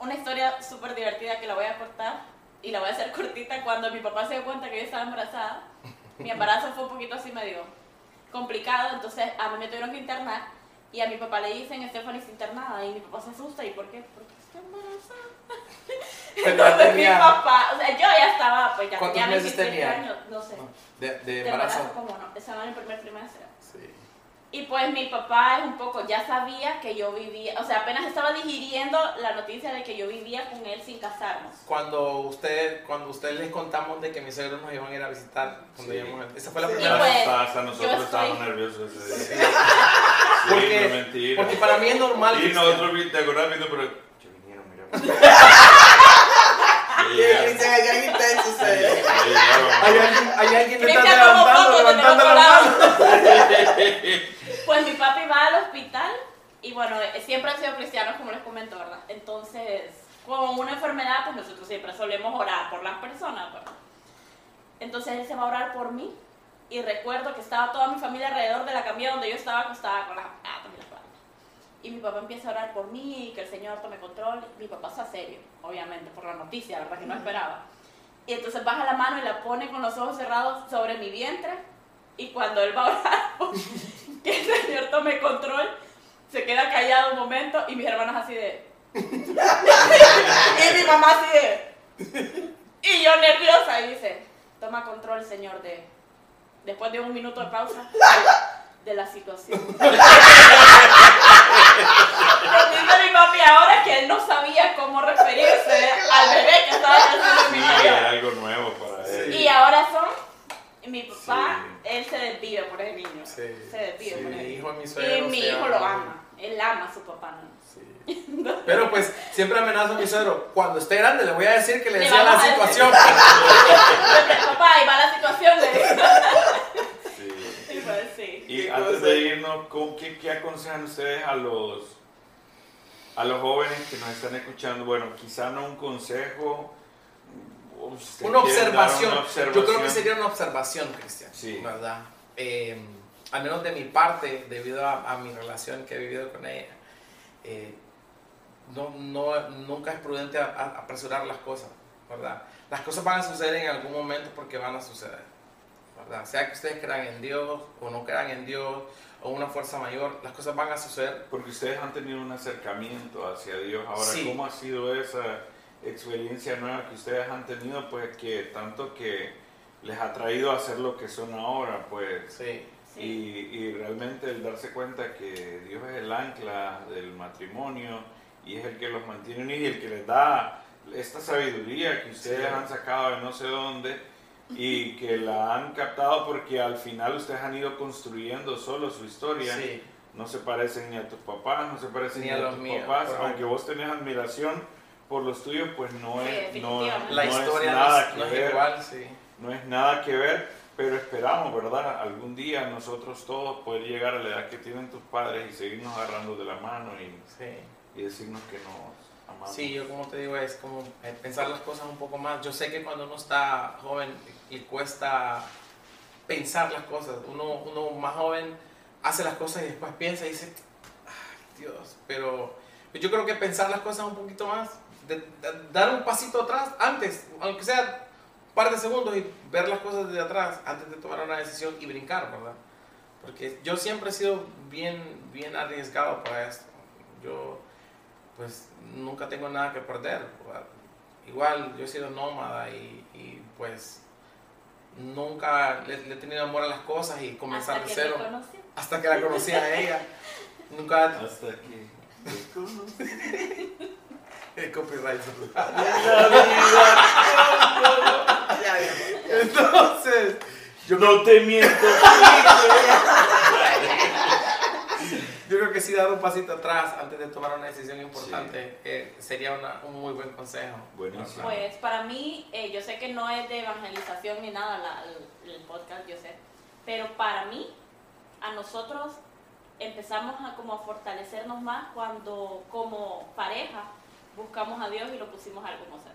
una historia súper divertida que la voy a cortar y la voy a hacer cortita. Cuando mi papá se dio cuenta que yo estaba embarazada, mi embarazo fue un poquito así medio complicado, entonces a mí me tuvieron que internar y a mi papá le dicen, Stephanie está internada y mi papá se asusta. ¿Y por qué? Porque está embarazada. Ya Entonces mi tenía- papá, o sea, yo ya estaba, pues ya ¿Cuántos tenía meses 27 tenía? años, no sé. De, de De embarazo. embarazo, ¿cómo no? Estaba en el primer trimestre. Y pues mi papá es un poco, ya sabía que yo vivía, o sea, apenas estaba digiriendo la noticia de que yo vivía con él sin casarnos. Cuando usted, cuando usted les contamos de que mis suegros nos iban a ir a visitar, cuando Sí. íbamos a- esa fue la Sí. primera Y pues, nosotros estoy- estábamos nerviosos ese día. Sí. Sí, Porque- no es mentira. Porque para mí es normal. y nosotros, vi- ¿te acordás viendo? Pero, yo vinieron, mira. Cristian, hay alguien. Hay alguien, hay alguien levantando, levantando la mano. Pues mi papi va al hospital y bueno, eh, siempre han sido cristianos como les comento, ¿verdad? Entonces, con una enfermedad, pues nosotros siempre solemos orar por las personas, ¿verdad? Entonces él se va a orar por mí y recuerdo que estaba toda mi familia alrededor de la camilla donde yo estaba acostada con las patas y las palmas. Y mi papá empieza a orar por mí y que el Señor tome control. Mi papá está serio, obviamente, por la noticia, ¿verdad? Que no esperaba. Y entonces baja la mano y la pone con los ojos cerrados sobre mi vientre. Y cuando él va a orar, que el Señor tome control, se queda callado un momento y mis hermanos así de... y mi mamá así de... Y yo nerviosa y dice, toma control, Señor, de... Después de un minuto de pausa, de la situación. Dice mi papi ahora que él no sabía cómo referirse al bebé que estaba naciendo en mi Sí, interior. era algo nuevo para él. Y ahora son, mi papá, Sí. él se desvive por ese niño. Sí. Se desvive Sí, por ese niño. mi Y mi hijo lo ama. Él ama a su papá. ¿no? Sí. Pero pues siempre amenazo a mi suegro. Cuando esté grande le voy a decir que le Le decía la situación. Entonces, papá, ahí va la situación. Sí. Y pues sí. Y antes de irnos, ¿cómo- ¿qué, qué aconsejan ustedes a los, a los jóvenes que nos están escuchando? Bueno, quizá no un consejo. Una observación. una Yo creo que observación. sería una observación, Cristian. Sí. ¿Verdad? Eh, al menos de mi parte, debido a, a mi relación que he vivido con ella, eh, no, no, nunca es prudente a- a- apresurar las cosas, ¿verdad? Las cosas van a suceder en algún momento porque van a suceder, ¿verdad? Sea que ustedes crean en Dios o no crean en Dios o una fuerza mayor, las cosas van a suceder. Porque ustedes han tenido un acercamiento hacia Dios. Ahora, Sí. ¿cómo ha sido esa experiencia nueva que ustedes han tenido? Pues que tanto que les ha traído a ser lo que son ahora, pues. Sí. Y, sí. y realmente el darse cuenta que Dios es el ancla del matrimonio y es el que los mantiene unidos y el que les da esta sabiduría que ustedes Sí. han sacado de no sé dónde y que la han captado porque al final ustedes han ido construyendo solo su historia. Sí. No se parecen ni a tus papás, no se parecen Ni ni, a a, los tus míos, papás, correcto. aunque vos tenés admiración por los tuyos, pues no Sí, es, no. La no historia es no nada es, que no es ver igual, sí. no es nada que ver, pero esperamos, ¿verdad? Algún día nosotros todos poder llegar a la edad que tienen tus padres y seguirnos agarrando de la mano y, sí. y decirnos que nos amamos. Sí, yo como te digo, es como eh, pensar las cosas un poco más. Yo sé que cuando uno está joven le cuesta pensar las cosas. Uno, uno más joven hace las cosas y después piensa y dice, ay Dios, pero yo creo que pensar las cosas un poquito más, de- de- dar un pasito atrás antes, aunque sea un par de segundos y ver las cosas desde atrás antes de tomar una decisión y brincar, ¿verdad? Porque yo siempre he sido bien, bien arriesgado para esto. Yo pues nunca tengo nada que perder. ¿verdad? Igual yo he sido nómada y, y, pues nunca le, le he tenido amor a las cosas y comenzar Hasta de que cero te conocí. hasta que la conocí a ella. Nunca Hasta que. el copyright. Ya, ya. Entonces, Yo no te miento. yo creo que sí dar un pasito atrás antes de tomar una decisión importante eh, sería una- un muy buen consejo. Buenísimo. Pues para mí, eh, yo sé que no es de evangelización ni nada la- el, el podcast, yo sé, pero para mí, a nosotros empezamos a como a fortalecernos más cuando como pareja buscamos a Dios y lo pusimos a Él como centro.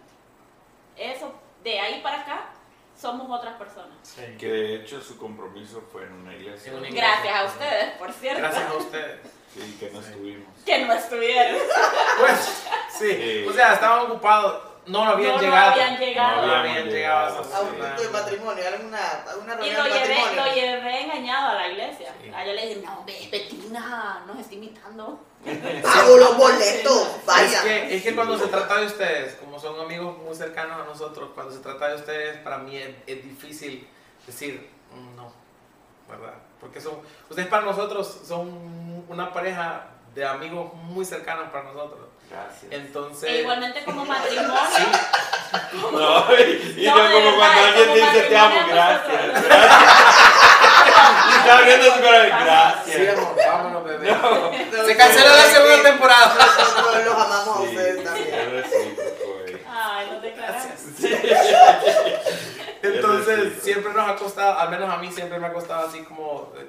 Eso, de ahí para acá, somos otras personas. Sí. Que de hecho su compromiso fue en una iglesia. En una iglesia. Gracias a ustedes, por cierto, Gracias a ustedes. Sí, que no Sí. estuvimos. que no estuvieron. Pues, sí. Sí. O sea, estaban ocupados, no habían no, llegado. no habían llegado. No habían llegado a llegado, esa A un punto de matrimonio, alguna, alguna Y reunión lo de llevé, matrimonio. lo llevé engañado a la iglesia. Sí. Allá le dije, no, ve, Betina, nos está imitando. Pago los boletos, Es vaya. que, es que cuando se trata de ustedes, como son amigos muy cercanos a nosotros, cuando se trata de ustedes, para mí es, es difícil decir, "Mm, no, ¿verdad? Porque son, ustedes para nosotros son una pareja de amigos muy cercanos para nosotros. Gracias. Entonces... E igualmente como matrimonio. No, y, No, no, de como verdad, cuando alguien como dice te amo, matrimonio gracias. gracias. Y está abriendo su corazón, Sí, gracias. amor, vámonos, bebé. Se canceló la segunda temporada. Nosotros los amamos a Sí, ustedes también. es recíproco, güey. Ay, no te creas. Entonces, recíproco. siempre nos ha costado, al menos a mí siempre me ha costado así como eh,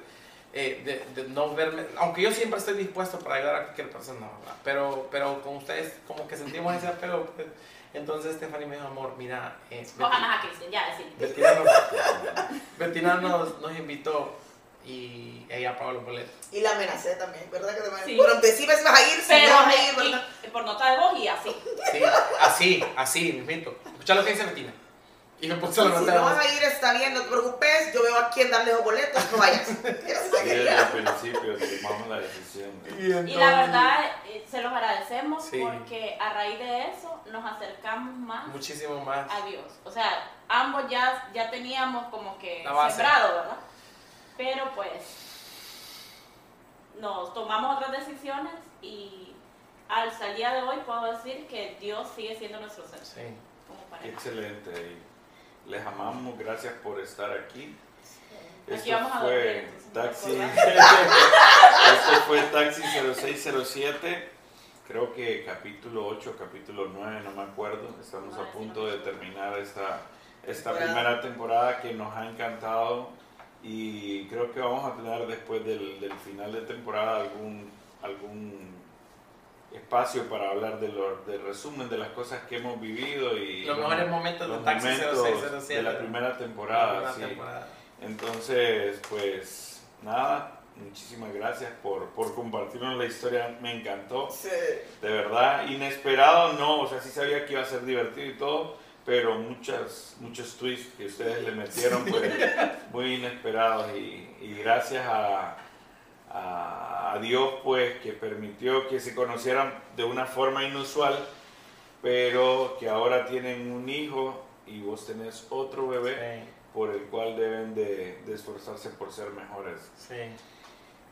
de, de no verme, aunque yo siempre estoy dispuesto para ayudar a cualquier persona, ¿verdad? Pero, pero con ustedes como que sentimos ese apego. pues, entonces Stephanie me dijo, amor, mira, eh, Cojan a Cristian, ya, decir. Bettina, nos, Bettina nos, nos invitó y ella pagó los boletos. Y la amenacé también, ¿verdad? Que te Sí. Bueno, decime si vas a ir, si no vas a me- ir, ¿verdad? y- por nota de voz y así. Sí, así, así, mismito. Escucha lo que dice Bettina. Y me puso la Si nota no vas a ir, está bien, no te preocupes. Yo veo a quién darle los boletos, no vayas. Sí, desde el principio tomamos la decisión. Y, Y la entonces- verdad, eh, se los agradecemos Sí. porque a raíz de eso nos acercamos más Muchísimo más. a Dios. O sea, ambos ya, ya teníamos como que sembrado, ¿verdad? Pero pues nos tomamos otras decisiones y el día de hoy puedo decir que Dios sigue siendo nuestro centro Sí. como pareja. excelente. Les amamos, gracias por estar aquí. Aquí Esto vamos fue Taxi. Esto fue Taxi 0607. Creo que capítulo 8, capítulo 9, no me acuerdo. Estamos a punto de terminar esta, esta primera temporada que nos ha encantado. Y creo que vamos a tener después del, del final de temporada algún, algún espacio para hablar de lo, del resumen de las cosas que hemos vivido y Los mejores momentos de los Taxi momentos 0607. de la primera temporada. Primera sí. temporada. Entonces, pues nada, muchísimas gracias por, por compartirnos la historia, me encantó, Sí. de verdad, inesperado no, o sea, sí sabía que iba a ser divertido y todo, pero muchas, muchos twists que ustedes le metieron, pues muy inesperados y, y gracias a, a, a Dios, pues, que permitió que se conocieran de una forma inusual, pero que ahora tienen un hijo y vos tenés otro bebé Sí, por el cual deben de, de esforzarse por ser mejores. sí.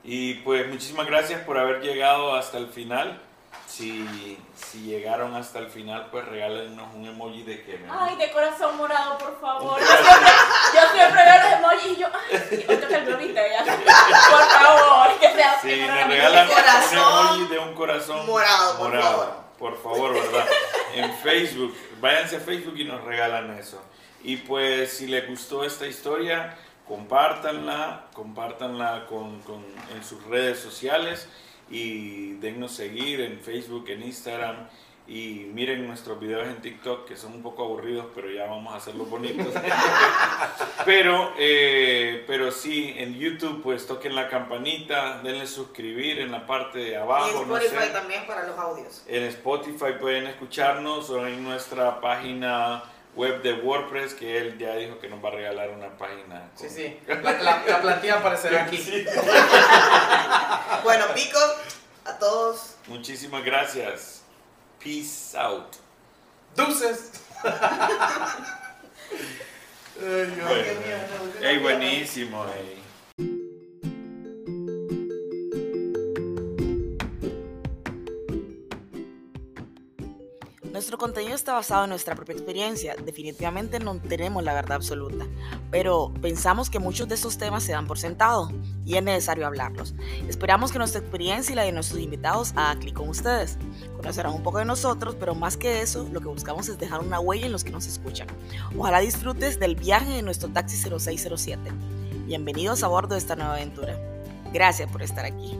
Y pues muchísimas gracias por haber llegado hasta el final. Si, si llegaron hasta el final, pues regálenos un emoji de que me... Ay, de corazón morado, por favor. Yo siempre, yo siempre veo los emojis y yo, ay, ahorita que el globito ya. Por favor, que sea Sí, que nos regalan corazón un emoji de un corazón morado, por favor. Por favor, ¿verdad? En Facebook, váyanse a Facebook y nos regalan eso. Y pues si les gustó esta historia, compártanla, compártanla con, con- en sus redes sociales y dennos seguir en Facebook, en Instagram y miren nuestros videos en TikTok que son un poco aburridos, pero ya vamos a hacerlos bonitos. pero, eh, pero sí, en YouTube pues toquen la campanita, denle suscribir en la parte de Y abajo. no Spotify sé. también para los audios. En Spotify pueden escucharnos o en nuestra página web de WordPress que él ya dijo que nos va a regalar una página. Sí, con- sí. La, la- la plantilla aparecerá aquí. Bueno, pico, a todos. Muchísimas gracias. Peace out. Dulces. Ay, Dios. Bueno, no, buenísimo, ey. Nuestro contenido está basado en nuestra propia experiencia. Definitivamente no tenemos la verdad absoluta, pero pensamos que muchos de estos temas se dan por sentado y es necesario hablarlos. Esperamos que nuestra experiencia y la de nuestros invitados haga clic con ustedes. Conocerán un poco de nosotros, pero más que eso, lo que buscamos es dejar una huella en los que nos escuchan. Ojalá disfrutes del viaje de nuestro taxi 0607. Bienvenidos a bordo de esta nueva aventura. Gracias por estar aquí.